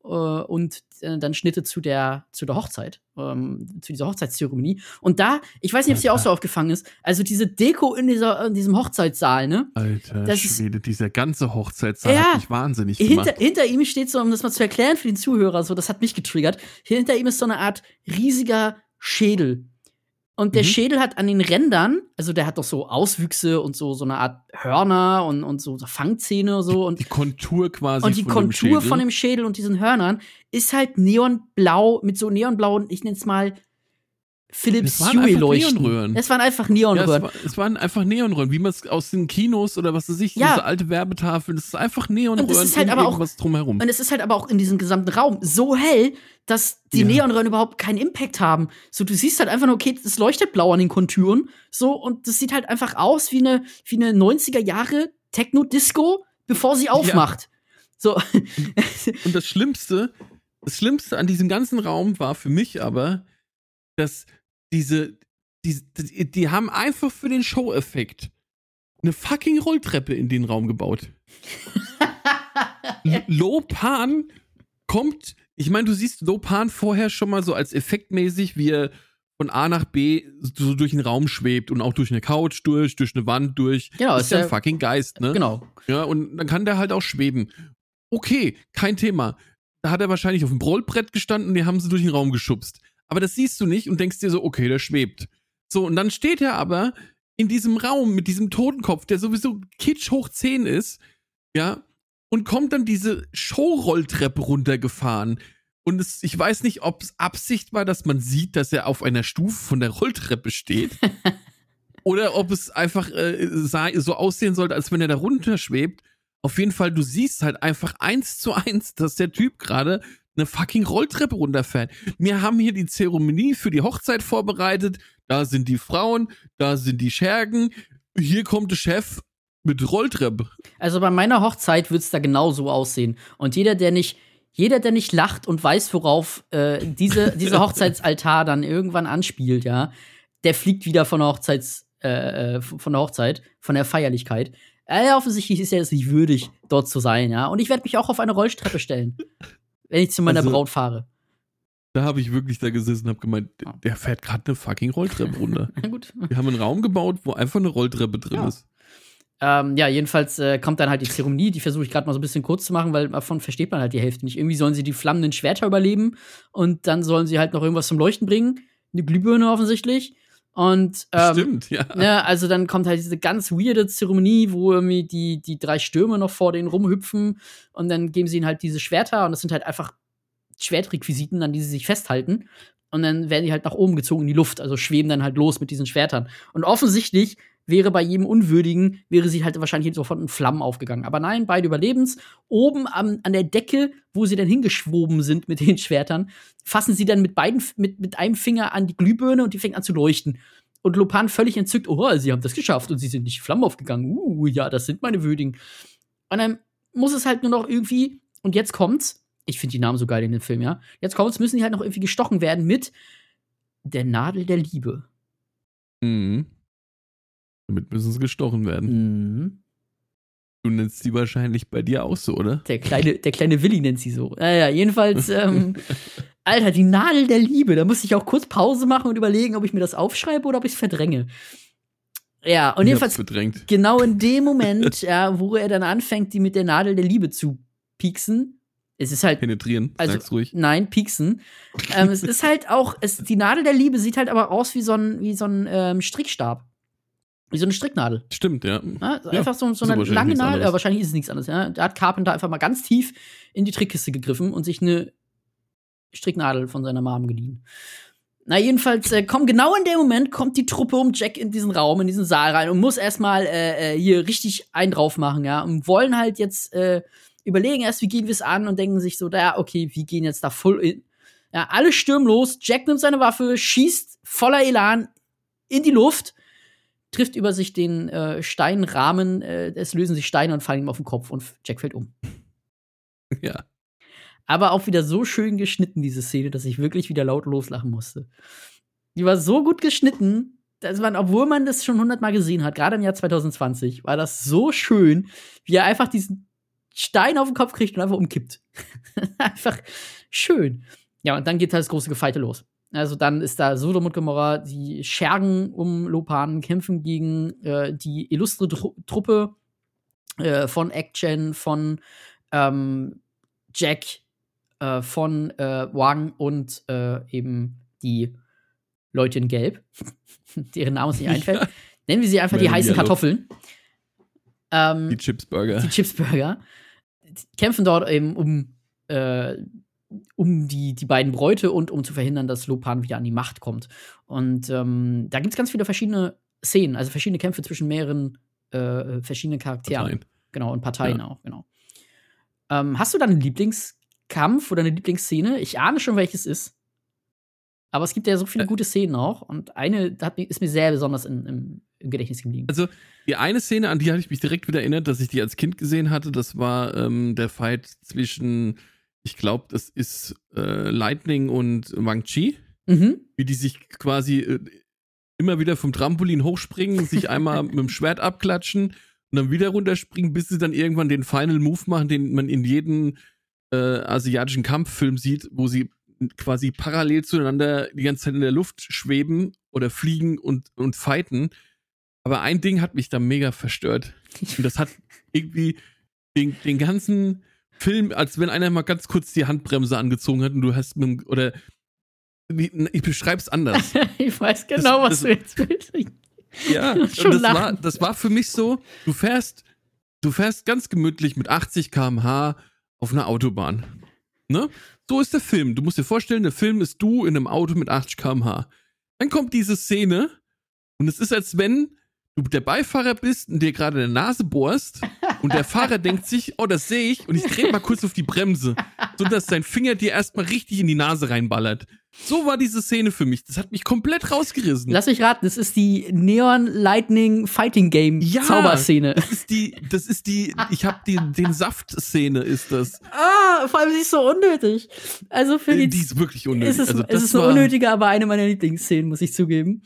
und äh, dann Schnitte zu der, zu der Hochzeit, ähm, zu dieser Hochzeitszeremonie. Und da, ich weiß nicht, ob es dir auch so aufgefangen ist, also diese Deko in, dieser, in diesem Hochzeitssaal, ne? Alter Das ist- Schwede, dieser ganze Hochzeitssaal Ja. hat mich wahnsinnig gemacht. Hinter, hinter ihm steht so, um das mal zu erklären für den Zuhörer, so, das hat mich getriggert. Hinter ihm ist so eine Art riesiger Schädel. Und der Mhm. Schädel hat an den Rändern, also der hat doch so Auswüchse und so, so eine Art Hörner und, und so, Fangzähne und so. Und, die Kontur quasi und die von Kontur dem von dem Schädel und diesen Hörnern ist halt neonblau, mit so neonblauen, ich nenn's mal Philips Es waren Hue einfach leuchten. Neonröhren. Es waren einfach ja, es, Neonröhren. war, es waren einfach Neonröhren, wie man es aus den Kinos oder was weiß ich, Ja. diese alte Werbetafeln, das ist einfach Neonröhren Und das ist halt aber auch- drumherum. Und es ist halt aber auch in diesem gesamten Raum so hell, dass die Ja. Neonröhren überhaupt keinen Impact haben. So, du siehst halt einfach nur, okay, es leuchtet blau an den Konturen. So, und das sieht halt einfach aus wie eine, wie eine 90er Jahre Techno-Disco, bevor sie aufmacht. So, Und das Schlimmste, das Schlimmste an diesem ganzen Raum war für mich aber, dass diese, die, die, die haben einfach für den Show-Effekt eine fucking Rolltreppe in den Raum gebaut. Lopan kommt, ich meine, du siehst Lopan vorher schon mal so als effektmäßig, wie er von A nach B so durch den Raum schwebt und auch durch eine Couch durch, durch eine Wand durch. Genau, das ist ja- ein fucking Geist, ne? genau. Ja, und dann kann der halt auch schweben. Okay, kein Thema. Da hat er wahrscheinlich auf dem Rollbrett gestanden und die haben sie durch den Raum geschubst. Aber das siehst du nicht und denkst dir so, okay, der schwebt. So, und dann steht er aber in diesem Raum mit diesem Totenkopf, der sowieso kitsch hoch 10 ist, ja, und kommt dann diese Showrolltreppe runtergefahren. Und es, ich weiß nicht, ob es Absicht war, dass man sieht, dass er auf einer Stufe von der Rolltreppe steht. oder ob es einfach äh, sah, so aussehen sollte, als wenn er da runterschwebt. Auf jeden Fall, du siehst halt einfach eins zu eins, dass der Typ gerade eine fucking Rolltreppe runterfährt. Wir haben hier die Zeremonie für die Hochzeit vorbereitet. Da sind die Frauen, da sind die Schergen. Hier kommt der Chef mit Rolltreppe. Also bei meiner Hochzeit wird es da genau so aussehen. Und jeder, der nicht, jeder, der nicht lacht und weiß, worauf äh, diese, dieser Hochzeitsaltar dann irgendwann anspielt, ja, der fliegt wieder von der Hochzeits, äh, äh, von der Hochzeit, von der Feierlichkeit. Äh, offensichtlich ist er es nicht würdig, dort zu sein, ja. Und ich werde mich auch auf eine Rolltreppe stellen, wenn ich zu meiner Also- Braut fahre. Da habe ich wirklich da gesessen und habe gemeint, der fährt gerade eine fucking Rolltreppe runter. Na gut. Wir haben einen Raum gebaut, wo einfach eine Rolltreppe drin Ja. ist. Ähm, ja, jedenfalls äh, kommt dann halt die Zeremonie, die versuche ich gerade mal so ein bisschen kurz zu machen, weil davon versteht man halt die Hälfte nicht. Irgendwie sollen sie die flammenden Schwerter überleben und dann sollen sie halt noch irgendwas zum Leuchten bringen. Eine Glühbirne offensichtlich. Und ähm, Stimmt, ja. ja, also dann kommt halt diese ganz weirde Zeremonie, wo irgendwie die, die drei Stürme noch vor denen rumhüpfen und dann geben sie ihnen halt diese Schwerter und das sind halt einfach Schwertrequisiten, an die sie sich festhalten. Und dann werden die halt nach oben gezogen in die Luft, also schweben dann halt los mit diesen Schwertern. Und offensichtlich wäre bei jedem Unwürdigen, wäre sie halt wahrscheinlich sofort in Flammen aufgegangen. Aber nein, beide überleben's. Oben am, an der Decke, wo sie dann hingeschwoben sind mit den Schwertern, fassen sie dann mit beiden, mit, mit einem Finger an die Glühbirne und die fängt an zu leuchten. Und Lopan völlig entzückt, oh, sie haben das geschafft und sie sind nicht in Flammen aufgegangen. Uh, ja, das sind meine Würdigen. Und dann muss es halt nur noch irgendwie, und jetzt kommt's, ich finde die Namen so geil in dem Film, ja. Jetzt kommt's, müssen die halt noch irgendwie gestochen werden mit der Nadel der Liebe. Mhm. Damit müssen sie gestochen werden. Mhm. Du nennst die wahrscheinlich bei dir auch so, oder? Der kleine, der kleine Willi nennt sie so. Naja, jedenfalls, ähm, Alter, die Nadel der Liebe. Da musste ich auch kurz Pause machen und überlegen, ob ich mir das aufschreibe oder ob ich es verdränge. Ja, und Ich jedenfalls verdrängt. genau in dem Moment, ja, wo er dann anfängt, die mit der Nadel der Liebe zu pieksen. Es ist halt Penetrieren, Also- sag's ruhig. Nein, pieksen. ähm, es ist halt auch, es, die Nadel der Liebe sieht halt aber aus wie so ein, wie so ein ähm, Strickstab. Wie so eine Stricknadel. Stimmt, ja. Ja? Ja, einfach so, so ist eine lange Nadel, aber wahrscheinlich ist es nichts anderes. Ja? Da hat Carpenter einfach mal ganz tief in die Trickkiste gegriffen und sich eine Stricknadel von seiner Mom geliehen. Na, jedenfalls, äh, kommt genau in dem Moment kommt die Truppe um Jack in diesen Raum, in diesen Saal rein und muss erstmal äh, äh, hier richtig einen drauf machen, ja. Und wollen halt jetzt äh, überlegen erst, wie gehen wir es an und denken sich so, ja, okay, wir gehen jetzt da voll in. Ja, alle stürmen los, Jack nimmt seine Waffe, schießt voller Elan in die Luft, trifft über sich den äh, Steinrahmen, äh, es lösen sich Steine und fallen ihm auf den Kopf und Jack fällt um. Ja. Aber auch wieder so schön geschnitten, diese Szene, dass ich wirklich wieder laut loslachen musste. Die war so gut geschnitten, dass man, obwohl man das schon hundertmal gesehen hat, gerade im Jahr 2020, war das so schön, wie er einfach diesen Stein auf den Kopf kriegt und einfach umkippt. einfach schön. Ja, und dann geht halt das große Gefeite los. Also dann ist da Sodom und Gomorra, die Schergen um Lopan kämpfen gegen äh, die illustre Tru Truppe äh, von Action, von ähm, Jack, äh, von äh, Wang und äh, eben die Leute in Gelb, deren Name uns nicht einfällt. Ja. Nennen wir sie einfach die heißen Kartoffeln. Ähm, die Chipsburger. Die Chipsburger. Die kämpfen dort eben um, äh, um die, die beiden Bräute und um zu verhindern, dass Lopan wieder an die Macht kommt. Und ähm, da gibt es ganz viele verschiedene Szenen, also verschiedene Kämpfe zwischen mehreren äh, verschiedenen Charakteren. Parteien. Genau, und Parteien ja. auch, genau. Ähm, hast du da einen Lieblingskampf oder eine Lieblingsszene? Ich ahne schon, welches ist. Aber es gibt ja so viele gute Szenen auch. Und eine hat, ist mir sehr besonders in, im, im, Gedächtnis geblieben. Also, die eine Szene, an die habe ich mich direkt wieder erinnert, dass ich die als Kind gesehen hatte. Das war ähm, der Fight zwischen, ich glaube, das ist äh, Lightning und Wang Chi. Mhm. Wie die sich quasi äh, immer wieder vom Trampolin hochspringen, sich einmal mit dem Schwert abklatschen und dann wieder runterspringen, bis sie dann irgendwann den Final Move machen, den man in jedem äh, asiatischen Kampffilm sieht, wo sie quasi parallel zueinander die ganze Zeit in der Luft schweben oder fliegen und, und fighten. Aber ein Ding hat mich da mega verstört. Und das hat irgendwie den, den ganzen Film, als wenn einer mal ganz kurz die Handbremse angezogen hat und du hast mit, oder ich beschreib's anders. ich weiß genau, das, was das, du jetzt willst. Ja, das war, das war für mich so, du fährst, du fährst ganz gemütlich mit 80 km/h auf einer Autobahn. Ne? So ist der Film. Du musst dir vorstellen, der Film ist du in einem Auto mit 80 km/h. Dann kommt diese Szene und es ist, als wenn du der Beifahrer bist und dir gerade in der Nase bohrst und der Fahrer denkt sich, oh, das sehe ich und ich drehe mal kurz auf die Bremse, sodass sein Finger dir erstmal richtig in die Nase reinballert. So war diese Szene für mich. Das hat mich komplett rausgerissen. Lass mich raten, das ist die Neon Lightning Fighting Game ja, Zauberszene. Das ist die, das ist die, ich hab die, den Saft-Szene ist das. Ah, vor allem sie ist so unnötig. Also für die. Die ist wirklich unnötig. Ist es, also, es ist eine unnötige, aber eine meiner Lieblingsszenen, muss ich zugeben.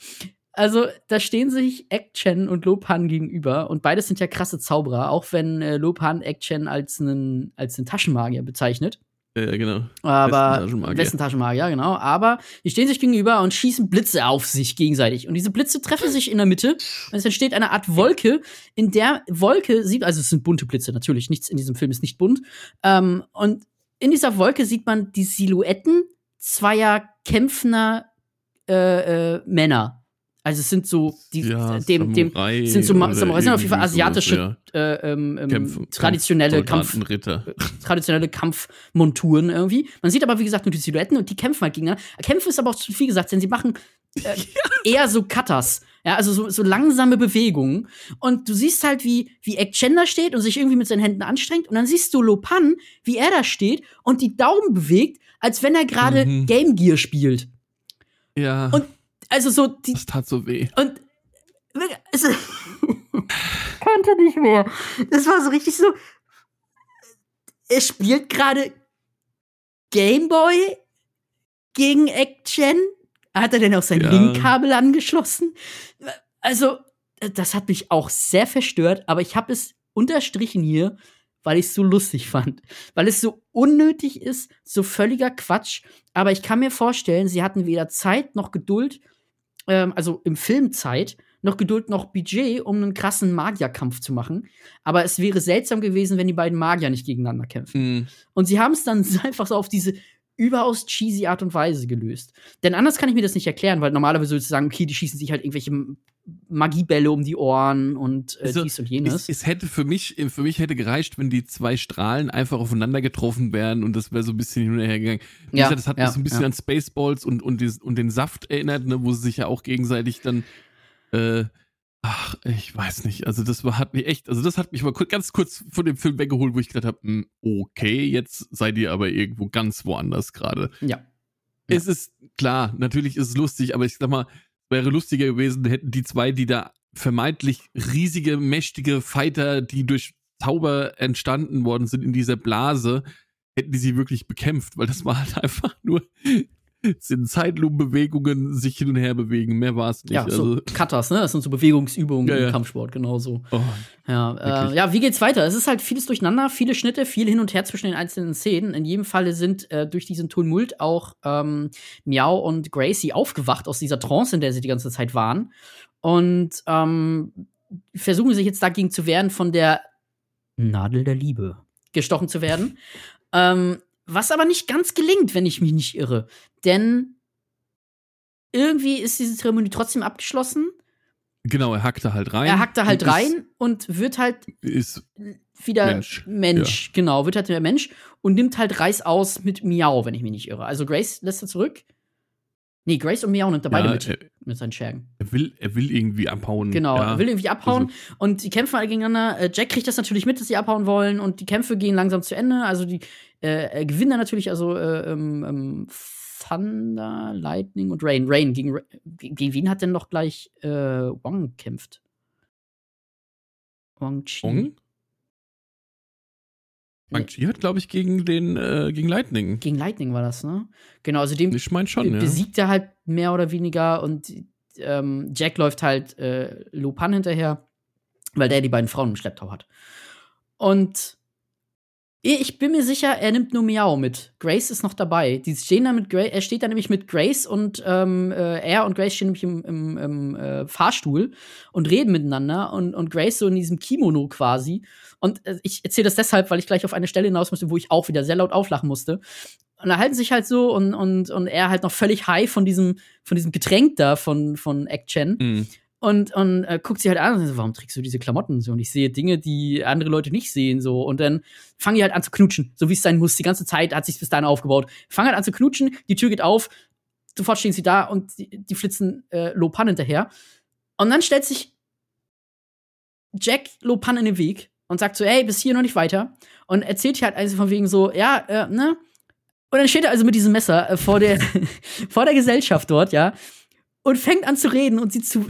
Also, da stehen sich Action und Lopan gegenüber und beides sind ja krasse Zauberer, auch wenn äh, Lopan Action als einen, als einen Taschenmagier bezeichnet. Ja, genau. Aber Westen Taschenmagier, genau. Aber die stehen sich gegenüber und schießen Blitze auf sich gegenseitig. Und diese Blitze treffen sich in der Mitte und es entsteht eine Art Wolke. In der Wolke sieht, also es sind bunte Blitze, natürlich. Nichts in diesem Film ist nicht bunt. Ähm, und in dieser Wolke sieht man die Silhouetten zweier kämpfender äh, äh, Männer. Also es sind so die ja, dem dem sind so Samurai sind auf jeden Fall asiatische sowas, ja. äh, ähm, ähm Kämpf, traditionelle Kampf. Äh, traditionelle Kampfmonturen irgendwie. Man sieht aber wie gesagt nur die Silhouetten und die kämpfen halt gegeneinander. Kämpfen ist aber auch zu viel gesagt, denn sie machen äh, eher so Cutters. Ja, also so, so langsame Bewegungen. Und du siehst halt, wie, wie Action da steht und sich irgendwie mit seinen Händen anstrengt. Und dann siehst du Lopan, wie er da steht und die Daumen bewegt, als wenn er gerade mhm. Game Gear spielt. Ja. Und also so die. Das tat so weh. Und es konnte nicht mehr. Das war so richtig so. Er spielt gerade Gameboy gegen Action. Hat er denn auch sein ja. Linkkabel angeschlossen? Also, das hat mich auch sehr verstört, aber ich habe es unterstrichen hier, weil ich es so lustig fand. Weil es so unnötig ist, so völliger Quatsch. Aber ich kann mir vorstellen, sie hatten weder Zeit noch Geduld ähm, also im Filmzeit, noch Geduld, noch Budget, um einen krassen Magierkampf zu machen. Aber es wäre seltsam gewesen, wenn die beiden Magier nicht gegeneinander kämpfen. Mhm. Und sie haben es dann einfach so auf diese überaus cheesy Art und Weise gelöst. Denn anders kann ich mir das nicht erklären, weil normalerweise würdest du sagen, okay, die schießen sich halt irgendwelche Magiebälle um die Ohren und äh, also, dies und jenes. Es, es, hätte für mich, für mich hätte gereicht, wenn die zwei Strahlen einfach aufeinander getroffen wären und das wäre so ein bisschen hin und her gegangen. Ja, gesagt, das hat ja, mich so ein bisschen ja. an Spaceballs und, und, und den Saft erinnert, ne, wo sie sich ja auch gegenseitig dann äh, Ach, ich weiß nicht. Also das war, hat mich echt, also das hat mich mal ganz kurz von dem Film weggeholt, wo ich gedacht habe, hm, okay, jetzt seid ihr aber irgendwo ganz woanders gerade. Ja. Es ist klar, natürlich ist es lustig, aber ich sag mal, es wäre lustiger gewesen, hätten die zwei, die da vermeintlich riesige, mächtige Fighter, die durch Zauber entstanden worden sind in dieser Blase, hätten die sie wirklich bekämpft, weil das war halt einfach nur sind Zeitlupenbewegungen sich hin und her bewegen, mehr war es nicht. Ja, so also, Cutters, ne? Das sind so Bewegungsübungen Ja, im ja. Kampfsport, genauso. oh, Ja, äh, ja, wie geht's weiter? Es ist halt vieles durcheinander, viele Schnitte, viel hin und her zwischen den einzelnen Szenen. In jedem Falle sind äh, durch diesen Tumult auch ähm, Miau und Gracie aufgewacht aus dieser Trance, in der sie die ganze Zeit waren. Und ähm, versuchen sich jetzt dagegen zu wehren, von der Nadel der Liebe gestochen zu werden. ähm, was aber nicht ganz gelingt, wenn ich mich nicht irre. Denn irgendwie ist diese Zeremonie trotzdem abgeschlossen. genau, er hackte halt rein. Er hackt da halt und ist- rein und wird halt Ist, wieder Mensch, Mensch, genau, wird halt wieder Mensch und nimmt halt Reis aus mit Miau, wenn ich mich nicht irre. Also Grace lässt er zurück. Nee, Grace und Miau nimmt er beide ja, mit, er, mit seinen Schergen. er, will, er will irgendwie abhauen. Genau, ja. er will irgendwie abhauen und die kämpfen alle gegeneinander. Äh, Jack kriegt das natürlich mit, dass sie abhauen wollen und die Kämpfe gehen langsam zu Ende. Also die äh, äh, gewinnen dann natürlich also äh, ähm, ähm, Thunder, Lightning und Rain. Rain gegen, gegen wen hat denn noch gleich äh, Wang gekämpft? Wang Chi. Wong? Wang Chi hat, glaube ich, gegen den, äh, gegen Lightning. Gegen Lightning war das, ne? Genau, also dem Ich meine schon, be- ja. besiegt er halt mehr oder weniger und ähm, Jack läuft halt äh, Lopan hinterher, weil der die beiden Frauen im Schlepptau hat. Und ich bin mir sicher, er nimmt nur Miau mit. Grace ist noch dabei. Die stehen da mit Grace, er steht da nämlich mit Grace und ähm, äh, er und Grace stehen nämlich im, im, im äh, Fahrstuhl und reden miteinander und, und Grace so in diesem Kimono quasi. Und äh, ich erzähle das deshalb, weil ich gleich auf eine Stelle hinaus musste, wo ich auch wieder sehr laut auflachen musste. Und da halten sich halt so und, und, und er halt noch völlig high von diesem, von diesem Getränk da von, von Action Mhm. Und, und äh, guckt sie halt an und so, warum trägst du diese Klamotten so? Und ich sehe Dinge, die andere Leute nicht sehen, so. Und dann fangen die halt an zu knutschen, so wie es sein muss. Die ganze Zeit hat sich bis dahin aufgebaut. Fangen halt an zu knutschen, die Tür geht auf, sofort stehen sie da und die, die flitzen äh, Lopan hinterher. Und dann stellt sich Jack Lopan in den Weg und sagt so, ey, bis hier noch nicht weiter. Und erzählt hier halt also von wegen so, ja, äh, ne? Und dann steht er also mit diesem Messer äh, vor der, vor der Gesellschaft dort, ja, und fängt an zu reden und sie zu,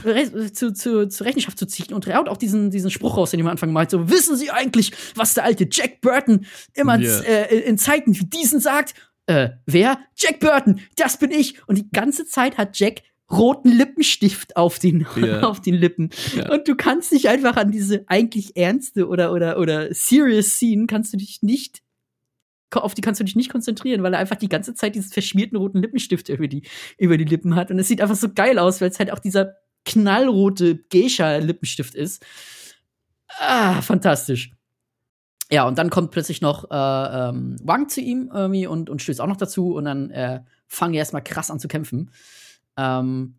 zu, zu, zu Rechenschaft zu ziehen und haut auch diesen, diesen Spruch raus, den ich am Anfang meinte, so, wissen Sie eigentlich, was der alte Jack Burton immer Ja. äh, in Zeiten wie diesen sagt? Äh, wer? Jack Burton, das bin ich. Und die ganze Zeit hat Jack roten Lippenstift auf den, Ja. auf den Lippen. Ja. Und du kannst dich einfach an diese eigentlich ernste oder, oder, oder serious Scene kannst du dich nicht auf die kannst du dich nicht konzentrieren, weil er einfach die ganze Zeit diesen verschmierten roten Lippenstift über die, über die Lippen hat. Und es sieht einfach so geil aus, weil es halt auch dieser knallrote Geisha-Lippenstift ist. Ah, fantastisch. Ja, und dann kommt plötzlich noch äh, ähm, Wang zu ihm irgendwie und, und stößt auch noch dazu und dann äh, fangen die erstmal krass an zu kämpfen. Ähm,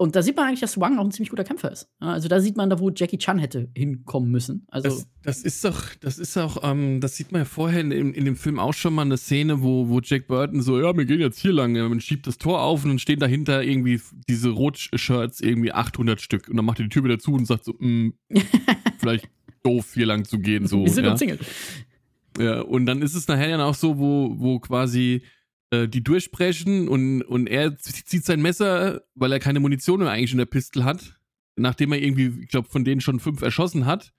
und da sieht man eigentlich, dass Wang auch ein ziemlich guter Kämpfer ist. Ja, also da sieht man da, wo Jackie Chan hätte hinkommen müssen. Also Das, das ist doch, das ist auch, ähm, das sieht man ja vorher in, in dem Film auch schon mal eine Szene, wo, wo Jack Burton so, ja, wir gehen jetzt hier lang, man schiebt das Tor auf und dann stehen dahinter irgendwie diese Rot-Shirts, irgendwie 800 Stück und dann macht er die Tür wieder zu und sagt so, mm, vielleicht doof hier lang zu gehen, so. wir sind ja. umzingelt. Ja, und dann ist es nachher dann auch so, wo, wo quasi die durchbrechen und, und er zieht sein Messer, weil er keine Munition mehr eigentlich in der Pistole hat. Nachdem er irgendwie, ich glaube, von denen schon fünf erschossen hat,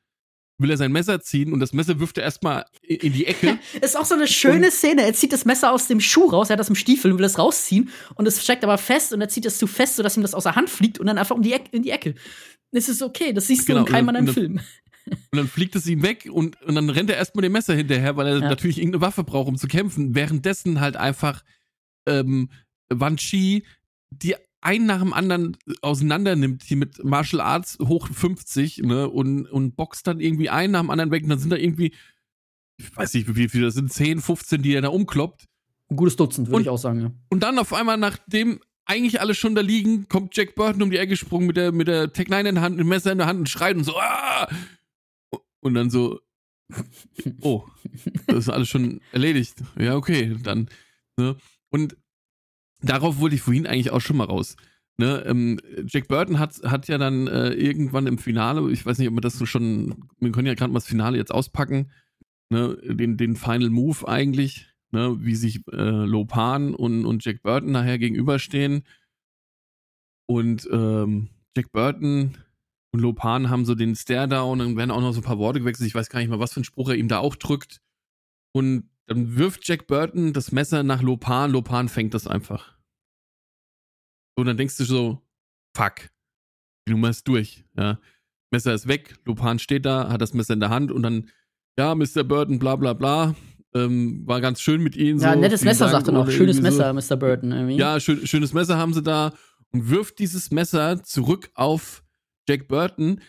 will er sein Messer ziehen und das Messer wirft er erstmal in, die Ecke. Ist auch so eine schöne Szene. Er zieht das Messer aus dem Schuh raus, er hat das im Stiefel und will es rausziehen und es steckt aber fest und er zieht es zu fest, sodass ihm das aus der Hand fliegt und dann einfach um die Ecke, in die Ecke. Das ist okay, das siehst Genau, du in keinem und- anderen und- Film. Und dann fliegt es ihm weg und, und dann rennt er erstmal dem Messer hinterher, weil er Ja. natürlich irgendeine Waffe braucht, um zu kämpfen. Währenddessen halt einfach ähm, Wan Chi die einen nach dem anderen auseinander nimmt, hier mit Martial Arts hoch 50, ne, und, und boxt dann irgendwie einen nach dem anderen weg und dann sind da irgendwie, ich weiß nicht, wie viele das sind, 10, 15, die er da umkloppt. Ein gutes Dutzend, würde ich auch sagen, ja. Und dann auf einmal, nachdem eigentlich alle schon da liegen, kommt Jack Burton um die Ecke gesprungen mit der, mit der Tech 9 in der Hand, mit dem Messer in der Hand und schreit und so, ah! Und dann so, oh, das ist alles schon erledigt. Ja, okay, dann, ne? Und darauf wollte ich vorhin eigentlich auch schon mal raus. Ne, ähm, Jack Burton hat, hat ja dann äh, irgendwann im Finale, ich weiß nicht, ob wir das so schon, wir können ja gerade mal das Finale jetzt auspacken, ne, den, den Final Move eigentlich, ne, wie sich äh, Lopan und, und Jack Burton nachher gegenüberstehen. Und ähm, Jack Burton und Lopan haben so den Stare-Down, dann werden auch noch so ein paar Worte gewechselt. Ich weiß gar nicht mal, was für ein Spruch er ihm da auch drückt. Und dann wirft Jack Burton das Messer nach Lopan. Lopan fängt das einfach. So, dann denkst du so, fuck, die Nummer ist durch. Ja. Messer ist weg, Lopan steht da, hat das Messer in der Hand und dann, ja, Mr. Burton, bla bla bla. Ähm, war ganz schön mit ihnen. Ja, so, nettes Messer, sagt er noch. Schönes Messer, so. Mr. Burton. Irgendwie. Ja, schön, schönes Messer haben sie da und wirft dieses Messer zurück auf Jack Burton.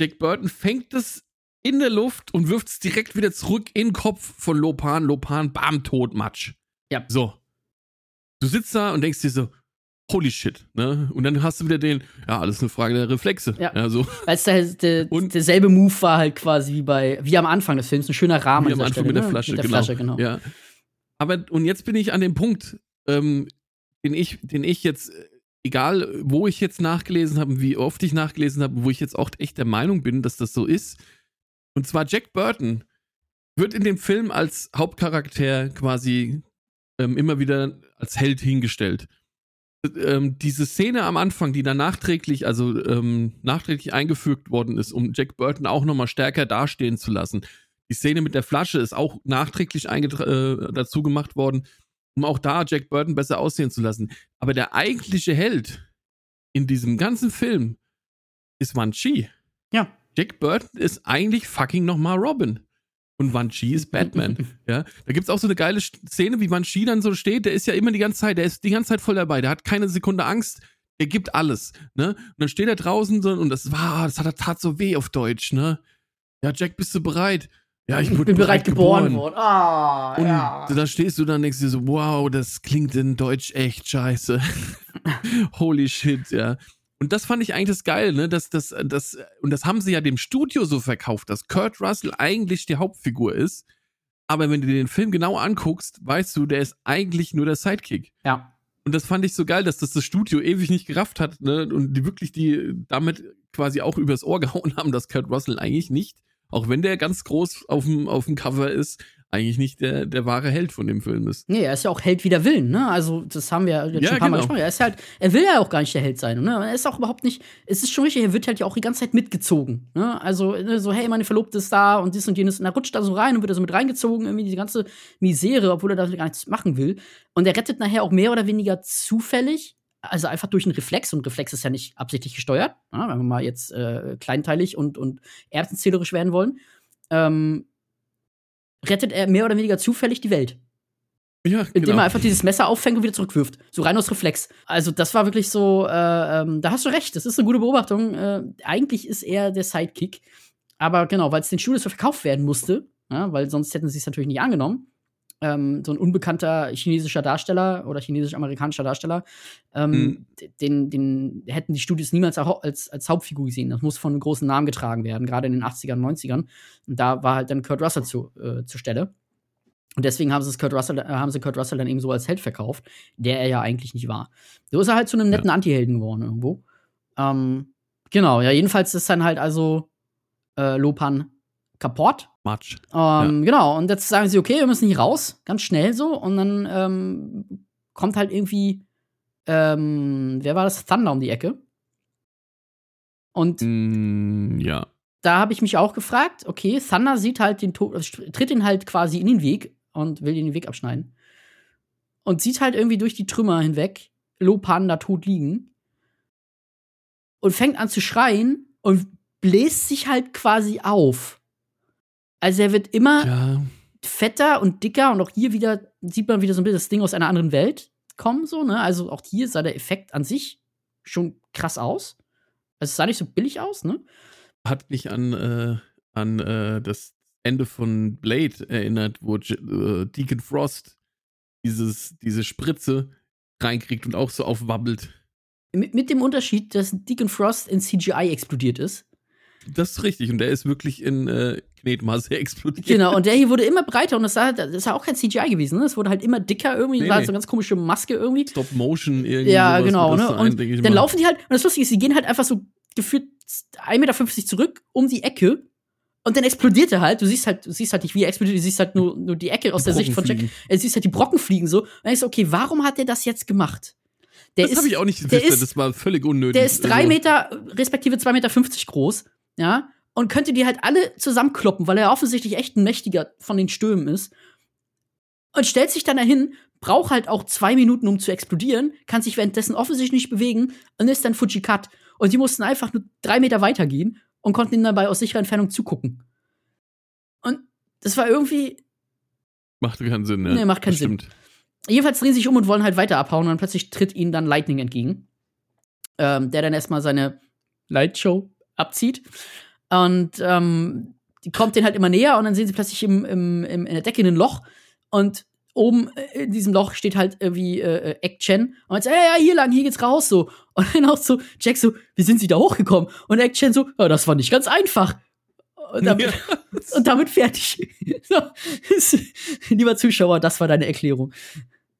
Jack Burton fängt es in der Luft und wirft es direkt wieder zurück in den Kopf von Lopan. Lopan, bam, tot, Matsch. Ja. So. Du sitzt da und denkst dir so, holy shit, ne? Und dann hast du wieder den, ja, alles eine Frage der Reflexe. Ja. ja so. Weil es der, der, und, derselbe Move war halt quasi wie bei, wie am Anfang des Films, ein schöner Rahmen. Wie am Anfang Stelle, mit der ne? Flasche, mit der genau. Flasche, genau. Ja. Aber, und jetzt bin ich an dem Punkt, ähm, den ich, den ich jetzt, egal wo ich jetzt nachgelesen habe, wie oft ich nachgelesen habe, wo ich jetzt auch echt der Meinung bin, dass das so ist. Und zwar Jack Burton wird in dem Film als Hauptcharakter quasi ähm, immer wieder als Held hingestellt ähm, diese Szene am Anfang, die dann nachträglich, also ähm, nachträglich eingefügt worden ist, um Jack Burton auch nochmal stärker dastehen zu lassen. Die Szene mit der Flasche ist auch nachträglich äh, dazu gemacht worden, um auch da Jack Burton besser aussehen zu lassen. Aber der eigentliche Held in diesem ganzen Film ist Wan Chi. Ja. Jack Burton ist eigentlich fucking nochmal Robin. Und Wan Chi ist Batman. ja, da gibt's auch so eine geile Szene, wie Wan Chi dann so steht. Der ist ja immer die ganze Zeit, der ist die ganze Zeit voll dabei. Der hat keine Sekunde Angst. Der gibt alles. Ne? Und dann steht er draußen so, und das war, das hat er tat so weh auf Deutsch. Ne? Ja, Jack, bist du bereit? Ja, ich, ich bin bereit geboren, geboren worden. Ah, und ja. da stehst du dann und denkst dir so, wow, das klingt in Deutsch echt scheiße. Holy shit, ja. Und das fand ich eigentlich das Geile, ne? Dass, dass, dass, und das haben sie ja dem Studio so verkauft, dass Kurt Russell eigentlich die Hauptfigur ist. Aber wenn du dir den Film genau anguckst, weißt du, der ist eigentlich nur der Sidekick. Ja. Und das fand ich so geil, dass das das Studio ewig nicht gerafft hat, ne? Und die wirklich die damit quasi auch übers Ohr gehauen haben, dass Kurt Russell eigentlich nicht, auch wenn der ganz groß auf dem, auf dem Cover ist, eigentlich nicht der, der wahre Held von dem Film ist. Nee, er ist ja auch Held wider Willen, ne? Also, das haben wir ja, schon ein paar genau. Mal gesprochen. Er ist halt, er will ja auch gar nicht der Held sein, ne? Er ist auch überhaupt nicht, es ist schon richtig, er wird halt ja auch die ganze Zeit mitgezogen, ne? Also, ne, so, hey, meine Verlobte ist da und dies und jenes, und er rutscht da so rein und wird da so mit reingezogen, irgendwie diese ganze Misere, obwohl er da gar nichts machen will. Und er rettet nachher auch mehr oder weniger zufällig, also einfach durch einen Reflex, und Reflex ist ja nicht absichtlich gesteuert, ne? wenn wir mal jetzt äh, kleinteilig und, und erbsenzählerisch werden wollen. Ähm, rettet er mehr oder weniger zufällig die Welt. Ja, genau. Indem er einfach dieses Messer auffängt und wieder zurückwirft. So rein aus Reflex. Also, das war wirklich so, äh, ähm, da hast du recht, das ist eine gute Beobachtung. Äh, eigentlich ist er der Sidekick. Aber genau, weil es den Studios verkauft werden musste, ja, weil sonst hätten sie es natürlich nicht angenommen. Ähm, so ein unbekannter chinesischer Darsteller oder chinesisch-amerikanischer Darsteller, ähm, mhm. den, den hätten die Studios niemals als, als Hauptfigur gesehen. Das muss von einem großen Namen getragen werden, gerade in den 80ern, 90ern. Und da war halt dann Kurt Russell zu, äh, zur Stelle. Und deswegen haben sie, Kurt Russell, äh, haben sie Kurt Russell dann eben so als Held verkauft, der er ja eigentlich nicht war. So ist er halt zu einem netten ja. Anti-Helden geworden irgendwo. Ähm, genau, ja, jedenfalls ist dann halt also äh, Lopan kaputt. Matsch. Ähm, ja. Genau, und jetzt sagen sie, okay, wir müssen hier raus, ganz schnell so. Und dann ähm, kommt halt irgendwie, ähm, wer war das? Thunder um die Ecke. Und mm, ja. da habe ich mich auch gefragt, okay, Thunder sieht halt den Tod, tritt ihn halt quasi in den Weg und will den Weg abschneiden. Und sieht halt irgendwie durch die Trümmer hinweg Lopan da tot liegen. Und fängt an zu schreien und bläst sich halt quasi auf. Also er wird immer ja. fetter und dicker und auch hier wieder sieht man wieder so ein bisschen das Ding aus einer anderen Welt kommen, so, ne? Also auch hier sah der Effekt an sich schon krass aus. Also es sah nicht so billig aus, ne? Hat mich an, äh, an äh, das Ende von Blade erinnert, wo äh, Deacon Frost dieses, diese Spritze reinkriegt und auch so aufwabbelt. Mit, mit dem Unterschied, dass Deacon Frost in CGI explodiert ist. Das ist richtig. Und der ist wirklich in äh, Knetmasse explodiert. Genau, und der hier wurde immer breiter und das, sah, das ist ja auch kein CGI gewesen, ne? Es wurde halt immer dicker irgendwie, Nee, war nee. so eine ganz komische Maske irgendwie. Stop Motion irgendwie. Ja, genau, ne? sein, Und dann laufen die halt, und das Lustige ist, sie gehen halt einfach so gefühlt 1,50 Meter zurück um die Ecke und dann explodiert er halt. Du siehst halt, du siehst halt nicht, wie er explodiert, du siehst halt nur, nur die Ecke aus Die der Sicht von Jack. Du siehst halt die Brocken fliegen so. Und dann denkst du, okay, warum hat der das jetzt gemacht? Der Das habe ich auch nicht ist- Das war völlig unnötig. der ist drei Also, Meter, respektive 2,50 Meter groß, ja, und könnte die halt alle zusammenkloppen, weil er offensichtlich echt ein mächtiger von den Stürmen ist. Und stellt sich dann dahin, braucht halt auch zwei Minuten, um zu explodieren, kann sich währenddessen offensichtlich nicht bewegen und ist dann Fujikat. Und die mussten einfach nur drei Meter weitergehen und konnten ihm dabei aus sicherer Entfernung zugucken. Und das war irgendwie, Macht keinen Sinn, ja. Nee, macht keinen Sinn. Jedenfalls drehen sie sich um und wollen halt weiter abhauen und dann plötzlich tritt ihnen dann Lightning entgegen, ähm, der dann erstmal seine Lightshow abzieht. Und ähm, die kommt denen halt immer näher und dann sehen sie plötzlich im, im, im, in der Decke ein Loch und oben äh, in diesem Loch steht halt irgendwie äh, äh, Egg Chen und sagt, ja, ja, hier lang, hier geht's raus so. Und dann auch so, Jack so, wie sind sie da hochgekommen? Und Egg Chen so, ja, das war nicht ganz einfach. Und damit, Ja. und damit fertig. so. Lieber Zuschauer, das war deine Erklärung.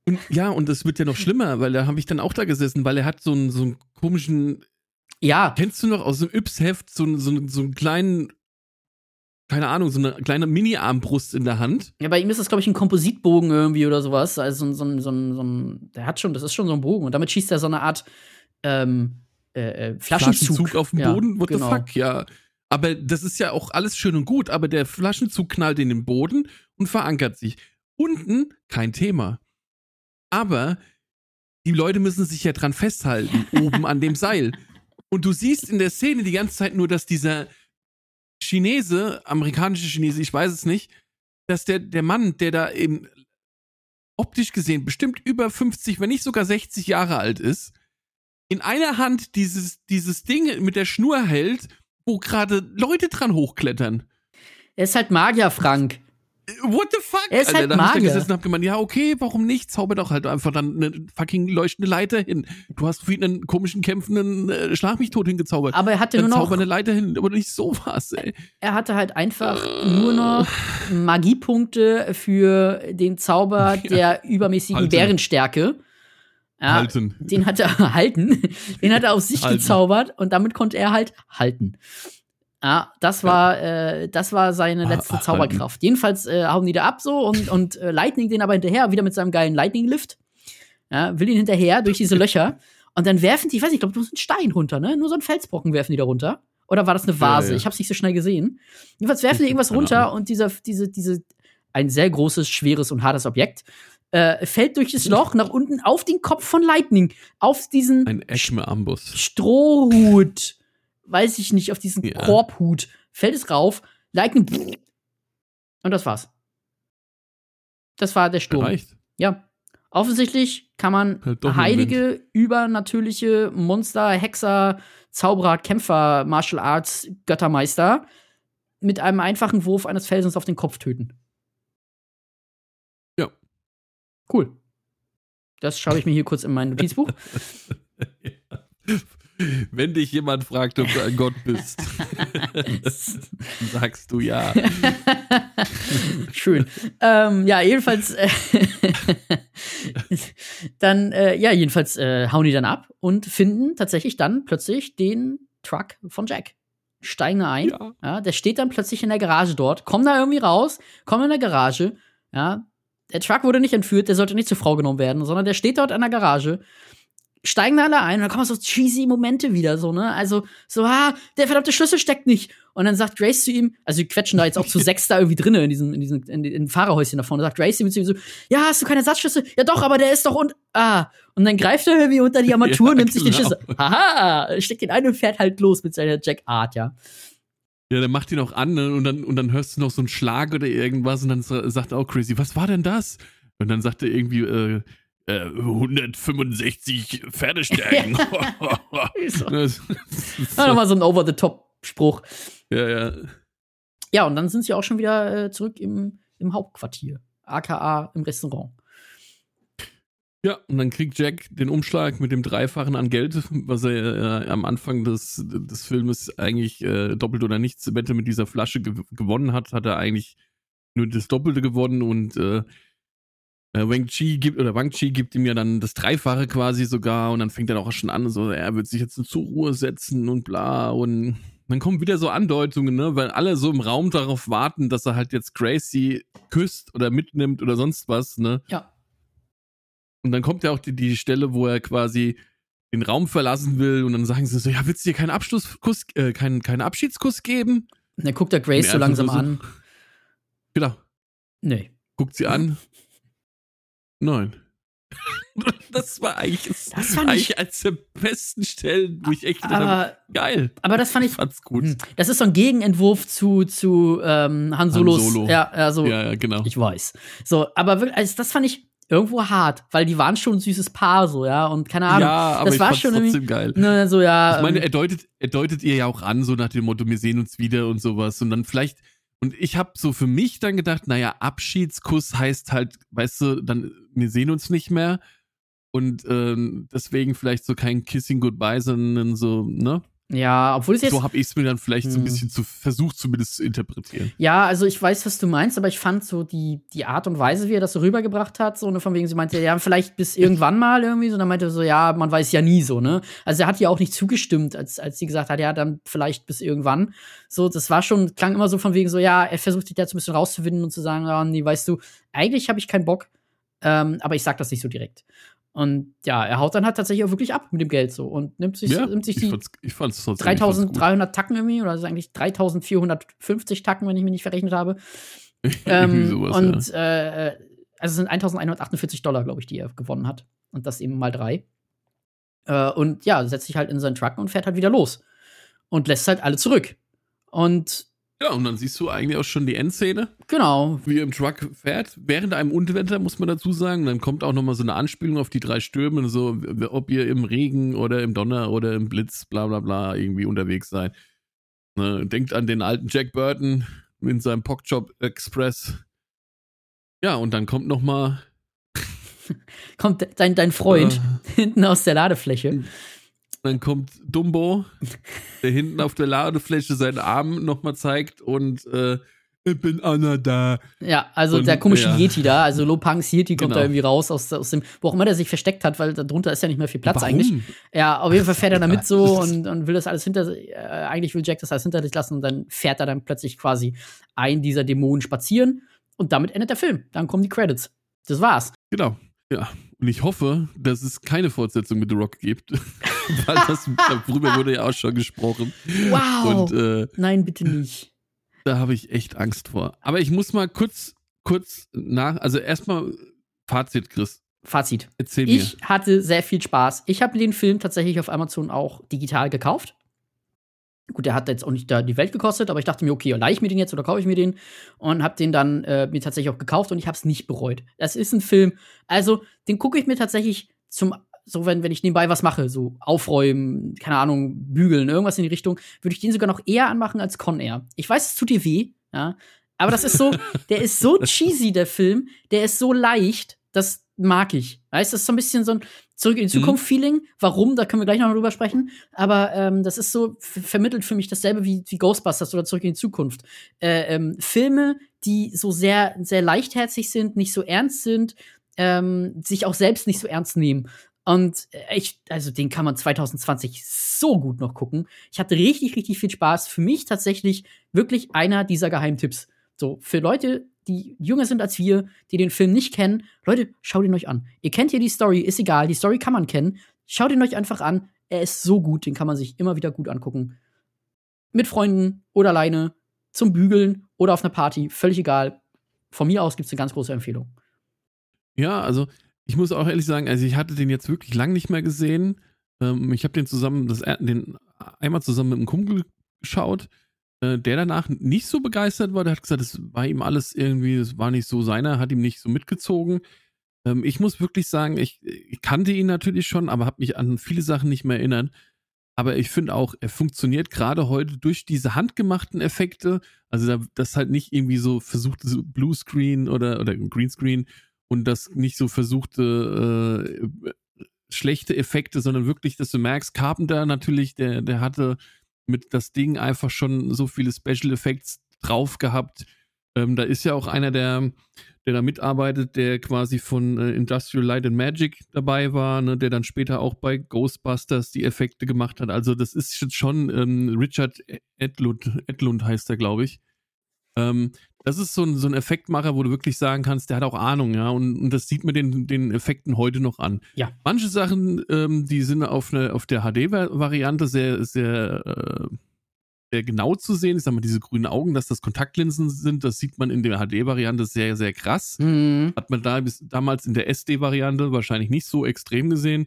Und, ja, und das wird ja noch schlimmer, weil da habe ich dann auch da gesessen, weil er hat so einen, so einen komischen, Ja, kennst du noch aus dem Yps-Heft so, einen- so, so einen kleinen, keine Ahnung, so eine kleine Mini-Armbrust in der Hand? Ja, bei ihm ist das, glaube ich, ein Kompositbogen irgendwie oder sowas. Also so ein, so so so ein, der hat schon, das ist schon so ein Bogen. Und damit schießt er so eine Art ähm, äh, äh, Flaschenzug. auf dem Ja, Boden? What genau. the fuck? Ja. Aber das ist ja auch alles schön und gut, aber der Flaschenzug knallt in den Boden und verankert sich. Unten kein Thema. Aber die Leute müssen sich ja dran festhalten, oben an dem Seil. Und du siehst in der Szene die ganze Zeit nur, dass dieser Chinese, amerikanische Chinese, ich weiß es nicht, dass der, der Mann, der da eben optisch gesehen bestimmt über 50, wenn nicht sogar 60 Jahre alt ist, in einer Hand dieses, dieses Ding mit der Schnur hält, wo gerade Leute dran hochklettern. Er ist halt Magier, Frank. What the fuck? Er ist halt da hab ich da Magier. gesessen und hab gemeint, ja, okay, warum nicht? Zauber doch halt einfach dann eine fucking leuchtende Leiter hin. Du hast für ihn einen komischen, kämpfenden äh, Schlag mich tot hingezaubert. Aber er hatte dann nur noch, zauber eine Leiter hin, aber nicht sowas, ey. er hatte halt einfach nur noch Magiepunkte für den Zauber der übermäßigen Halten. Bärenstärke. Ja, Halten. Den hat er halten. Den hat er auf sich Halten. gezaubert und damit konnte er halt halten. Ja, das war, äh, das war seine Ah, letzte halten. Zauberkraft. Jedenfalls äh, hauen die da ab so und, und äh, Lightning den aber hinterher, wieder mit seinem geilen Lightning-Lift. Ja, will ihn hinterher durch diese Löcher. Und dann werfen die, ich weiß nicht, ich glaube, nur so einen Stein runter, ne? Nur so einen Felsbrocken werfen die da runter. Oder war das eine Vase? Ja, ja. Ich hab's nicht so schnell gesehen. Jedenfalls werfen die irgendwas runter und dieser, diese, diese, ein sehr großes, schweres und hartes Objekt äh, fällt durch das Loch nach unten auf den Kopf von Lightning. Auf diesen Ein Eschme-Ambus. Strohhut, weiß ich nicht, auf diesen Ja. Korbhut, fällt es rauf, Lightning und das war's. Das war der Sturm. Reicht. Ja. Offensichtlich kann man heilige, übernatürliche Monster, Hexer, Zauberer, Kämpfer, Martial Arts, Göttermeister mit einem einfachen Wurf eines Felsens auf den Kopf töten. Ja. Cool. Das schaue ich mir hier kurz in mein Notizbuch. Wenn dich jemand fragt, ob du ein Gott bist, sagst du ja. Schön. ähm, ja, jedenfalls, äh, dann, äh, ja, jedenfalls äh, hauen die dann ab und finden tatsächlich dann plötzlich den Truck von Jack. Steigen da ein. Ja. Ja, der steht dann plötzlich in der Garage dort, kommen da irgendwie raus, kommen in der Garage. Ja, der Truck wurde nicht entführt, der sollte nicht zur Frau genommen werden, sondern der steht dort in der Garage. Steigen da alle ein und dann kommen so cheesy Momente wieder, so, ne? Also, so, ah, der verdammte Schlüssel steckt nicht. Und dann sagt Grace zu ihm, also die quetschen da jetzt auch zu sechs da irgendwie drinnen in diesem, in diesem, in, in Fahrerhäuschen da vorne. Sagt Grace zu ihm so, ja, hast du keine Ersatzschlüssel? Ja doch, aber der ist doch und, ah. Und dann greift er irgendwie unter die Armatur Ja, nimmt sich den genau. Schlüssel. Haha, steckt den ein und fährt halt los mit seiner Jack Art, ja. Ja, der macht ihn auch an ne? und dann, und dann hörst du noch so einen Schlag oder irgendwas und dann sa- sagt er auch Crazy, was war denn das? Und dann sagt er irgendwie, äh, äh, 165 Pferdestärken. So. Das- Ja, nochmal so ein Over-the-Top-Spruch. ja, ja. Ja, und dann sind sie auch schon wieder äh, zurück im, im Hauptquartier, aka im Restaurant. Ja, und dann kriegt Jack den Umschlag mit dem Dreifachen an Geld, was er äh, am Anfang des, des Filmes eigentlich äh, doppelt oder nichts Wette mit dieser Flasche gew gewonnen hat, hat er eigentlich nur das Doppelte gewonnen und äh, äh, Wang Chi gibt oder Wang Chi gibt ihm ja dann das Dreifache quasi sogar und dann fängt er auch schon an, so er wird sich jetzt zur Ruhe setzen und bla und dann kommen wieder so Andeutungen, ne, weil alle so im Raum darauf warten, dass er halt jetzt Gracie küsst oder mitnimmt oder sonst was, ne? Ja. Und dann kommt ja auch die, die Stelle, wo er quasi den Raum verlassen will und dann sagen sie so, ja, willst du dir keinen Abschlusskuss, äh, keinen, keinen Abschiedskuss geben? Und dann guckt er Grace so langsam so, an. Genau. Nee. Guckt sie an. Nein. das war eigentlich, das, das fand eigentlich ich, als der besten Stellen, wo ich echt aber, dachte, geil. Aber das fand ich, fand's gut. Hm, das ist so ein Gegenentwurf zu, zu ähm, Han Solos. Han Solo. Ja, also, ja, ja, genau. Ich weiß. So, aber wirklich, also das fand ich irgendwo hart, weil die waren schon ein süßes Paar, so, ja, und keine Ahnung. Ja, aber das ich war fand's schon trotzdem geil. Ne, so, ja. Ich meine, ähm, er deutet, er deutet ihr ja auch an, so nach dem Motto, wir sehen uns wieder und sowas. Und dann vielleicht, und ich habe so für mich dann gedacht, naja, Abschiedskuss heißt halt, weißt du, dann, wir sehen uns nicht mehr. Und ähm, deswegen vielleicht so kein Kissing Goodbye, sondern so, ne? Ja, obwohl es jetzt. So habe ich es mir dann vielleicht so ein Hm. bisschen zu versucht, zumindest zu interpretieren. Ja, also ich weiß, was du meinst, aber ich fand so die, die Art und Weise, wie er das so rübergebracht hat, so ne, von wegen, sie meinte, ja, vielleicht bis irgendwann mal irgendwie, so dann meinte er so, ja, man weiß ja nie so, ne? Also er hat ja auch nicht zugestimmt, als, als sie gesagt hat, ja, dann vielleicht bis irgendwann. So, das war schon, klang immer so von wegen so, ja, er versucht sich da so ein bisschen rauszufinden und zu sagen, ja, nee, weißt du, eigentlich habe ich keinen Bock, ähm, aber ich sag das nicht so direkt. Und ja, er haut dann halt tatsächlich auch wirklich ab mit dem Geld so und nimmt sich, Ja, nimmt sich ich die fand's, ich fand's trotzdem. ich fand's gut. 3300 Tacken irgendwie, oder das ist eigentlich 3450 Tacken, wenn ich mich nicht verrechnet habe. Ähm, sowas, und äh, also es sind 1148 Dollar, glaube ich, die er gewonnen hat. Und das eben mal drei. Äh, und ja, setzt sich halt in seinen Truck und fährt halt wieder los. Und lässt halt alle zurück. Und ja. und dann siehst du eigentlich auch schon die Endszene, genau, wie er im Truck fährt. Während einem Unwetter, muss man dazu sagen. Dann kommt auch nochmal so eine Anspielung auf die drei Stürme, so, ob ihr im Regen oder im Donner oder im Blitz, bla bla bla, irgendwie unterwegs seid. Ne, denkt an den alten Jack Burton in seinem Pockchop Express. Ja, und dann kommt nochmal kommt dein, dein Freund Äh. hinten aus der Ladefläche. Dann kommt Dumbo, der hinten auf der Ladefläche seinen Arm nochmal zeigt und äh, ich bin Anna da. Ja, also Und, der komische ja. Yeti da, also Lopangs Yeti kommt Genau. da irgendwie raus aus, aus dem, wo auch immer der sich versteckt hat, weil darunter ist ja nicht mehr viel Platz Warum? eigentlich. Ja, auf jeden Fall fährt er da mit so und, und will das alles hinter äh, eigentlich will Jack das alles hinter sich lassen und dann fährt er dann plötzlich quasi einen dieser Dämonen spazieren und damit endet der Film. Dann kommen die Credits. Das war's. Genau. Ja. Und ich hoffe, dass es keine Fortsetzung mit The Rock gibt. Weil das, darüber wurde ja auch schon gesprochen. Wow. Und äh, Nein, bitte nicht. da habe ich echt Angst vor. Aber ich muss mal kurz, kurz nach, also erstmal Fazit, Chris. Fazit. Erzähl mir. Ich hatte sehr viel Spaß. Ich habe den Film tatsächlich auf Amazon auch digital gekauft. Gut, der hat jetzt auch nicht da die Welt gekostet, aber ich dachte mir, okay, leih ich mir den jetzt oder kaufe ich mir den? Und habe den dann äh, mir tatsächlich auch gekauft und ich habe es nicht bereut. Das ist ein Film, also den gucke ich mir tatsächlich zum, so wenn, wenn ich nebenbei was mache, so aufräumen, keine Ahnung, bügeln, irgendwas in die Richtung, würde ich den sogar noch eher anmachen als Con Air. Ich weiß, es tut dir weh, ja, aber das ist so, der ist so cheesy, der Film, der ist so leicht, das mag ich. Weißt du, das ist so ein bisschen so ein Zurück in die Mhm. Zukunft-Feeling. Warum, da können wir gleich noch drüber sprechen. Aber ähm, das ist so, vermittelt für mich dasselbe wie, wie Ghostbusters oder Zurück in die Zukunft. Äh, ähm, Filme, die so sehr, sehr leichtherzig sind, nicht so ernst sind, ähm, sich auch selbst nicht so ernst nehmen. Und äh, ich, also den kann man 2020 so gut noch gucken. Ich hatte richtig, richtig viel Spaß. Für mich tatsächlich wirklich einer dieser Geheimtipps. So, für Leute, die jünger sind als wir, die den Film nicht kennen, Leute, schaut ihn euch an. Ihr kennt ja die Story, ist egal, die Story kann man kennen. Schaut ihn euch einfach an. Er ist so gut, den kann man sich immer wieder gut angucken. Mit Freunden oder alleine, zum Bügeln oder auf einer Party, völlig egal. Von mir aus gibt es eine ganz große Empfehlung. Ja, also ich muss auch ehrlich sagen, also ich hatte den jetzt wirklich lang nicht mehr gesehen. Ähm, ich habe den zusammen, das, den einmal zusammen mit einem Kumpel geschaut, äh, der danach nicht so begeistert war. Der hat gesagt, es war ihm alles irgendwie, es war nicht so seiner, hat ihm nicht so mitgezogen. Ähm, ich muss wirklich sagen, ich, ich kannte ihn natürlich schon, aber habe mich an viele Sachen nicht mehr erinnert. Aber ich finde auch, er funktioniert gerade heute durch diese handgemachten Effekte. Also da, das halt nicht irgendwie so versucht, so Bluescreen oder, oder Greenscreen und das nicht so versuchte äh, schlechte Effekte, sondern wirklich, dass du merkst, Carpenter natürlich, der, der hatte mit das Ding einfach schon so viele Special Effects drauf gehabt. Ähm, da ist ja auch einer, der, der da mitarbeitet, der quasi von äh, Industrial Light and Magic dabei war, ne, der dann später auch bei Ghostbusters die Effekte gemacht hat. Also das ist schon ähm, Richard Edlund, Edlund heißt er, glaube ich. Ähm, das ist so ein, so ein Effektmacher, wo du wirklich sagen kannst, der hat auch Ahnung, ja, und, und das sieht mir den, den Effekten heute noch an. Ja. Manche Sachen, ähm, die sind auf, eine, auf der HD-Variante sehr, sehr, äh, sehr genau zu sehen. Ich sag mal, diese grünen Augen, dass das Kontaktlinsen sind, das sieht man in der HD-Variante sehr, sehr krass. Mhm. Hat man da bis, damals in der SD-Variante wahrscheinlich nicht so extrem gesehen.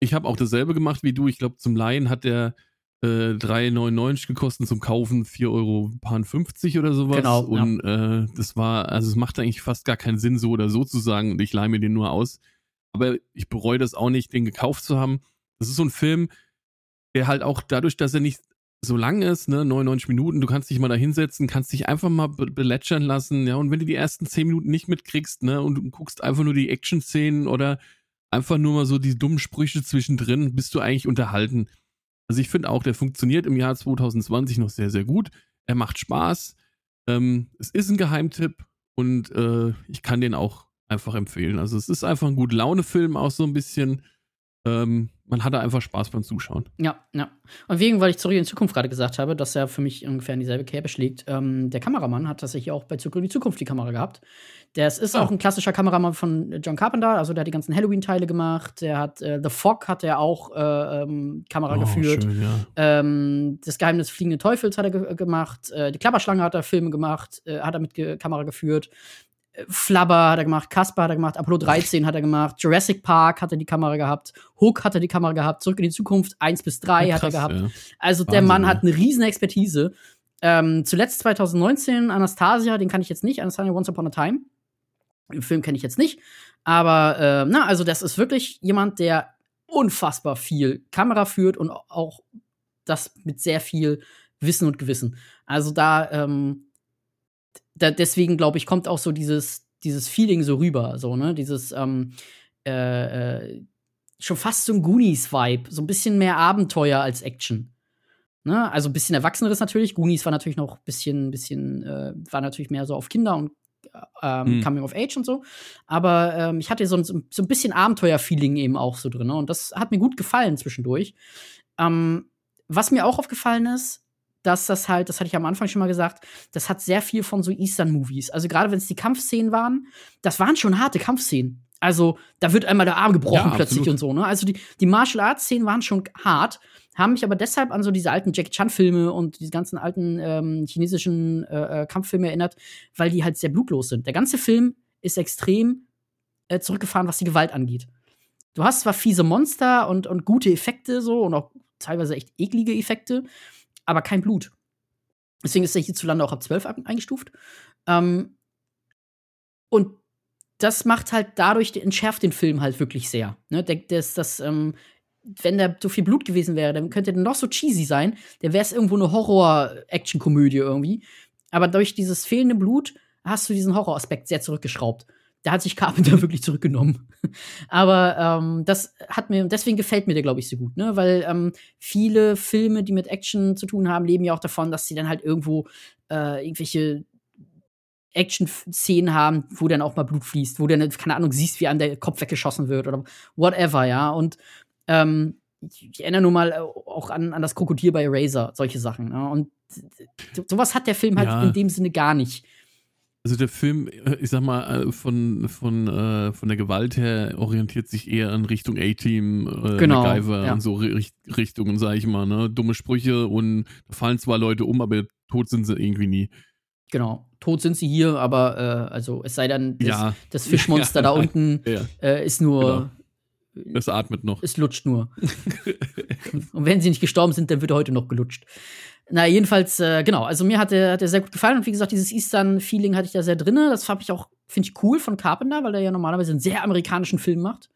Ich habe auch dasselbe gemacht wie du. Ich glaube, zum Laien hat der äh, 3,99 gekostet, zum Kaufen 4,50 Euro oder sowas. Genau, Und äh, das war, also es macht eigentlich fast gar keinen Sinn, so oder so zu sagen, und ich leihe mir den nur aus. Aber ich bereue das auch nicht, den gekauft zu haben. Das ist so ein Film, der halt auch dadurch, dass er nicht so lang ist, ne, 99 Minuten, du kannst dich mal da hinsetzen, kannst dich einfach mal be belätschern lassen, ja, und wenn du die ersten 10 Minuten nicht mitkriegst, ne, und du guckst einfach nur die Action-Szenen oder einfach nur mal so die dummen Sprüche zwischendrin, bist du eigentlich unterhalten. Also ich finde auch, der funktioniert im Jahr 2020 noch sehr, sehr gut. Er macht Spaß. Ähm, es ist ein Geheimtipp und äh, ich kann den auch einfach empfehlen. Also es ist einfach ein gut Laune-Film, auch so ein bisschen. Ähm, man hatte einfach Spaß beim Zuschauen. Ja, ja. Und wegen, weil ich zurück in die Zukunft gerade gesagt habe, dass er für mich ungefähr in dieselbe Kerbe schlägt. Ähm, der Kameramann hat tatsächlich auch bei Zurück in die Zukunft die Kamera gehabt. Der ist Ah. auch ein klassischer Kameramann von John Carpenter, also der hat die ganzen Halloween-Teile gemacht. Der hat äh, The Fog hat er auch äh, ähm, Kamera geführt. Oh, schön, ja. Ähm, das Geheimnis des fliegenden Teufels hat er ge gemacht. Äh, die Klapperschlange hat er Filme gemacht, äh, hat er mit Kamera geführt. Flubber hat er gemacht, Casper hat er gemacht, Apollo 13 hat er gemacht, Jurassic Park hat er die Kamera gehabt, Hook hat er die Kamera gehabt, Zurück in die Zukunft 1 bis 3 Ja, hat er krass, gehabt. ja. Also der Wahnsinn, Mann ja. hat eine riesen Expertise. Ähm, zuletzt 2019 Anastasia, den kann ich jetzt nicht, Anastasia Once Upon a Time. Den Film kenne ich jetzt nicht. Aber, äh, na, also das ist wirklich jemand, der unfassbar viel Kamera führt und auch das mit sehr viel Wissen und Gewissen. Also da, ähm, da deswegen glaube ich, kommt auch so dieses, dieses Feeling so rüber, so, ne? Dieses, ähm, äh, äh, schon fast so ein Goonies-Vibe, so ein bisschen mehr Abenteuer als Action. Ne? Also ein bisschen erwachseneres natürlich. Goonies war natürlich noch ein bisschen, bisschen, äh, war natürlich mehr so auf Kinder und ähm, Hm. Coming of Age und so. Aber ähm, ich hatte so, ein- so ein bisschen Abenteuer-Feeling eben auch so drin. Ne? Und das hat mir gut gefallen zwischendurch. Ähm, was mir auch aufgefallen ist, dass das halt, das hatte ich am Anfang schon mal gesagt, das hat sehr viel von so Eastern-Movies. Also gerade wenn es die Kampfszenen waren, das waren schon harte Kampfszenen. Also da wird einmal der Arm gebrochen Ja, plötzlich und so. Ne? Also die, die Martial Arts-Szenen waren schon hart, haben mich aber deshalb an so diese alten Jackie Chan-Filme und diese ganzen alten ähm, chinesischen äh, äh, Kampffilme erinnert, weil die halt sehr blutlos sind. Der ganze Film ist extrem äh, zurückgefahren, was die Gewalt angeht. Du hast zwar fiese Monster und, und gute Effekte so und auch teilweise echt eklige Effekte, aber kein Blut. Deswegen ist er hierzulande auch ab 12 ab- eingestuft. Ähm, und das macht halt dadurch, entschärft den Film halt wirklich sehr. Ne? Der, das, das, ähm, wenn da so viel Blut gewesen wäre, dann könnte der noch so cheesy sein, dann wäre es irgendwo eine Horror-Action-Komödie irgendwie. Aber durch dieses fehlende Blut hast du diesen Horroraspekt sehr zurückgeschraubt. Da hat sich Carpenter wirklich zurückgenommen. Aber ähm, das hat mir, deswegen gefällt mir der, glaube ich, so gut, ne? Weil ähm, viele Filme, die mit Action zu tun haben, leben ja auch davon, dass sie dann halt irgendwo äh, irgendwelche Action-Szenen haben, wo dann auch mal Blut fließt, wo dann, keine Ahnung, siehst, wie an der Kopf weggeschossen wird oder whatever, ja. Und ähm, ich, erinnere nur mal äh, auch an, an das Krokodil bei Eraser, solche Sachen. Ne? Und so- sowas hat der Film halt Ja. in dem Sinne gar nicht. Also der Film, äh, ich sag mal, äh, von, von, äh, von der Gewalt her orientiert sich eher in Richtung A-Team, äh, Genau, MacGyver ja. und so Ri- Richtungen, sag ich mal, ne? Dumme Sprüche und da fallen zwar Leute um, aber tot sind sie irgendwie nie. Genau. Tot sind sie hier, aber äh, also es sei denn, das, Ja. das Fischmonster da unten Ja, äh, ist nur, das atmet noch. es lutscht nur. Und wenn sie nicht gestorben sind, dann wird er heute noch gelutscht. Na, jedenfalls, äh, genau, also mir hat der, hat der sehr gut gefallen und wie gesagt, dieses Eastern-Feeling hatte ich da sehr drin. Das habe ich auch, finde ich cool von Carpenter, weil er ja normalerweise einen sehr amerikanischen Film macht.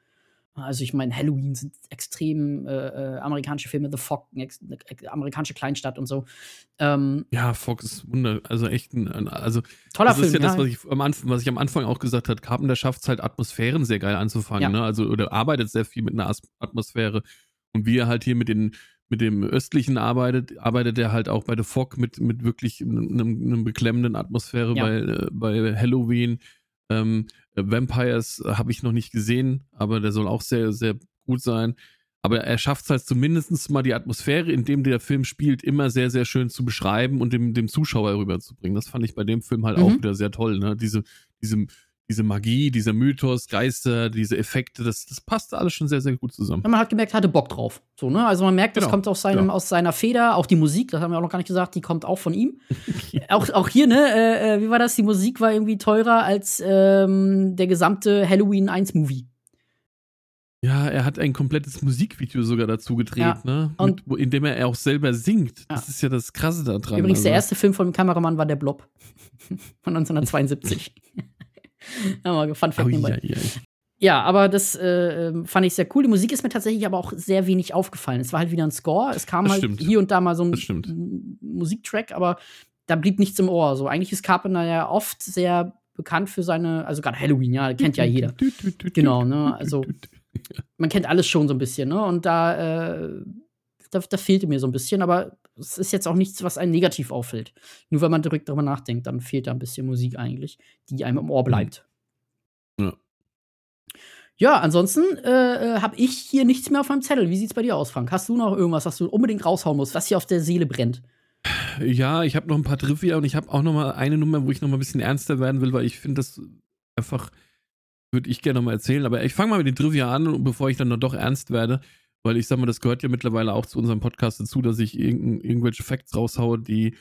Also ich meine, Halloween sind extrem äh, äh amerikanische Filme, The Fog, ex, äh, amerikanische Kleinstadt und so. Ähm, ja, Fog ist wunder, also echt ein, also toller das Film. ist ja, ja, das, was ich am Anfang, was ich am Anfang auch gesagt habe. Carpenter schafft es halt Atmosphären sehr geil anzufangen, ja. ne? Also oder arbeitet sehr viel mit einer Atmosphäre und wie er halt hier mit den mit dem östlichen arbeitet, arbeitet er halt auch bei The Fog mit mit wirklich einem, einem beklemmenden Atmosphäre ja. bei äh, bei Halloween. Ähm, Vampires äh, habe ich noch nicht gesehen, aber der soll auch sehr, sehr gut sein. Aber er schafft es halt zumindest mal die Atmosphäre, in dem der Film spielt, immer sehr, sehr schön zu beschreiben und dem, dem Zuschauer rüberzubringen. Das fand ich bei dem Film halt mhm. auch wieder sehr toll. Ne? Diese, diese, diese Magie, dieser Mythos, Geister, diese Effekte, das, das passte alles schon sehr, sehr gut zusammen. Man hat gemerkt, er hatte Bock drauf. So, ne? Also man merkt, das genau. kommt aus, seinem, ja. aus seiner Feder. Auch die Musik, das haben wir auch noch gar nicht gesagt, die kommt auch von ihm. auch, auch hier, ne, äh, äh, wie war das? Die Musik war irgendwie teurer als ähm, der gesamte Halloween 1 Movie. Ja, er hat ein komplettes Musikvideo sogar dazu gedreht, ja. ne? Mit, in dem er auch selber singt. Das ist ja das Krasse daran. Übrigens, also. der erste Film von dem Kameramann war Der Blob von 1972. aber Fun Fact ja, ja. ja, aber das äh, ähm, fand ich sehr cool. Die Musik ist mir tatsächlich aber auch sehr wenig aufgefallen. Es war halt wieder ein Score. Es kam das halt stimmt. hier und da mal so ein Musiktrack, aber da blieb nichts im Ohr. So eigentlich ist Carpenter ja oft sehr bekannt für seine, also gerade Halloween, ja, kennt ja jeder. genau, ne? Also man kennt alles schon so ein bisschen, ne? Und da, äh, da, da fehlte mir so ein bisschen, aber es ist jetzt auch nichts, was einen negativ auffällt. Nur wenn man direkt darüber nachdenkt, dann fehlt da ein bisschen Musik eigentlich, die einem im Ohr bleibt. Ja. Ja, ansonsten äh, äh habe ich hier nichts mehr auf meinem Zettel. Wie sieht's bei dir aus, Frank? Hast du noch irgendwas, was du unbedingt raushauen musst, was dir auf der Seele brennt? Ja, ich habe noch ein paar Trivia und ich habe auch noch mal eine Nummer, wo ich noch mal ein bisschen ernster werden will, weil ich finde das einfach würde ich gerne noch mal erzählen. Aber ich fange mal mit den Trivia an, bevor ich dann noch doch ernst werde. Weil ich sag mal, das gehört ja mittlerweile auch zu unserem Podcast dazu, dass ich irg irgendwelche Facts raushaue, die,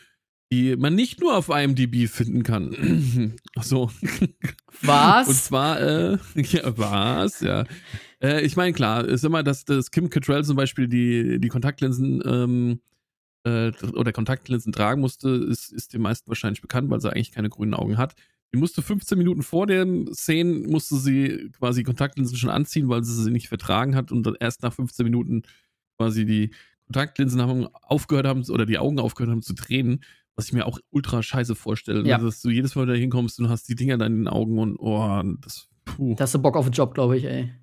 die man nicht nur auf IMDb finden kann. So. Was? Und zwar, äh, ja, was? Ja. Äh, ich meine, klar, ist immer, dass, dass Kim Cattrall zum Beispiel die, die Kontaktlinsen ähm, äh, oder Kontaktlinsen tragen musste, ist, ist den meisten wahrscheinlich bekannt, weil sie eigentlich keine grünen Augen hat. Die musste 15 Minuten vor den Szenen, musste sie quasi Kontaktlinsen schon anziehen, weil sie sie nicht vertragen hat und dann erst nach 15 Minuten quasi die Kontaktlinsen haben aufgehört haben oder die Augen aufgehört haben zu drehen, was ich mir auch ultra scheiße vorstelle. Ja. Also, dass du jedes Mal da hinkommst und hast die Dinger dann in den Augen und oh, das, puh. Da hast du Bock auf den Job, glaube ich, ey.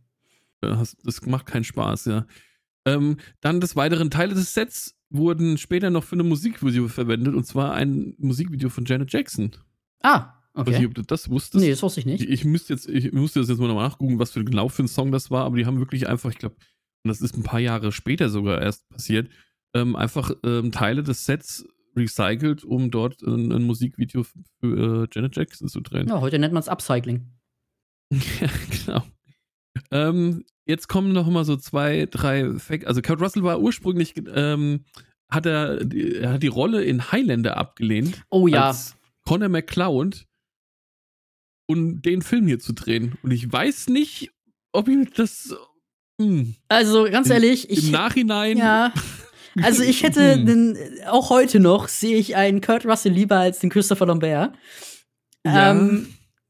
Das, das macht keinen Spaß, ja. Ähm, dann des Weiteren Teile des Sets wurden später noch für eine Musikvideo verwendet und zwar ein Musikvideo von Janet Jackson. Ah, Okay. Weiß nicht, ob du das wusstest. Nee, das wusste ich nicht. Ich, ich müsste jetzt, ich musste das jetzt mal nachgucken, was für genau für ein Song das war, aber die haben wirklich einfach, ich glaube, und das ist ein paar Jahre später sogar erst passiert, ähm, einfach ähm, Teile des Sets recycelt, um dort ein, ein Musikvideo für äh, Janet Jackson zu drehen. Ja, heute nennt man es Upcycling. ja, genau. Ähm, jetzt kommen noch mal so zwei, drei Facts. Also Kurt Russell war ursprünglich, ähm, hat er, er hat die Rolle in Highlander abgelehnt. Oh ja. Als Connor McCloud und den Film hier zu drehen. Und ich weiß nicht, ob ich das. Mh, hm, also ganz ehrlich, ich. Im Nachhinein. Ja. Also ich hätte hm. den, auch heute noch sehe ich einen Kurt Russell lieber als den Christopher Lambert. Ja. Ähm,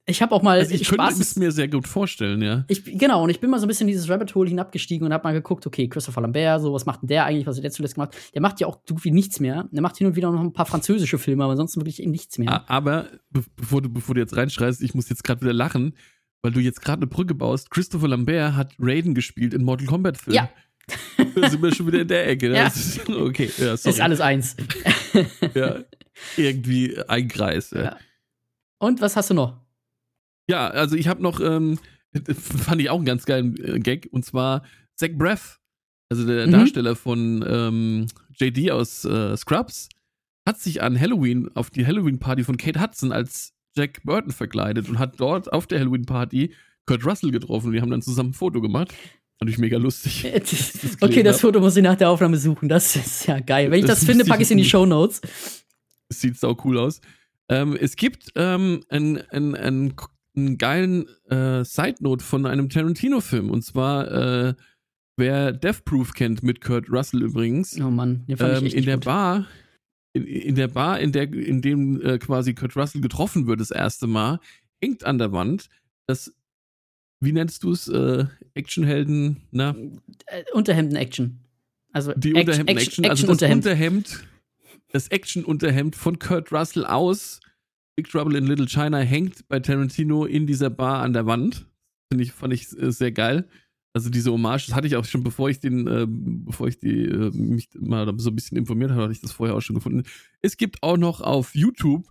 ich habe auch mal. Also ich könnte es mir sehr gut vorstellen, ja. Ich, genau, und ich bin mal so ein bisschen in dieses Rabbit Hole hinabgestiegen und habe mal geguckt, okay, Christopher Lambert, so, was macht denn der eigentlich, was hat der zuletzt gemacht? Der macht ja auch so gut wie nichts mehr. Der macht hin und wieder noch ein paar französische Filme, aber ansonsten wirklich nichts mehr. Aber bevor du, bevor du jetzt reinschreist, ich muss jetzt gerade wieder lachen, weil du jetzt gerade eine Brücke baust. Christopher Lambert hat Raiden gespielt in Mortal Kombat Filmen. Ja. da sind wir schon wieder in der Ecke. Ja. Ist, okay, ja, sorry. Ist alles eins. ja, irgendwie ein Kreis. Ja. Und was hast du noch? Ja, also ich habe noch, ähm, fand ich auch einen ganz geilen äh, Gag, und zwar Zach Braff, also der mhm. Darsteller von ähm, JD aus äh, Scrubs, hat sich an Halloween auf die Halloween-Party von Kate Hudson als Jack Burton verkleidet und hat dort auf der Halloween-Party Kurt Russell getroffen die haben dann zusammen ein Foto gemacht. Fand ich mega lustig. das okay, das Foto muss ich nach der Aufnahme suchen. Das ist ja geil. Wenn ich das, das finde, packe ich es in die Show Notes. Sieht sau cool aus. Ähm, es gibt ähm, ein, ein, ein einen geilen äh, Side Note von einem Tarantino-Film. Und zwar, äh, wer Death Proof kennt, mit Kurt Russell übrigens. Oh Mann, den fand ähm, ich echt In der gut. Bar, in, in, der Bar, in, der, in dem äh, quasi Kurt Russell getroffen wird das erste Mal, hängt an der Wand das wie nennst du es? Äh, Actionhelden, na? Äh, Unterhemden-Action. Also Die Unterhemden-Action, also das Unterhemd, das Action-Unterhemd von Kurt Russell aus Big Trouble in Little China hängt bei Tarantino in dieser Bar an der Wand. Finde ich, fand ich äh, sehr geil. Also diese Hommage, das hatte ich auch schon, bevor ich den, äh, bevor ich die, äh, mich mal so ein bisschen informiert habe, hatte ich das vorher auch schon gefunden. Es gibt auch noch auf YouTube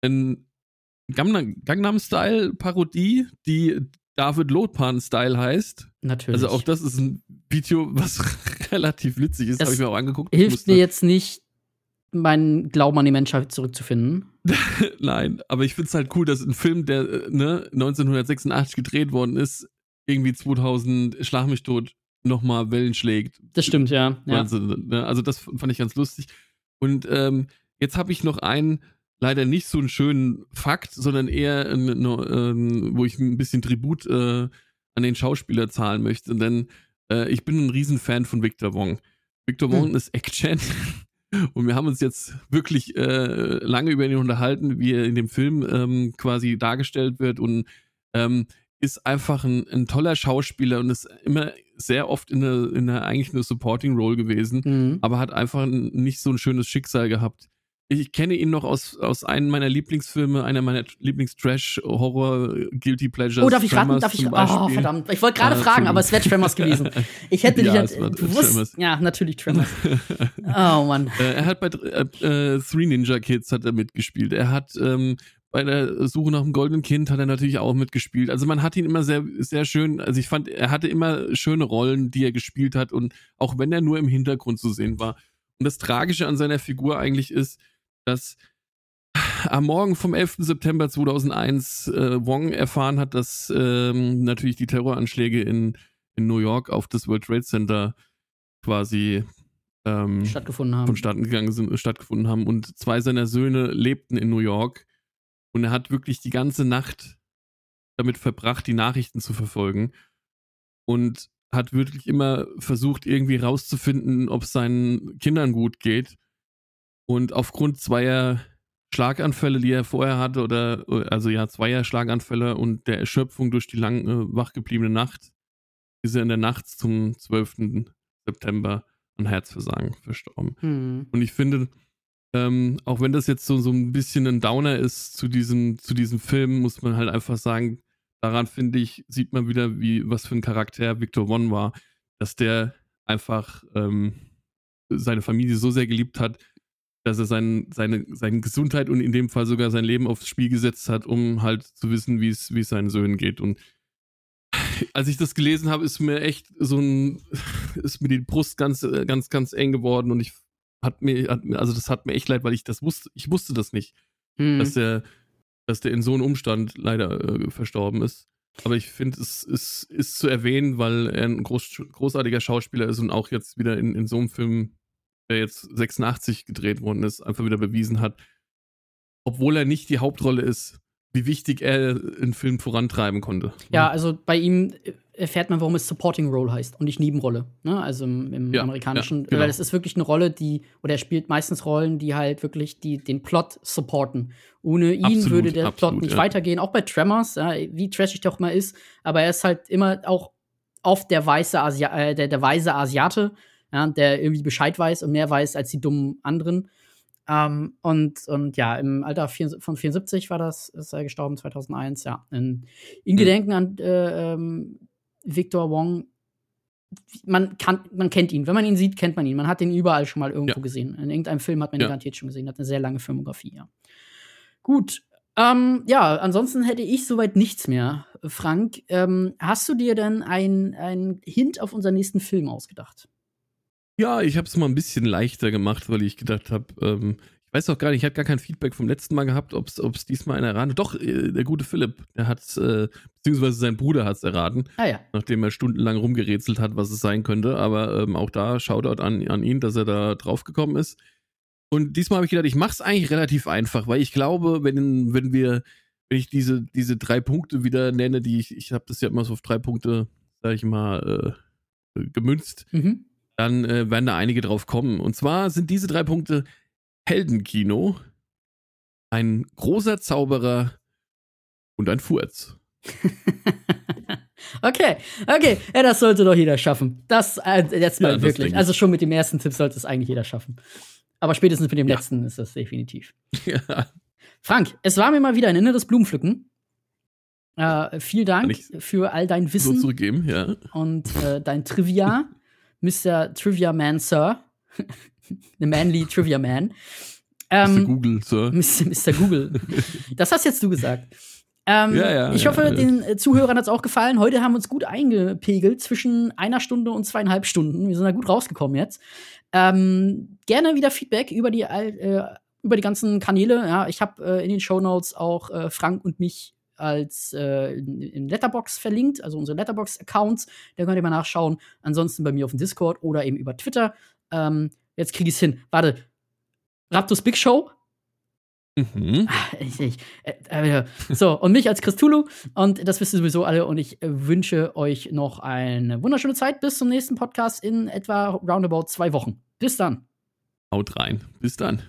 ein Gangnam Style Parodie, die David Lotpan Style heißt. Natürlich. Also auch das ist ein Video, was relativ witzig ist, habe ich mir auch angeguckt. Hilft mir jetzt nicht, meinen Glauben an die Menschheit zurückzufinden. Nein, aber ich finde es halt cool, dass ein Film, der äh, ne, 1986 gedreht worden ist, irgendwie 2000 Schlag mich tot nochmal Wellen schlägt. Das stimmt, ja. ja. Ne, also das fand ich ganz lustig. Und ähm, jetzt habe ich noch einen, leider nicht so einen schönen Fakt, sondern eher, äh, äh, wo ich ein bisschen Tribut äh, an den Schauspieler zahlen möchte. Denn äh, ich bin ein Riesenfan von Victor Wong. Victor Wong hm. ist Action. Und wir haben uns jetzt wirklich äh, lange über ihn unterhalten, wie er in dem Film ähm, quasi dargestellt wird und ähm, ist einfach ein, ein, toller Schauspieler und ist immer sehr oft in einer, in einer eigentlich eine Supporting Role gewesen, mhm. aber hat einfach ein, nicht so ein schönes Schicksal gehabt ich kenne ihn noch aus, aus einem meiner Lieblingsfilme, einer meiner Lieblings-Trash-Horror-Guilty Pleasures. Oh, darf ich raten? Darf ich? Oh, verdammt. Ich wollte gerade ah, fragen, aber es wäre Tremors gewesen. Ich hätte ja, dich. Du wusst, ja, natürlich Tremors. oh, Mann. Äh, er hat bei äh, äh, Three Ninja Kids hat er mitgespielt. Er hat ähm, bei der Suche nach dem goldenen Kind hat er natürlich auch mitgespielt. Also man hat ihn immer sehr, sehr schön, also ich fand, er hatte immer schöne Rollen, die er gespielt hat und auch wenn er nur im Hintergrund zu sehen war. Und das Tragische an seiner Figur eigentlich ist, dass am Morgen vom 11. September 2001 äh, Wong erfahren hat, dass ähm, natürlich die Terroranschläge in, in New York auf das World Trade Center quasi ähm, stattgefunden haben. vonstatten gegangen sind, stattgefunden haben und zwei seiner Söhne lebten in New York und er hat wirklich die ganze Nacht damit verbracht, die Nachrichten zu verfolgen und hat wirklich immer versucht, irgendwie rauszufinden, ob es seinen Kindern gut geht und aufgrund zweier Schlaganfälle, die er vorher hatte, oder also ja, zweier Schlaganfälle und der Erschöpfung durch die lange äh, wachgebliebene Nacht, ist er in der Nacht zum 12. September an Herzversagen verstorben. Hm. Und ich finde, ähm, auch wenn das jetzt so, so ein bisschen ein Downer ist zu diesem, zu diesem Film, muss man halt einfach sagen, daran finde ich, sieht man wieder, wie, was für ein Charakter Victor One war, dass der einfach ähm, seine Familie so sehr geliebt hat, dass er sein, seine, seine Gesundheit und in dem Fall sogar sein Leben aufs Spiel gesetzt hat, um halt zu wissen, wie es seinen Söhnen geht. Und als ich das gelesen habe, ist mir echt so ein, ist mir die Brust ganz, ganz, ganz eng geworden und ich hat mir, hat, also das hat mir echt leid, weil ich das wusste, ich wusste das nicht, mhm. dass der, dass der in so einem Umstand leider äh, verstorben ist. Aber ich finde, es ist, ist zu erwähnen, weil er ein groß, großartiger Schauspieler ist und auch jetzt wieder in, in so einem Film der jetzt 86 gedreht worden ist, einfach wieder bewiesen hat, obwohl er nicht die Hauptrolle ist, wie wichtig er einen Film vorantreiben konnte. Ja, also bei ihm erfährt man, warum es Supporting Role heißt und nicht Nebenrolle. Ne? Also im, im ja, amerikanischen, ja, genau. weil es ist wirklich eine Rolle, die, oder er spielt meistens Rollen, die halt wirklich die, den Plot supporten. Ohne ihn absolut, würde der absolut, Plot nicht ja. weitergehen. Auch bei Tremors, wie trashig der auch mal ist, aber er ist halt immer auch oft der weiße Asia äh, der, der weise Asiate ja, der irgendwie Bescheid weiß und mehr weiß als die dummen anderen. Ähm, und, und ja, im Alter von 74 war das, ist er gestorben, 2001, ja. In, in Gedenken an äh, ähm, Victor Wong. Man, kann, man kennt ihn. Wenn man ihn sieht, kennt man ihn. Man hat ihn überall schon mal irgendwo ja. gesehen. In irgendeinem Film hat man ihn ja. garantiert schon gesehen. Hat eine sehr lange Filmografie, ja. Gut. Ähm, ja, ansonsten hätte ich soweit nichts mehr. Frank, ähm, hast du dir denn einen Hint auf unseren nächsten Film ausgedacht? Ja, ich habe es mal ein bisschen leichter gemacht, weil ich gedacht habe, ähm, ich weiß auch gar nicht, ich habe gar kein Feedback vom letzten Mal gehabt, ob es diesmal einer erraten Doch, äh, der gute Philipp, der hat äh, beziehungsweise sein Bruder hat es erraten, ah, ja. nachdem er stundenlang rumgerätselt hat, was es sein könnte. Aber ähm, auch da Shoutout an, an ihn, dass er da drauf gekommen ist. Und diesmal habe ich gedacht, ich mache es eigentlich relativ einfach, weil ich glaube, wenn, wenn wir, wenn ich diese, diese drei Punkte wieder nenne, die ich, ich habe das ja immer so auf drei Punkte, sage ich mal, äh, gemünzt. Mhm dann äh, werden da einige drauf kommen. Und zwar sind diese drei Punkte Heldenkino, ein großer Zauberer und ein Furz. Okay, okay. Ja, das sollte doch jeder schaffen. Das äh, jetzt mal Ja, wirklich. Also schon mit dem ersten Tipp sollte es eigentlich jeder schaffen. Aber spätestens mit dem Ja. letzten ist das definitiv. ja. Frank, es war mir mal wieder ein inneres Blumenpflücken. Äh, vielen Dank für all dein So Wissen zurückgeben, ja. und äh, dein Trivia, Mr. Trivia Man, Sir. The Manly Trivia Man. Mr. Ähm, Google, so. Mr. Mr. Google. Das hast jetzt du gesagt. Ähm, Ja, ja, ich hoffe, ja. den äh, Zuhörern hat es auch gefallen. Heute haben wir uns gut eingepegelt zwischen einer Stunde und zweieinhalb Stunden. Wir sind da gut rausgekommen jetzt. Ähm, gerne wieder Feedback über die, äh, über die ganzen Kanäle. Ja, ich habe äh, in den Shownotes auch äh, Frank und mich als äh, in, Letterbox verlinkt, also unsere Letterbox-Accounts. Da könnt ihr mal nachschauen. Ansonsten bei mir auf dem Discord oder eben über Twitter. Ähm, jetzt kriege ich es hin. Warte. Raptus Big Show Mhm. ich, ich, äh, äh, so, und mich als Christulu. Und das wisst ihr sowieso alle. Und ich äh, wünsche euch noch eine wunderschöne Zeit. Bis zum nächsten Podcast in etwa roundabout zwei Wochen. Bis dann. Haut rein. Bis dann.